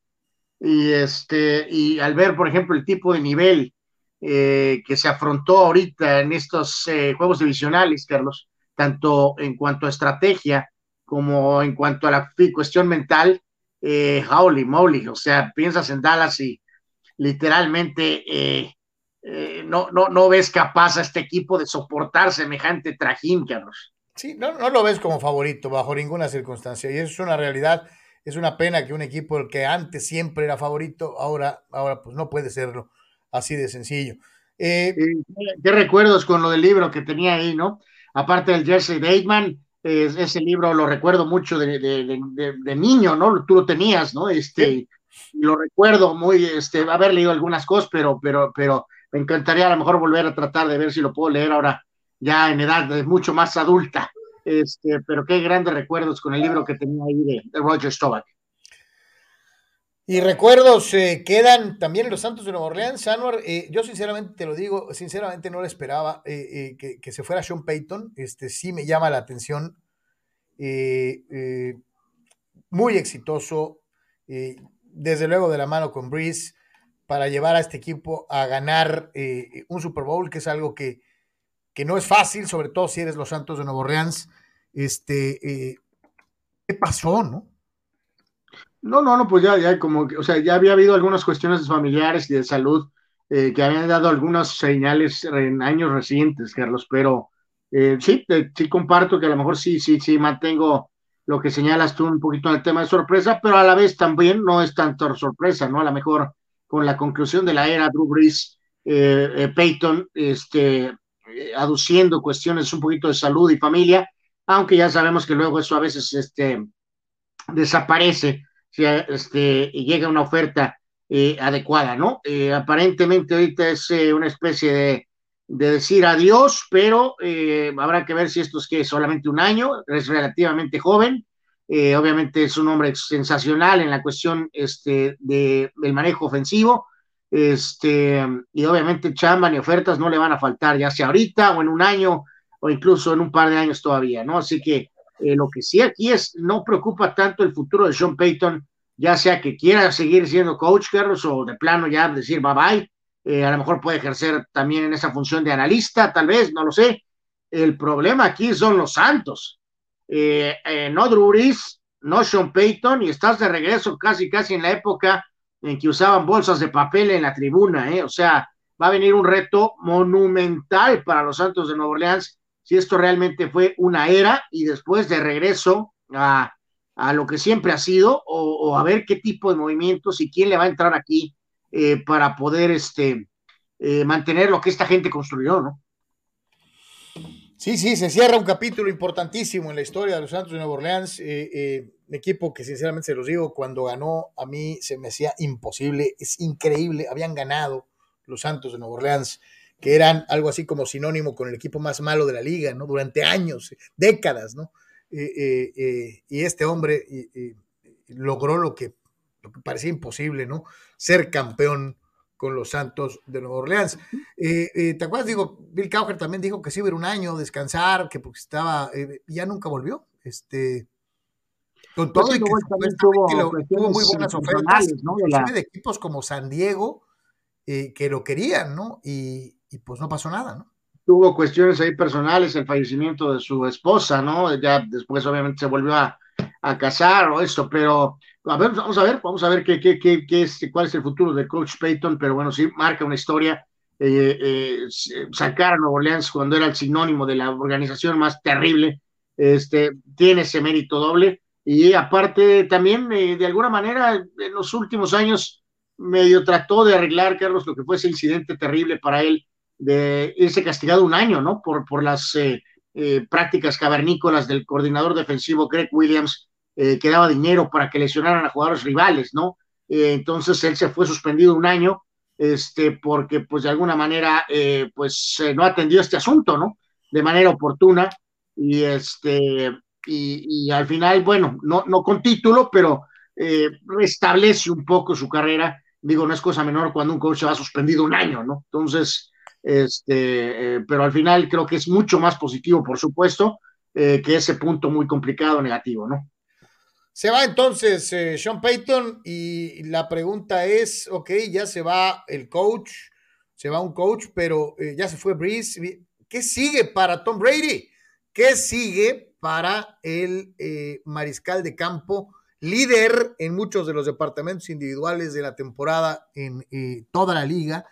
y este y al ver, por ejemplo, el tipo de nivel eh, que se afrontó ahorita en estos eh, juegos divisionales, Carlos, tanto en cuanto a estrategia como en cuanto a la cuestión mental, eh, holy moly, o sea, piensas en Dallas y literalmente eh, no, no, no ves capaz a este equipo de soportar semejante trajín, Carlos. Sí, no, no lo ves como favorito bajo ninguna circunstancia. Y es una realidad. Es una pena que un equipo que antes siempre era favorito, ahora, ahora pues no puede serlo así de sencillo. Eh, ¿Qué recuerdos con lo del libro que tenía ahí, no? Aparte del Jersey Bateman, ese libro lo recuerdo mucho de, de, niño, ¿no? Tú lo tenías, ¿no? Este, lo recuerdo muy, este, haber leído algunas cosas, pero, pero, pero me encantaría a lo mejor volver a tratar de ver si lo puedo leer ahora ya en edad mucho más adulta. Este, pero qué grandes recuerdos con el libro que tenía ahí de, Roger Staubach. Y recuerdos eh, quedan también los Santos de Nueva Orleans. Anwar, eh, yo sinceramente te lo digo, sinceramente no lo esperaba eh, que, se fuera Sean Payton. Este sí me llama la atención. muy exitoso, desde luego de la mano con Breeze para llevar a este equipo a ganar un Super Bowl, que es algo que, que, no es fácil, sobre todo si eres los Santos de Nuevo Orleans. Este, eh, ¿Qué pasó, no? No, no, no, pues ya, ya como, o sea, ya había habido algunas cuestiones familiares y de salud eh, que habían dado algunas señales en años recientes, Carlos, pero sí, sí comparto que a lo mejor sí, sí, sí mantengo lo que señalas tú un poquito en el tema de sorpresa, pero a la vez también no es tanto sorpresa, ¿no? A lo mejor con la conclusión de la era Drew Brees, eh, eh, Peyton, este, eh, aduciendo cuestiones un poquito de salud y familia, aunque ya sabemos que luego eso a veces este, desaparece si este, llega una oferta adecuada, ¿no? aparentemente ahorita es una especie de, de, decir adiós, pero habrá que ver si esto es que solamente un año, es relativamente joven, eh, obviamente es un hombre sensacional en la cuestión este, de, del manejo ofensivo. Este, y obviamente chamba ni ofertas no le van a faltar, ya sea ahorita o en un año o incluso en un par de años todavía, ¿no? Así que eh, lo que sí aquí es, no preocupa tanto el futuro de Sean Payton, ya sea que quiera seguir siendo coach, Carlos, o de plano ya decir bye bye. Eh, a lo mejor puede ejercer también en esa función de analista, tal vez, no lo sé. El problema aquí son los Santos eh, eh, no Drew no Sean Payton, y estás de regreso casi, casi en la época en que usaban bolsas de papel en la tribuna, ¿eh? o sea, va a venir un reto monumental para los Santos de Nueva Orleans si esto realmente fue una era y después de regreso a, lo que siempre ha sido o, a ver qué tipo de movimientos y quién le va a entrar aquí para poder este, mantener lo que esta gente construyó, ¿no? Sí, sí, se cierra un capítulo importantísimo en la historia de los Santos de Nueva Orleans. Eh, eh, equipo que sinceramente se los digo, cuando ganó a mí se me hacía imposible, es increíble, habían ganado los Santos de Nueva Orleans, que eran algo así como sinónimo con el equipo más malo de la liga, ¿no? Durante años, décadas, ¿no? Eh, y este hombre logró lo que parecía imposible, ¿no? Ser campeón con los Santos de Nueva Orleans. Eh, eh, ¿Te acuerdas? Digo, Bill Cowher también dijo que sí hubiera un año descansar, que porque estaba, eh, ya nunca volvió. Este, con todo pues y que tuvo, muy buenas ofertas, ¿no? de, equipos como San Diego, que lo querían, ¿no? Y, y, pues no pasó nada, ¿no? tuvo cuestiones ahí personales, el fallecimiento de su esposa, ¿no? Ya después obviamente se volvió a, a casar o esto, pero a ver, vamos a ver, vamos a ver qué, qué, qué, qué es, cuál es el futuro de Coach Payton, pero bueno, sí, marca una historia. Eh, eh, sacar a Nueva Orleans cuando era el sinónimo de la organización más terrible, este, tiene ese mérito doble. Y aparte, también eh, de alguna manera, en los últimos años, medio trató de arreglar, Carlos, lo que fue ese incidente terrible para él de irse castigado un año, ¿no? Por, por las eh, prácticas cavernícolas del coordinador defensivo Greg Williams, eh, que daba dinero para que lesionaran a jugadores rivales, ¿no? entonces él se fue suspendido un año, este, porque pues de alguna manera, pues no atendió este asunto, ¿no? De manera oportuna y este, y, al final, bueno, no, no con título, pero restablece un poco su carrera. Digo, no es cosa menor cuando un coach se va suspendido un año, ¿no? Entonces, este, eh, pero al final creo que es mucho más positivo, por supuesto, eh, que ese punto muy complicado negativo, ¿no? Se va entonces eh, Sean Payton y la pregunta es, ok, ya se va el coach, se va un coach, pero ya se fue Breeze. ¿Qué sigue para Tom Brady? ¿Qué sigue para el mariscal de campo, líder en muchos de los departamentos individuales de la temporada en toda la liga?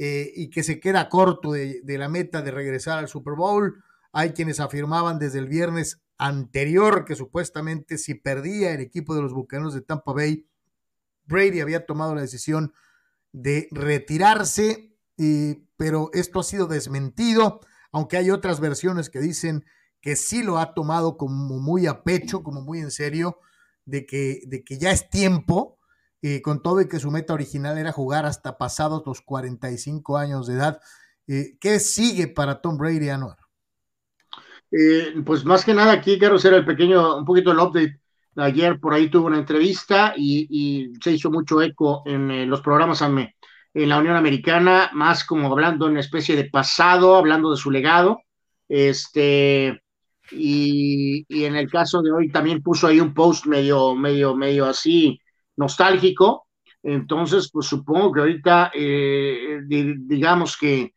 Eh, y que se queda corto de, la meta de regresar al Super Bowl. Hay quienes afirmaban desde el viernes anterior que supuestamente si perdía el equipo de los Bucaneros de Tampa Bay, Brady había tomado la decisión de retirarse, pero esto ha sido desmentido, aunque hay otras versiones que dicen que sí lo ha tomado como muy a pecho, como muy en serio, de que, de que ya es tiempo eh, con todo y que su meta original era jugar hasta pasados los 45 años de edad. Eh, ¿Qué sigue para Tom Brady, Anuar? Eh, pues más que nada aquí, quiero hacer el pequeño, un poquito el update. Ayer por ahí tuvo una entrevista y, se hizo mucho eco en los programas en la Unión Americana, más como hablando en una especie de pasado, hablando de su legado. Este, y, y, en el caso de hoy también puso ahí un post medio, medio, medio así, nostálgico. Entonces, pues supongo que ahorita, eh, digamos que, eh,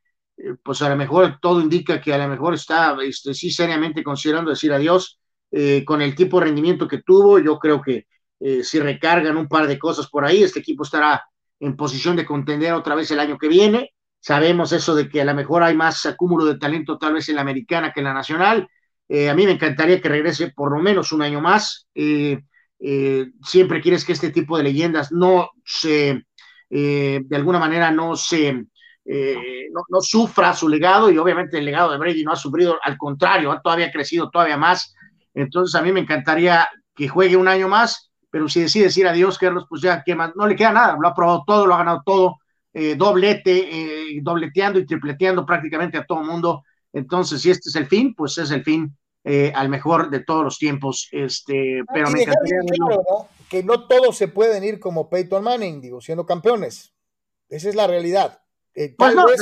pues a lo mejor todo indica que a lo mejor está este, sí seriamente considerando decir adiós eh, con el tipo de rendimiento que tuvo. Yo creo que si recargan un par de cosas por ahí, este equipo estará en posición de contender otra vez el año que viene. Sabemos eso de que a lo mejor hay más acúmulo de talento tal vez en la americana que en la nacional. a mí me encantaría que regrese por lo menos un año más. Eh, siempre quieres que este tipo de leyendas no se, eh, de alguna manera, no se, eh, no, sufra su legado y obviamente el legado de Brady no ha sufrido, al contrario, ha todavía crecido todavía más. Entonces a mí me encantaría que juegue un año más, pero si decide decir adiós, Carlos, pues ya, ¿qué más? No le queda nada, lo ha probado todo, lo ha ganado todo, doblete, dobleteando y tripleteando prácticamente a todo el mundo. Entonces, si este es el fin, pues es el fin eh, al mejor de todos los tiempos. Este, pero me encantaría. Que no todos se pueden ir como Peyton Manning, digo, siendo campeones. Esa es la realidad. Eh, tal vez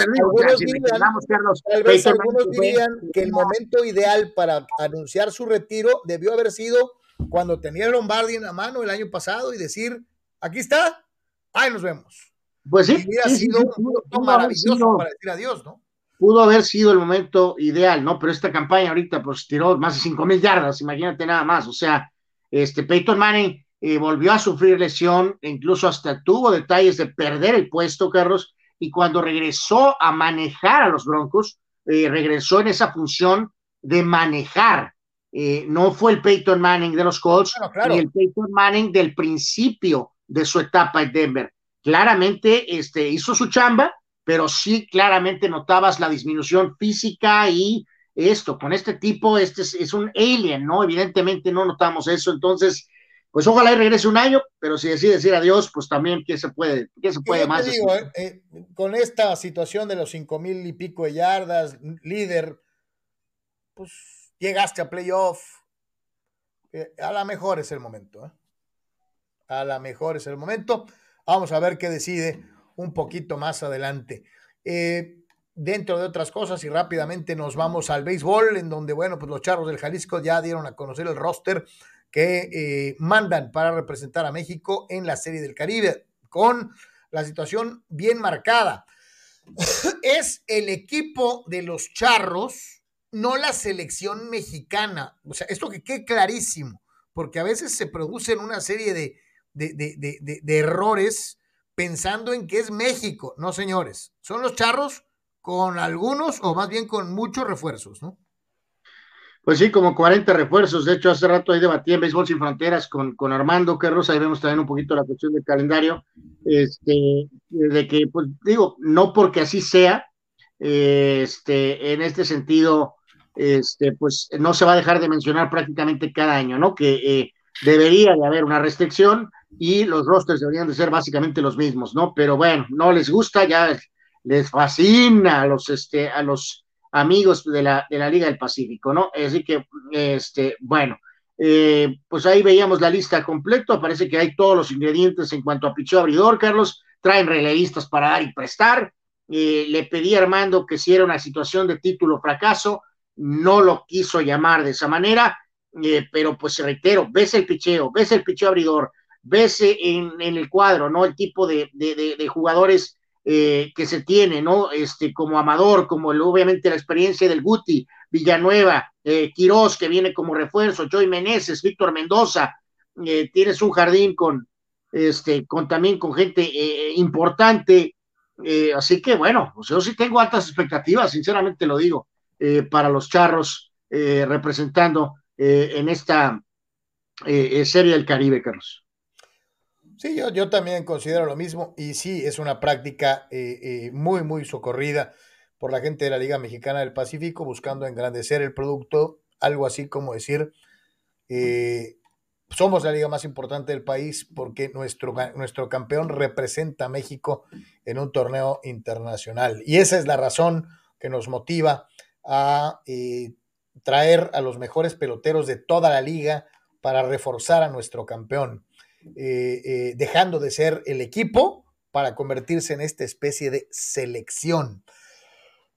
algunos dirían, que el momento ideal para anunciar su retiro debió haber sido cuando tenía el Lombardi en la mano el año pasado y decir, aquí está, ahí nos vemos. Pues sí. hubiera sido un maravilloso para decir adiós, ¿no? pudo haber sido el momento ideal, ¿no? Pero esta campaña ahorita pues tiró más de cinco mil yardas, imagínate nada más, o sea, este Peyton Manning eh, volvió a sufrir lesión, e incluso hasta tuvo detalles de perder el puesto, Carlos, y cuando regresó a manejar a los Broncos, eh, regresó en esa función de manejar. Eh, no fue el Peyton Manning de los Colts, ni el Peyton Manning del principio de su etapa en Denver. Claramente este, hizo su chamba, pero sí claramente notabas la disminución física y esto, con este tipo, este es, un alien, ¿no? Evidentemente no notamos eso, entonces, pues ojalá y regrese un año, pero si decide decir adiós, pues también, ¿qué se puede, qué se puede más? Digo, eh, eh, con esta situación de los cinco mil y pico de yardas, líder, pues llegaste a playoff, eh, a la mejor es el momento, ¿eh? A la mejor es el momento. Vamos a ver qué decide un poquito más adelante. Dentro de otras cosas, y rápidamente nos vamos al béisbol, en donde, bueno, pues los charros del Jalisco ya dieron a conocer el roster que eh, mandan para representar a México en la Serie del Caribe, con la situación bien marcada. es el equipo de los charros, no la selección mexicana. O sea, esto que quede clarísimo, porque a veces se producen una serie de, de, de, de errores pensando en que es México. No, señores, son los charros con algunos o más bien con muchos refuerzos, ¿no? Pues sí, como 40 refuerzos. De hecho, hace rato ahí debatí en Béisbol Sin Fronteras con, con Armando Carlos, ahí vemos también un poquito la cuestión del calendario, este, de que, pues digo, no porque así sea, este, en este sentido, este, pues no se va a dejar de mencionar prácticamente cada año, ¿no? Que eh, debería de haber una restricción y los rosters deberían de ser básicamente los mismos, ¿no? Pero bueno, no les gusta, ya les fascina a los, este, a los amigos de la, de la Liga del Pacífico, ¿no? Así que, este, bueno, eh, pues ahí veíamos la lista completa, parece que hay todos los ingredientes en cuanto a picheo abridor, Carlos, traen relevistas para dar y prestar, eh, le pedí a Armando que si era una situación de título fracaso, no lo quiso llamar de esa manera, eh, pero pues reitero, ves el picheo, ves el picheo abridor, ves en, en el cuadro, ¿no? El tipo de, de jugadores eh, que se tiene, ¿no? Este, como Amador, como el, obviamente la experiencia del Guti, Villanueva, eh, Quirós, que viene como refuerzo, Joy Meneses, Víctor Mendoza, eh, tienes un jardín con, este, con también con gente eh, importante, eh, así que bueno, pues yo sí tengo altas expectativas, sinceramente lo digo, para los charros representando en esta serie del Caribe, Carlos. Sí, yo, yo también considero lo mismo y sí, es una práctica eh, eh, muy, muy socorrida por la gente de la Liga Mexicana del Pacífico buscando engrandecer el producto, algo así como decir, eh, somos la liga más importante del país porque nuestro, nuestro campeón representa a México en un torneo internacional. Y esa es la razón que nos motiva a eh, traer a los mejores peloteros de toda la liga para reforzar a nuestro campeón eh, eh, dejando de ser el equipo para convertirse en esta especie de selección.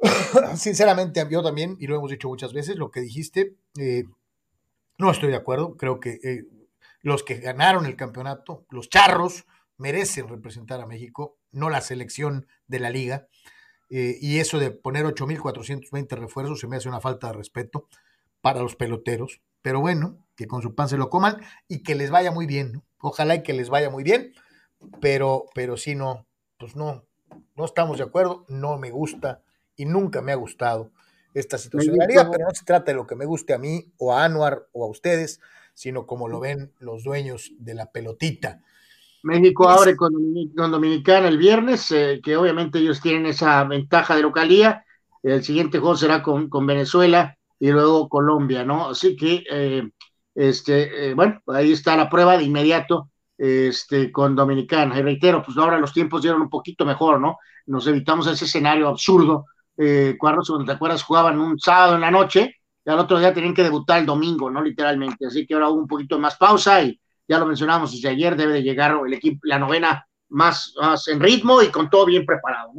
Sinceramente, yo también, y lo hemos dicho muchas veces, lo que dijiste, eh, no estoy de acuerdo. Creo que los que ganaron el campeonato, los charros, merecen representar a México, no la selección de la liga. Y eso de poner 8.420 refuerzos se me hace una falta de respeto para los peloteros. Pero bueno, que con su pan se lo coman y que les vaya muy bien. ¿no? Ojalá y que les vaya muy bien, pero, pero sí no, pues no, no estamos de acuerdo, no me gusta y nunca me ha gustado esta situación pero no se trata de lo que me guste a mí o a Anuar o a ustedes, sino como lo ven los dueños de la pelotita. México abre con, con Dominicana el viernes, eh, que obviamente ellos tienen esa ventaja de localía. El siguiente juego será con, con Venezuela y luego Colombia, ¿no? Así que eh, este, eh, bueno, ahí está la prueba de inmediato este, con Dominicana. Y reitero, pues ahora los tiempos dieron un poquito mejor, ¿no? Nos evitamos ese escenario absurdo. Eh, cuando te acuerdas, jugaban un sábado en la noche y al otro día tenían que debutar el domingo, ¿no? Literalmente. Así que ahora hubo un poquito más pausa y ya lo mencionamos desde ayer, debe de llegar el equipo, la novena más, en ritmo y con todo bien preparado.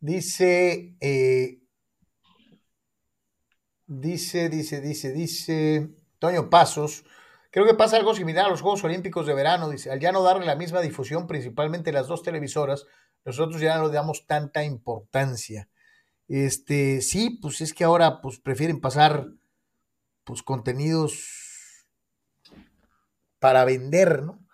Dice, eh, dice, dice, dice, dice. Toño Pasos. Creo que pasa algo similar a los Juegos Olímpicos de verano, dice, al ya no darle la misma difusión, principalmente las dos televisoras, nosotros ya no le damos tanta importancia. Este, sí, pues es que ahora pues prefieren pasar pues contenidos para vender, ¿no?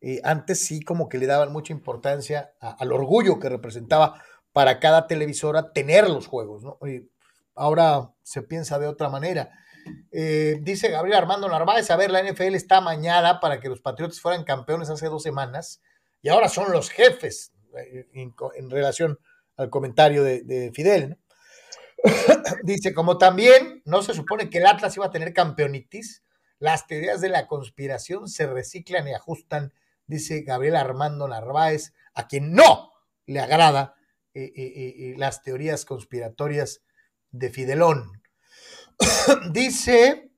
Eh, antes sí como que le daban mucha importancia al orgullo que representaba para cada televisora tener los juegos, ¿no? Y ahora se piensa de otra manera. Eh, dice Gabriel Armando Narváez, a ver, la NFL está mañada para que los Patriotas fueran campeones hace dos semanas y ahora son los jefes eh, en, relación al comentario de, de Fidel. ¿no? dice, como también no se supone que el Atlas iba a tener campeonitis, las teorías de la conspiración se reciclan y ajustan, dice Gabriel Armando Narváez, a quien no le agrada eh, las teorías conspiratorias de Fidelón. dice,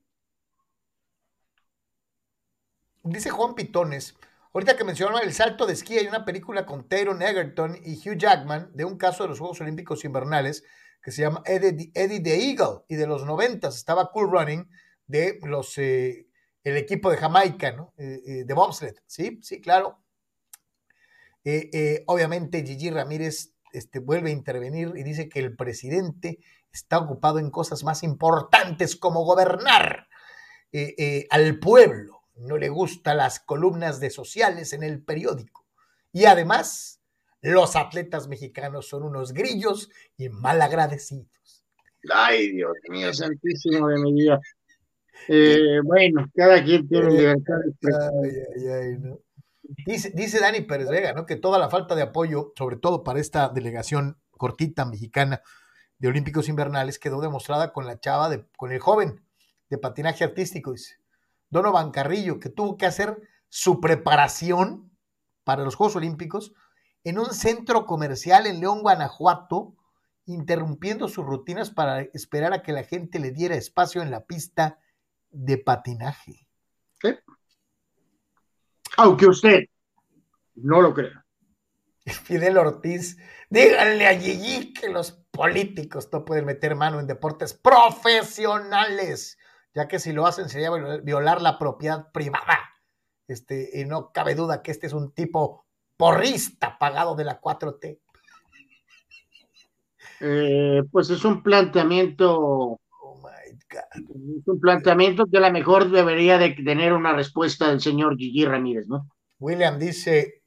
dice Juan Pitones, ahorita que mencionaron el salto de esquí, hay una película con Taron Egerton y Hugh Jackman de un caso de los Juegos Olímpicos Invernales que se llama Eddie, the Eagle y de los noventas estaba Cool Running de los eh, el equipo de Jamaica, ¿no? Eh, eh, de bobsled, sí, sí, claro. Eh, obviamente Gigi Ramírez este, vuelve a intervenir y dice que el presidente está ocupado en cosas más importantes como gobernar eh, eh, al pueblo. No le gustan las columnas de sociales en el periódico. Y además, los atletas mexicanos son unos grillos y mal agradecidos. Ay, Dios mío, santísimo de mi vida. Eh, bueno, cada quien tiene libertad de Dice, dice Dani Pérez Vega, ¿no? Que toda la falta de apoyo, sobre todo para esta delegación cortita mexicana de Olímpicos Invernales, quedó demostrada con la chava, de, con el joven de patinaje artístico, dice. Donovan Carrillo, que tuvo que hacer su preparación para los Juegos Olímpicos en un centro comercial en León, Guanajuato, interrumpiendo sus rutinas para esperar a que la gente le diera espacio en la pista de patinaje. Aunque usted no lo crea. Fidel Ortiz, díganle a Gigi que los políticos no pueden meter mano en deportes profesionales, ya que si lo hacen sería violar la propiedad privada. Este, y no cabe duda que este es un tipo porrista pagado de la 4T. Eh, pues es un planteamiento es un planteamiento que a lo mejor debería de tener una respuesta del señor Gigi Ramírez, ¿no? William dice,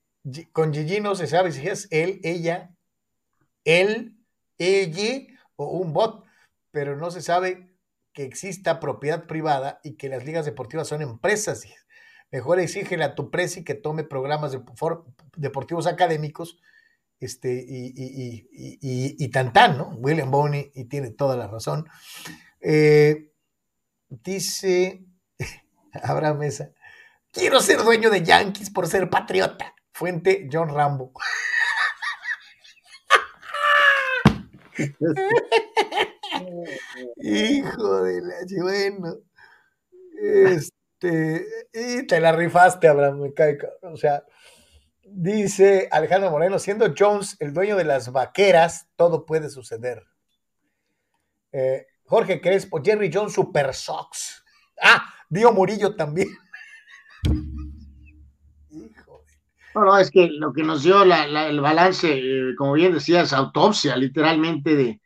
con Gigi no se sabe si es él, ella, él, ella o un bot, pero no se sabe que exista propiedad privada y que las ligas deportivas son empresas. Mejor exígele a tu presi que tome programas deportivos académicos este, y, y, y, y, tan, ¿no? William Boney, y tiene toda la razón. Eh, dice Abraham Mesa, quiero ser dueño de Yankees por ser patriota. Fuente John Rambo. Hijo de la bueno. Este, y te la rifaste, Abraham, me o sea, dice Alejandro Moreno, siendo Jones el dueño de las vaqueras, todo puede suceder. Eh, Jorge Crespo, Jerry Jones, Super Sox. Ah, Dio Murillo también. No, no, es que lo que nos dio el balance, eh, como bien decías, autopsia, literalmente de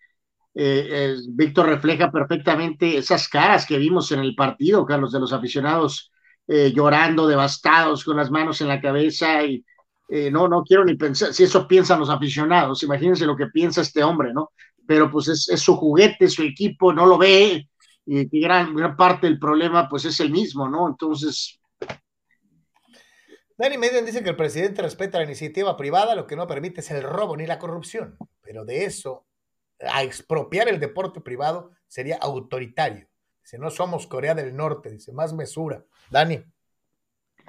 eh, Víctor refleja perfectamente esas caras que vimos en el partido, Carlos, de los aficionados eh, llorando, devastados, con las manos en la cabeza y no, no quiero ni pensar, si eso piensan los aficionados, imagínense lo que piensa este hombre, ¿no? pero pues es, su juguete, su equipo no lo ve, y gran, gran parte del problema pues es el mismo, ¿no? Entonces... Dani Median dice que el presidente respeta la iniciativa privada, lo que no permite es el robo ni la corrupción, pero de eso, a expropiar el deporte privado sería autoritario. Dice, no somos Corea del Norte, dice, más mesura. Dani.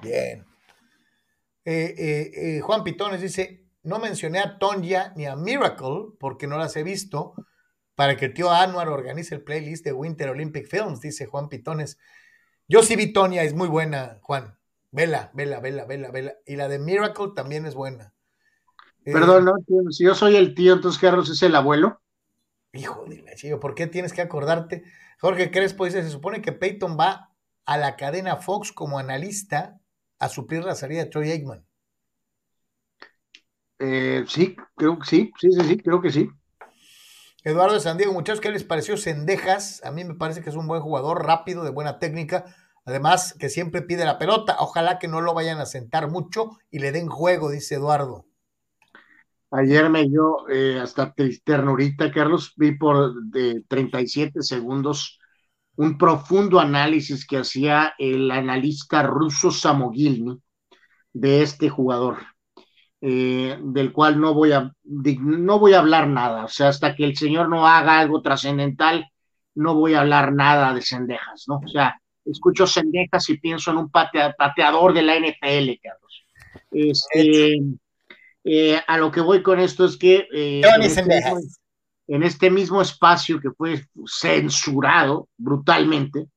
Bien. Eh, eh, eh, Juan Pitones dice, no mencioné a Tonya ni a Miracle porque no las he visto para que el tío Anwar organice el playlist de Winter Olympic Films, dice Juan Pitones. Yo sí vi Tonya, es muy buena, Juan. Vela, vela, vela, vela, vela. Y la de Miracle también es buena. Eh, Perdón, no, si yo soy el tío, entonces Carlos es el abuelo. Hijo de la ¿por qué tienes que acordarte? Jorge Crespo dice, se supone que Peyton va a la cadena Fox como analista a suplir la salida de Troy Aikman. Eh, sí, creo que sí, sí, sí, sí, creo que sí. Eduardo de San Diego, muchachos, ¿qué les pareció Sendejas? A mí me parece que es un buen jugador, rápido, de buena técnica. Además, que siempre pide la pelota. Ojalá que no lo vayan a sentar mucho y le den juego, dice Eduardo. Ayer me dio eh, hasta ternurita, Carlos, vi por de 37 segundos un profundo análisis que hacía el analista ruso Samogilny de este jugador eh, del cual no voy, a, no voy a hablar nada. O sea, hasta que el señor no haga algo trascendental, no voy a hablar nada de cendejas, ¿no? O sea, escucho cendejas y pienso en un pateador de la NFL, Carlos. Este, eh, a lo que voy con esto es que eh, en, este mismo, en, este mismo, espacio que fue censurado brutalmente,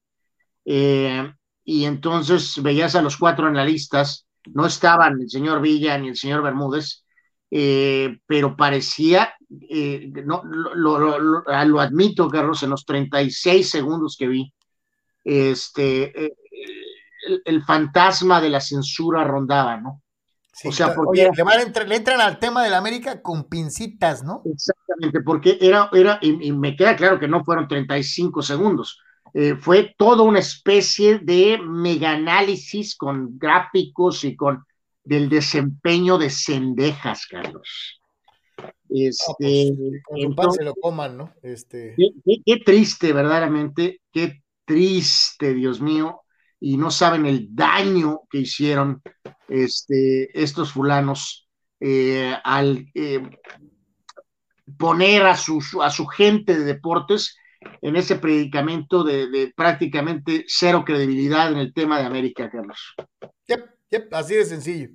y entonces veías a los cuatro analistas no estaban el señor Villa ni el señor Bermúdez, eh, pero parecía, eh, no, lo, admito, Carlos, en los 36 segundos que vi, este, eh, el, fantasma de la censura rondaba, ¿no? o sea, porque le, van le entran al tema de la América con pincitas, ¿no? Exactamente, porque era, era y, me queda claro que no fueron 35 segundos. Eh, fue toda una especie de mega análisis con gráficos y con del desempeño de Cendejas, Carlos. Este, se lo coman, ¿no? Este... qué, triste, verdaderamente, qué triste, Dios mío, y no saben el daño que hicieron este, estos fulanos eh, al eh, poner a su, gente de deportes en ese predicamento de, prácticamente cero credibilidad en el tema de América, Carlos. Yep, así de sencillo.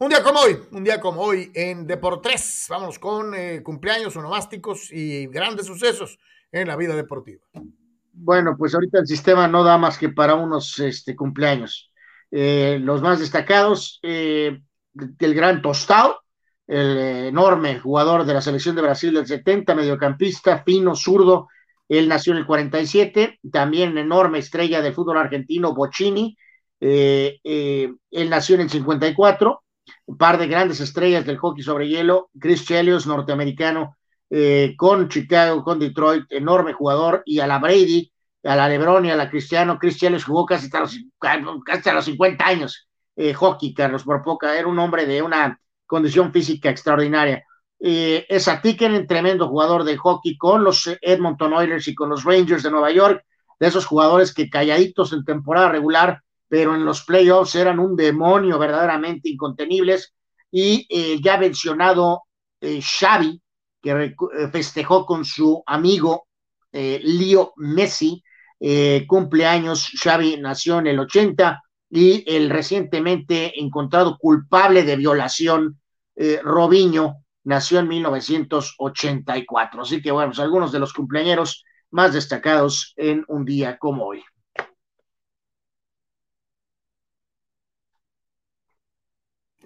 Un día como hoy, un día como hoy en Deportes, vamos con eh, cumpleaños onomásticos y grandes sucesos en la vida deportiva. Bueno, pues ahorita el sistema no da más que para unos este, cumpleaños. Eh, los más destacados, eh, el gran Tostao, el enorme jugador de la selección de Brasil del 70, mediocampista, fino, zurdo, él nació en el 47, también enorme estrella del fútbol argentino, Bocini, eh, él nació en el 54, un par de grandes estrellas del hockey sobre hielo, Chris Chelios, norteamericano, eh, con Chicago, con Detroit, enorme jugador, y a la Brady, a la Lebron y a la Cristiano, Chelios jugó casi hasta los, casi los 50 años, eh, hockey, Carlos, por poca, era un hombre de una condición física extraordinaria. Eh, es a Tiken, tremendo jugador de hockey con los Edmonton Oilers y con los Rangers de Nueva York, de esos jugadores que calladitos en temporada regular, pero en los playoffs eran un demonio verdaderamente incontenibles. Y ya mencionado Xavi, que eh, festejó con su amigo eh, Leo Messi, eh, cumpleaños, Xavi nació en el 80 y el recientemente encontrado culpable de violación, Robinho, nació en 1984. Así que bueno, pues, algunos de los cumpleaños más destacados en un día como hoy.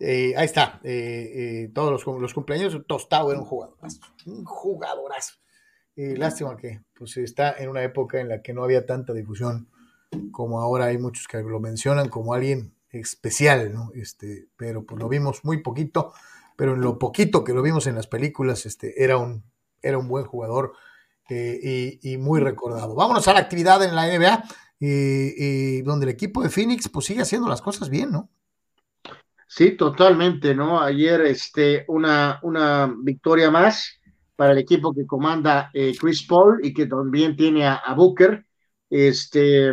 Eh, ahí está, eh, eh, todos los, los, cumpleaños, Tostado era un jugadorazo, un jugadorazo. lástima que pues, está en una época en la que no había tanta difusión como ahora hay muchos que lo mencionan como alguien especial, ¿no? Este, pero pues lo vimos muy poquito, pero en lo poquito que lo vimos en las películas, este, era un, era un buen jugador y, muy recordado. Vámonos a la actividad en la NBA, donde el equipo de Phoenix pues sigue haciendo las cosas bien, ¿no? Sí, totalmente, ¿no? Ayer este, una, una victoria más para el equipo que comanda eh, Chris Paul y que también tiene a, Booker. Este,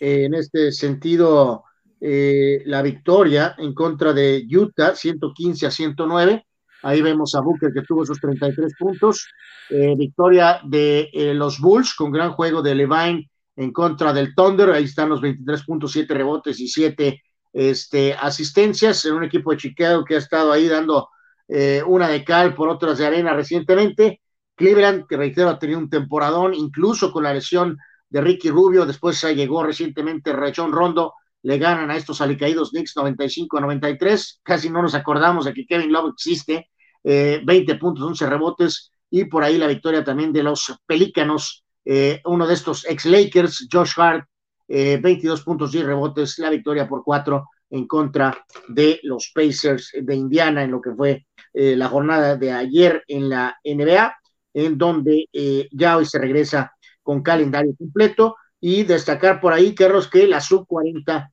en este sentido, eh, la victoria en contra de Utah, 115 a 109. Ahí vemos a Booker que tuvo sus 33 puntos. Eh, victoria de los Bulls con gran juego de Levine en contra del Thunder. Ahí están los 23 puntos, 7 rebotes y 7 este, asistencias en un equipo de Chicago que ha estado ahí dando eh, una de cal por otras de arena recientemente. Cleveland, que reitero, ha tenido un temporadón, incluso con la lesión de Ricky Rubio, después llegó recientemente Rechón Rondo, le ganan a estos alicaídos Knicks 95 a 93, casi no nos acordamos de que Kevin Love existe, 20 eh, puntos, 11 rebotes, y por ahí la victoria también de los Pelícanos, eh, uno de estos ex Lakers, Josh Hart, 22 eh, puntos y rebotes, la victoria por cuatro en contra de los Pacers de Indiana en lo que fue eh, la jornada de ayer en la NBA, en donde eh, ya hoy se regresa con calendario completo y destacar por ahí, Carlos, que la sub 40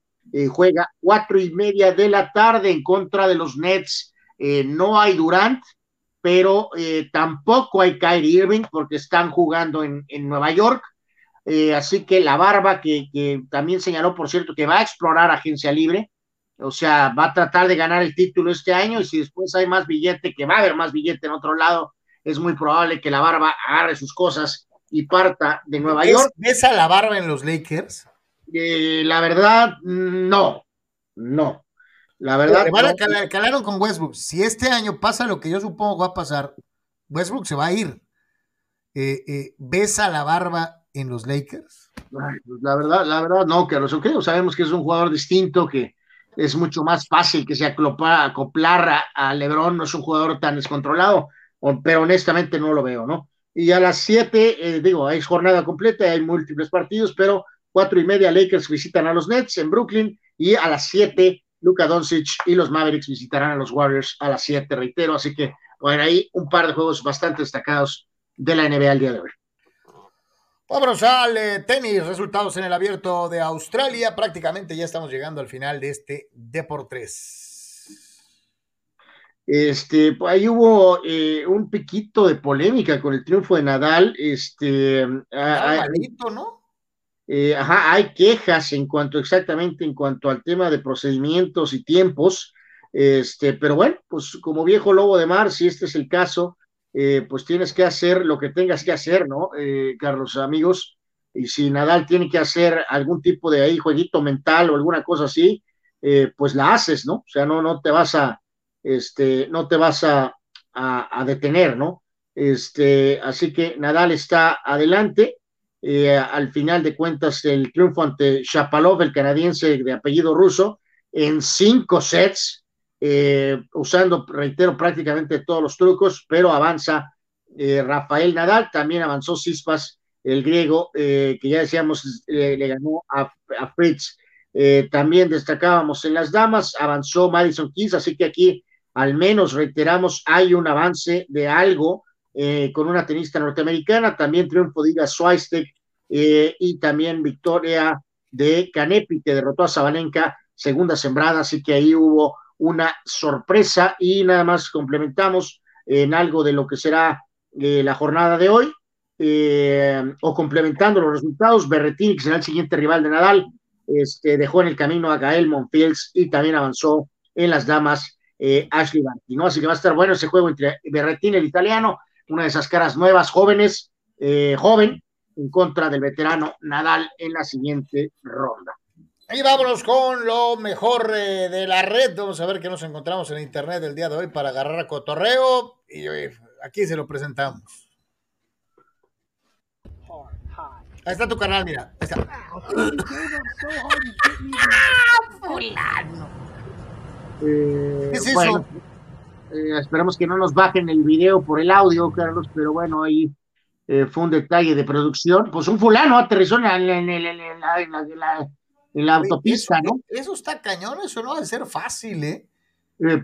juega cuatro y media de la tarde en contra de los Nets. no hay Durant, pero tampoco hay Kyrie Irving porque están jugando en, en Nueva York eh, así que la barba, que, también señaló, por cierto, que va a explorar agencia libre, o sea, va a tratar de ganar el título este año y si después hay más billete, que va a haber más billete en otro lado, es muy probable que la barba agarre sus cosas y parta de Nueva York. ¿Ves a la barba en los Lakers? Eh, la verdad, no, no. La verdad. calaron con Westbrook. Si este año pasa lo que yo supongo va a pasar, Westbrook se va a ir. Eh, ¿Ves a la barba en los Lakers? Pues, la verdad, la verdad, no, que los creo, sabemos que es un jugador distinto, que es mucho más fácil que se acoplar, acoplar a, Lebron, no es un jugador tan descontrolado, pero honestamente no lo veo, ¿no? Y a las siete, eh, digo, hay jornada completa, hay múltiples partidos, pero cuatro y media Lakers visitan a los Nets en Brooklyn y a las siete Luka Doncic y los Mavericks visitarán a los Warriors a las 7, reitero, así que bueno, ahí un par de juegos bastante destacados de la NBA el día de hoy. Vámonos al tenis, resultados en el abierto de Australia. Prácticamente ya estamos llegando al final de este Deportes. Este, pues, ahí hubo eh, un piquito de polémica con el triunfo de Nadal. Este, ah, malito, ¿no? Eh, ajá, hay quejas en cuanto exactamente en cuanto al tema de procedimientos y tiempos. Este, pero bueno, pues como viejo lobo de mar, si este es el caso, eh, pues tienes que hacer lo que tengas que hacer, ¿no, Carlos, amigos? Y si Nadal tiene que hacer algún tipo de ahí jueguito mental o alguna cosa así, pues la haces, ¿no? O sea, no, no te vas a, este, no te vas a, detener, ¿no? Este, así que Nadal está adelante. Eh, al final de cuentas, el triunfo ante Shapalov, el canadiense de apellido ruso, en cinco sets, eh, usando, reitero, prácticamente todos los trucos, pero avanza eh, Rafael Nadal, también avanzó Cispas, el griego, que ya decíamos, le ganó a, Fritz. también destacábamos en las damas, avanzó Madison Keys, así que aquí al menos reiteramos, hay un avance de algo eh, con una tenista norteamericana, también triunfo de Iga Swiatek eh, y también victoria de Canepi, que derrotó a Sabalenka, segunda sembrada, así que ahí hubo una sorpresa y nada más complementamos en algo de lo que será eh, la jornada de hoy, o complementando los resultados, Berretini, que será el siguiente rival de Nadal, este, dejó en el camino a Gael Monfields y también avanzó en las damas eh, Ashley Barty, ¿no? Así que va a estar bueno ese juego entre Berretini, el italiano, una de esas caras nuevas, jóvenes, eh, joven, en contra del veterano Nadal en la siguiente ronda. Y vámonos con lo mejor eh, de la red. Vamos a ver qué nos encontramos en internet el día de hoy para agarrar a cotorreo. Y aquí se lo presentamos. Ahí está tu canal, mira. Ahí está. fulano! Eh, es bueno, eh, esperamos que no nos bajen el video por el audio, Carlos, pero bueno, ahí eh, fue un detalle de producción. Pues un fulano aterrizó en la, autopista, ¿no? Eso está cañón, eso no debe ser fácil, ¿eh?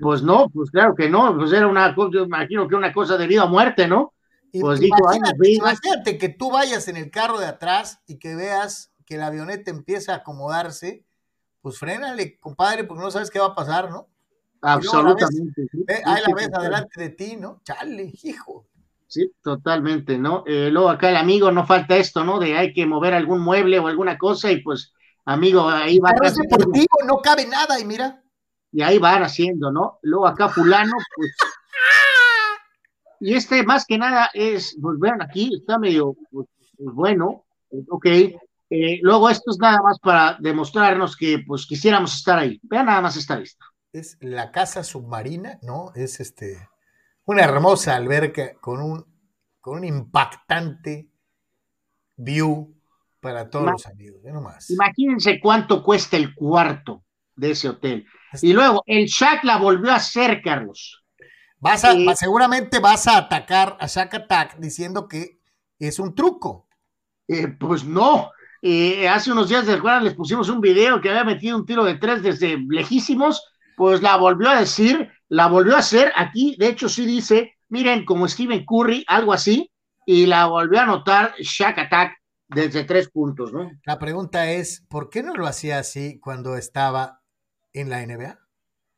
pues no, pues claro que no, pues era una cosa, yo imagino que una cosa de vida o muerte, ¿no? pues dijo, imagínate que tú vayas en el carro de atrás y que veas que la avioneta empieza a acomodarse pues frénale, compadre, porque no sabes qué va a pasar, ¿no? Absolutamente. ahí la ves adelante de ti, ¿no? Chale, hijo. Sí, totalmente, ¿no? Eh, luego acá el amigo, no falta esto, ¿no? De hay que mover algún mueble o alguna cosa y pues, amigo, ahí va. Pero es deportivo, no cabe nada y mira. Y ahí van haciendo, ¿no? Luego acá fulano, pues. y este más que nada es, pues vean aquí, está medio, pues, pues bueno, ok, eh, luego esto es nada más para demostrarnos que pues quisiéramos estar ahí. Vean nada más esta vista. Es la casa submarina, ¿no? Es este una hermosa alberca con un, con un impactante view para todos los amigos. Imagínense cuánto cuesta el cuarto de ese hotel. Y luego el Shaq la volvió a hacer, Carlos. Vas a, eh, seguramente vas a atacar a Shaq Attack diciendo que es un truco. Eh, pues no, eh, hace unos días, ¿de Les pusimos un video que había metido un tiro de tres desde lejísimos, pues la volvió a decir, la volvió a hacer. Aquí, de hecho, sí dice, miren, como Steven Curry, algo así, y la volvió a anotar Shaq Attack desde tres puntos, ¿no? La pregunta es, ¿por qué no lo hacía así cuando estaba en la NBA?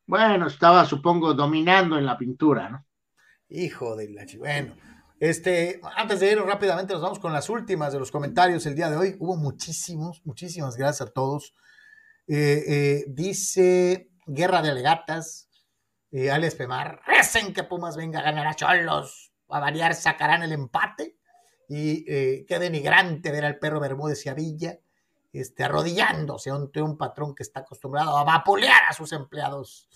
Bueno, estaba, supongo, dominando en la pintura, ¿no? Hijo de la... Bueno, este, antes de ir rápidamente, nos vamos con las últimas de los comentarios el día de hoy. Hubo muchísimos, muchísimas gracias a todos. Eh, eh, dice Guerra de Alegatas, eh, Alex Pemar, recen que Pumas venga a ganar a Cholos, a variar sacarán el empate. Y qué denigrante ver al perro Bermúdez y a Villa este, arrodillándose ante un patrón que está acostumbrado a vapulear a sus empleados.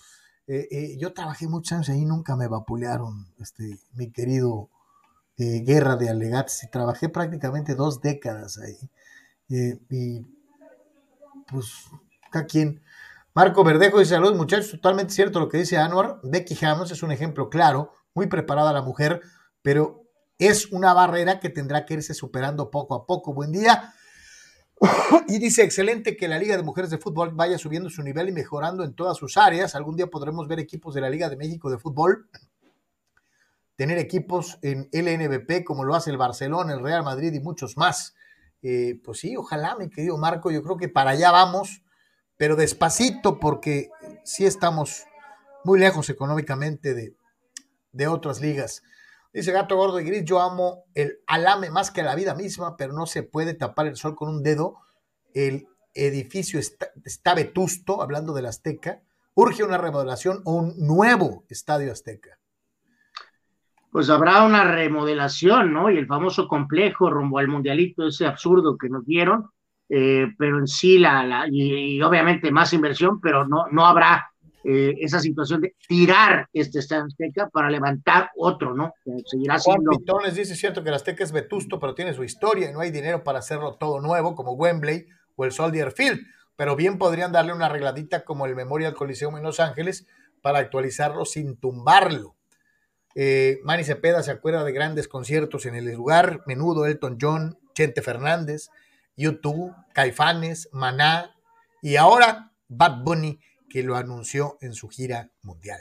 yo trabajé muchos años ahí, nunca me vapulearon, este, mi querido eh, guerra de alegatos y trabajé prácticamente dos décadas ahí. Eh, y pues, cada quien. Marco Verdejo dice: Saludos, muchachos. Totalmente cierto lo que dice Anwar. Becky Hammonds es un ejemplo claro, muy preparada la mujer, pero es una barrera que tendrá que irse superando poco a poco. Buen día. y dice, excelente que la Liga de Mujeres de Fútbol vaya subiendo su nivel y mejorando en todas sus áreas. Algún día podremos ver equipos de la Liga de México de Fútbol, tener equipos en LNBP como lo hace el Barcelona, el Real Madrid y muchos más. Eh, pues sí, ojalá, mi querido Marco, yo creo que para allá vamos, pero despacito porque sí estamos muy lejos económicamente de, de otras ligas. Dice Gato Gordo y Gris, yo amo el alame más que la vida misma, pero no se puede tapar el sol con un dedo. El edificio está, vetusto, hablando del Azteca. Urge una remodelación o un nuevo estadio Azteca. Pues habrá una remodelación, ¿no? Y el famoso complejo rumbo al mundialito, ese absurdo que nos dieron, eh, pero en sí, la, y, y, obviamente más inversión, pero no, no habrá eh, esa situación de tirar este Estadio Azteca para levantar otro, ¿no? seguirá siendo. Juan Pitones dice: cierto que el Azteca es vetusto, pero tiene su historia y no hay dinero para hacerlo todo nuevo, como Wembley o el Soldier Field. Pero bien podrían darle una arregladita como el Memorial Coliseum en Los Ángeles para actualizarlo sin tumbarlo. Eh, Manny Cepeda se acuerda de grandes conciertos en el lugar: Menudo, Elton John, Chente Fernández, YouTube, Caifanes, Maná y ahora Bad Bunny que lo anunció en su gira mundial.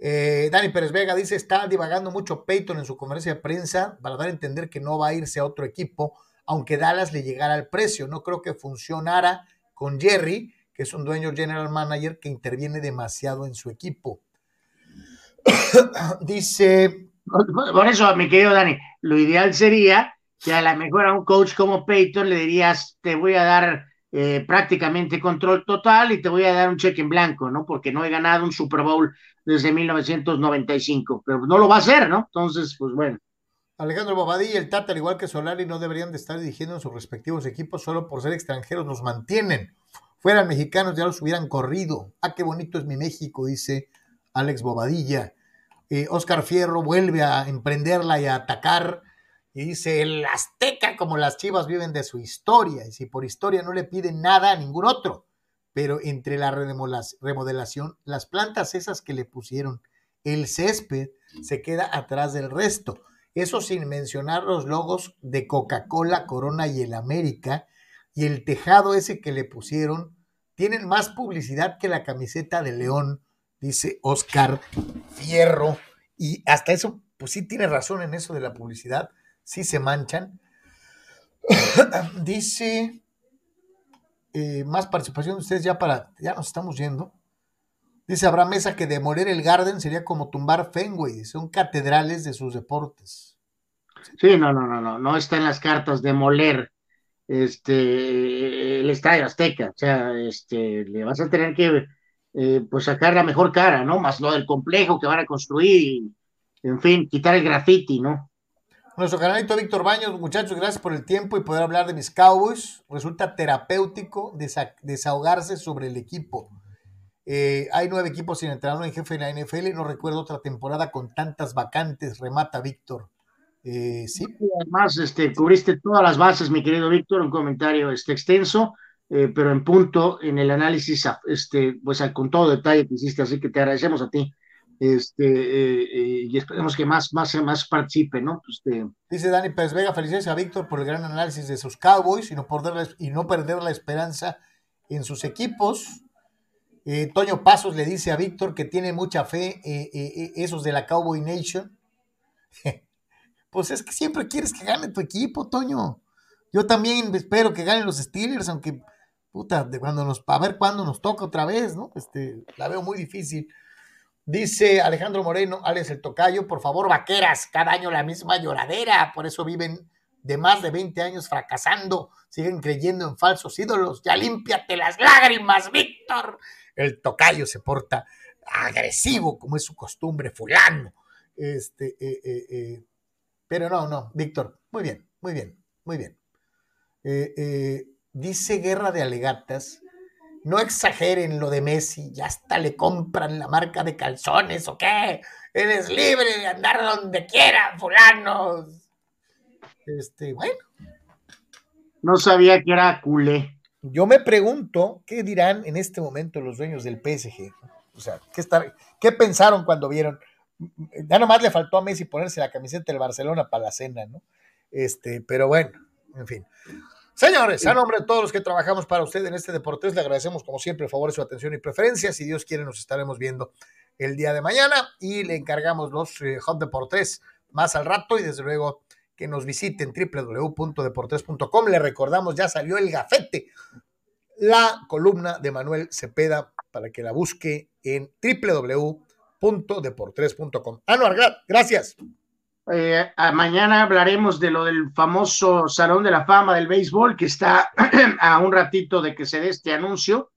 Eh, Dani Pérez Vega dice, está divagando mucho Peyton en su conferencia de prensa para dar a entender que no va a irse a otro equipo, aunque Dallas le llegara al precio. No creo que funcionara con Jerry, que es un dueño general manager que interviene demasiado en su equipo. dice... Por eso, mi querido Dani, lo ideal sería que a lo mejor a un coach como Peyton le dirías, te voy a dar eh, prácticamente control total y te voy a dar un cheque en blanco, ¿no? Porque no he ganado un Super Bowl desde 1995, pero no lo va a hacer, ¿no? Entonces, pues bueno. Alejandro Bobadilla y el Tata, al igual que Solari, no deberían de estar dirigiendo en sus respectivos equipos solo por ser extranjeros, nos mantienen. Fueran mexicanos, ya los hubieran corrido. Ah, qué bonito es mi México, dice Alex Bobadilla. Eh, Oscar Fierro vuelve a emprenderla y a atacar y dice, el azteca como las chivas viven de su historia, y si por historia no le piden nada a ningún otro, pero entre la remodelación, las plantas esas que le pusieron, el césped se queda atrás del resto. Eso sin mencionar los logos de Coca-Cola, Corona y el América, y el tejado ese que le pusieron, tienen más publicidad que la camiseta de León, dice Oscar Fierro. Y hasta eso, pues sí tiene razón en eso de la publicidad sí se manchan. Dice, eh, más participación de ustedes ya para, ya nos estamos yendo. Dice Abraham Mesa que demoler el Garden sería como tumbar Fenway, son catedrales de sus deportes. Sí, no, no, no, no, no está en las cartas demoler este el Estadio Azteca, o sea, este, le vas a tener que eh, pues sacar la mejor cara, ¿no? Más lo del complejo que van a construir y, en fin, quitar el graffiti, ¿no? Nuestro canalito Víctor Baños, muchachos, gracias por el tiempo y poder hablar de mis Cowboys. Resulta terapéutico desahogarse sobre el equipo. Eh, hay nueve equipos sin entrenador en jefe de la NFL y no recuerdo otra temporada con tantas vacantes, remata Víctor. Eh, sí. Además, este, cubriste todas las bases, mi querido Víctor, un comentario este, extenso, eh, pero en punto en el análisis, este, pues con todo detalle que hiciste, así que te agradecemos a ti este, eh, eh, y esperemos que más, más, más participe, ¿no? Este... Dice Dani Pérez Vega, felicidades a Víctor por el gran análisis de sus Cowboys y no, perder, y no perder la esperanza en sus equipos. Eh, Toño Pasos le dice a Víctor que tiene mucha fe esos de la Cowboy Nation. pues es que siempre quieres que gane tu equipo, Toño. Yo también espero que ganen los Steelers, aunque, puta, de cuando nos, a ver cuándo nos toca otra vez, ¿no? Este, la veo muy difícil. Dice Alejandro Moreno, Alex el Tocayo, por favor, vaqueras, cada año la misma lloradera, por eso viven de más de 20 años fracasando, siguen creyendo en falsos ídolos, ya límpiate las lágrimas, Víctor. El Tocayo se porta agresivo, como es su costumbre, fulano. Este, eh, eh, eh, pero no, no, Víctor, muy bien, muy bien, muy bien. dice Guerra de Alegatas no exageren lo de Messi, ya hasta le compran la marca de calzones o qué. Eres libre de andar donde quiera, fulanos. Este, bueno. No sabía que era culé. Yo me pregunto qué dirán en este momento los dueños del PSG. O sea, ¿qué, estar, qué pensaron cuando vieron? Ya nomás le faltó a Messi ponerse la camiseta del Barcelona para la cena, ¿no? Este, pero bueno, en fin. Señores, a nombre de todos los que trabajamos para usted en este Deportes, le agradecemos como siempre el favor de su atención y preferencia. Si Dios quiere, nos estaremos viendo el día de mañana y le encargamos los eh, Hot Deportes más al rato y desde luego que nos visiten www.deportes.com. Le recordamos, ya salió el gafete, la columna de Manuel Cepeda para que la busque en www.deportes.com. Anuar, gracias. Eh, mañana hablaremos de lo del famoso Salón de la Fama del Béisbol, que está a un ratito de que se dé este anuncio,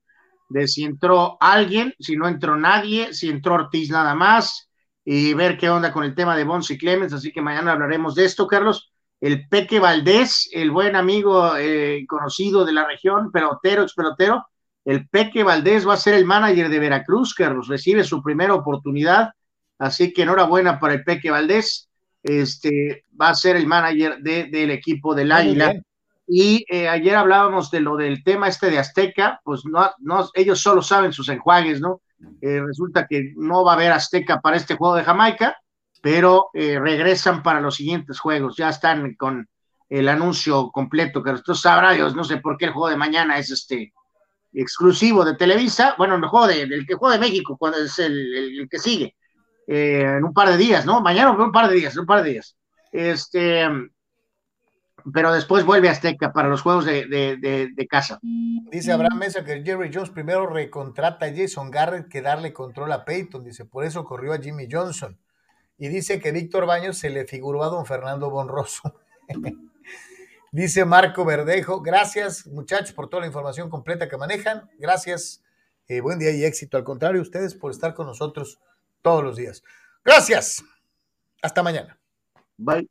de si entró alguien, si no entró nadie, si entró Ortiz nada más, y ver qué onda con el tema de Bonsi Clemens. Así que mañana hablaremos de esto, Carlos. El Peque Valdés, el buen amigo eh, conocido de la región, pelotero, ex pelotero, el Peque Valdés va a ser el manager de Veracruz, Carlos, recibe su primera oportunidad. Así que enhorabuena para el Peque Valdés este, va a ser el manager del equipo del Águila. Y eh, ayer hablábamos de lo del tema este de Azteca, pues no, no ellos solo saben sus enjuagues, ¿no? Eh, resulta que no va a haber Azteca para este juego de Jamaica, pero eh, regresan para los siguientes juegos, ya están con el anuncio completo, que esto sabrá Dios, no sé por qué el juego de mañana es este exclusivo de Televisa, bueno, el juego de, el que juega de México, cuando es el que sigue, eh, en un par de días, ¿no? Mañana o un par de días, un par de días. Este, pero después vuelve a Azteca para los juegos de, casa. Dice Abraham Mesa que Jerry Jones primero recontrata a Jason Garrett que darle control a Peyton, dice, por eso corrió a Jimmy Johnson. Y dice que Víctor Baños se le figuró a don Fernando Bonroso. dice Marco Verdejo, gracias muchachos por toda la información completa que manejan, gracias, eh, buen día y éxito. Al contrario, ustedes por estar con nosotros todos los días. Gracias. Hasta mañana. Bye.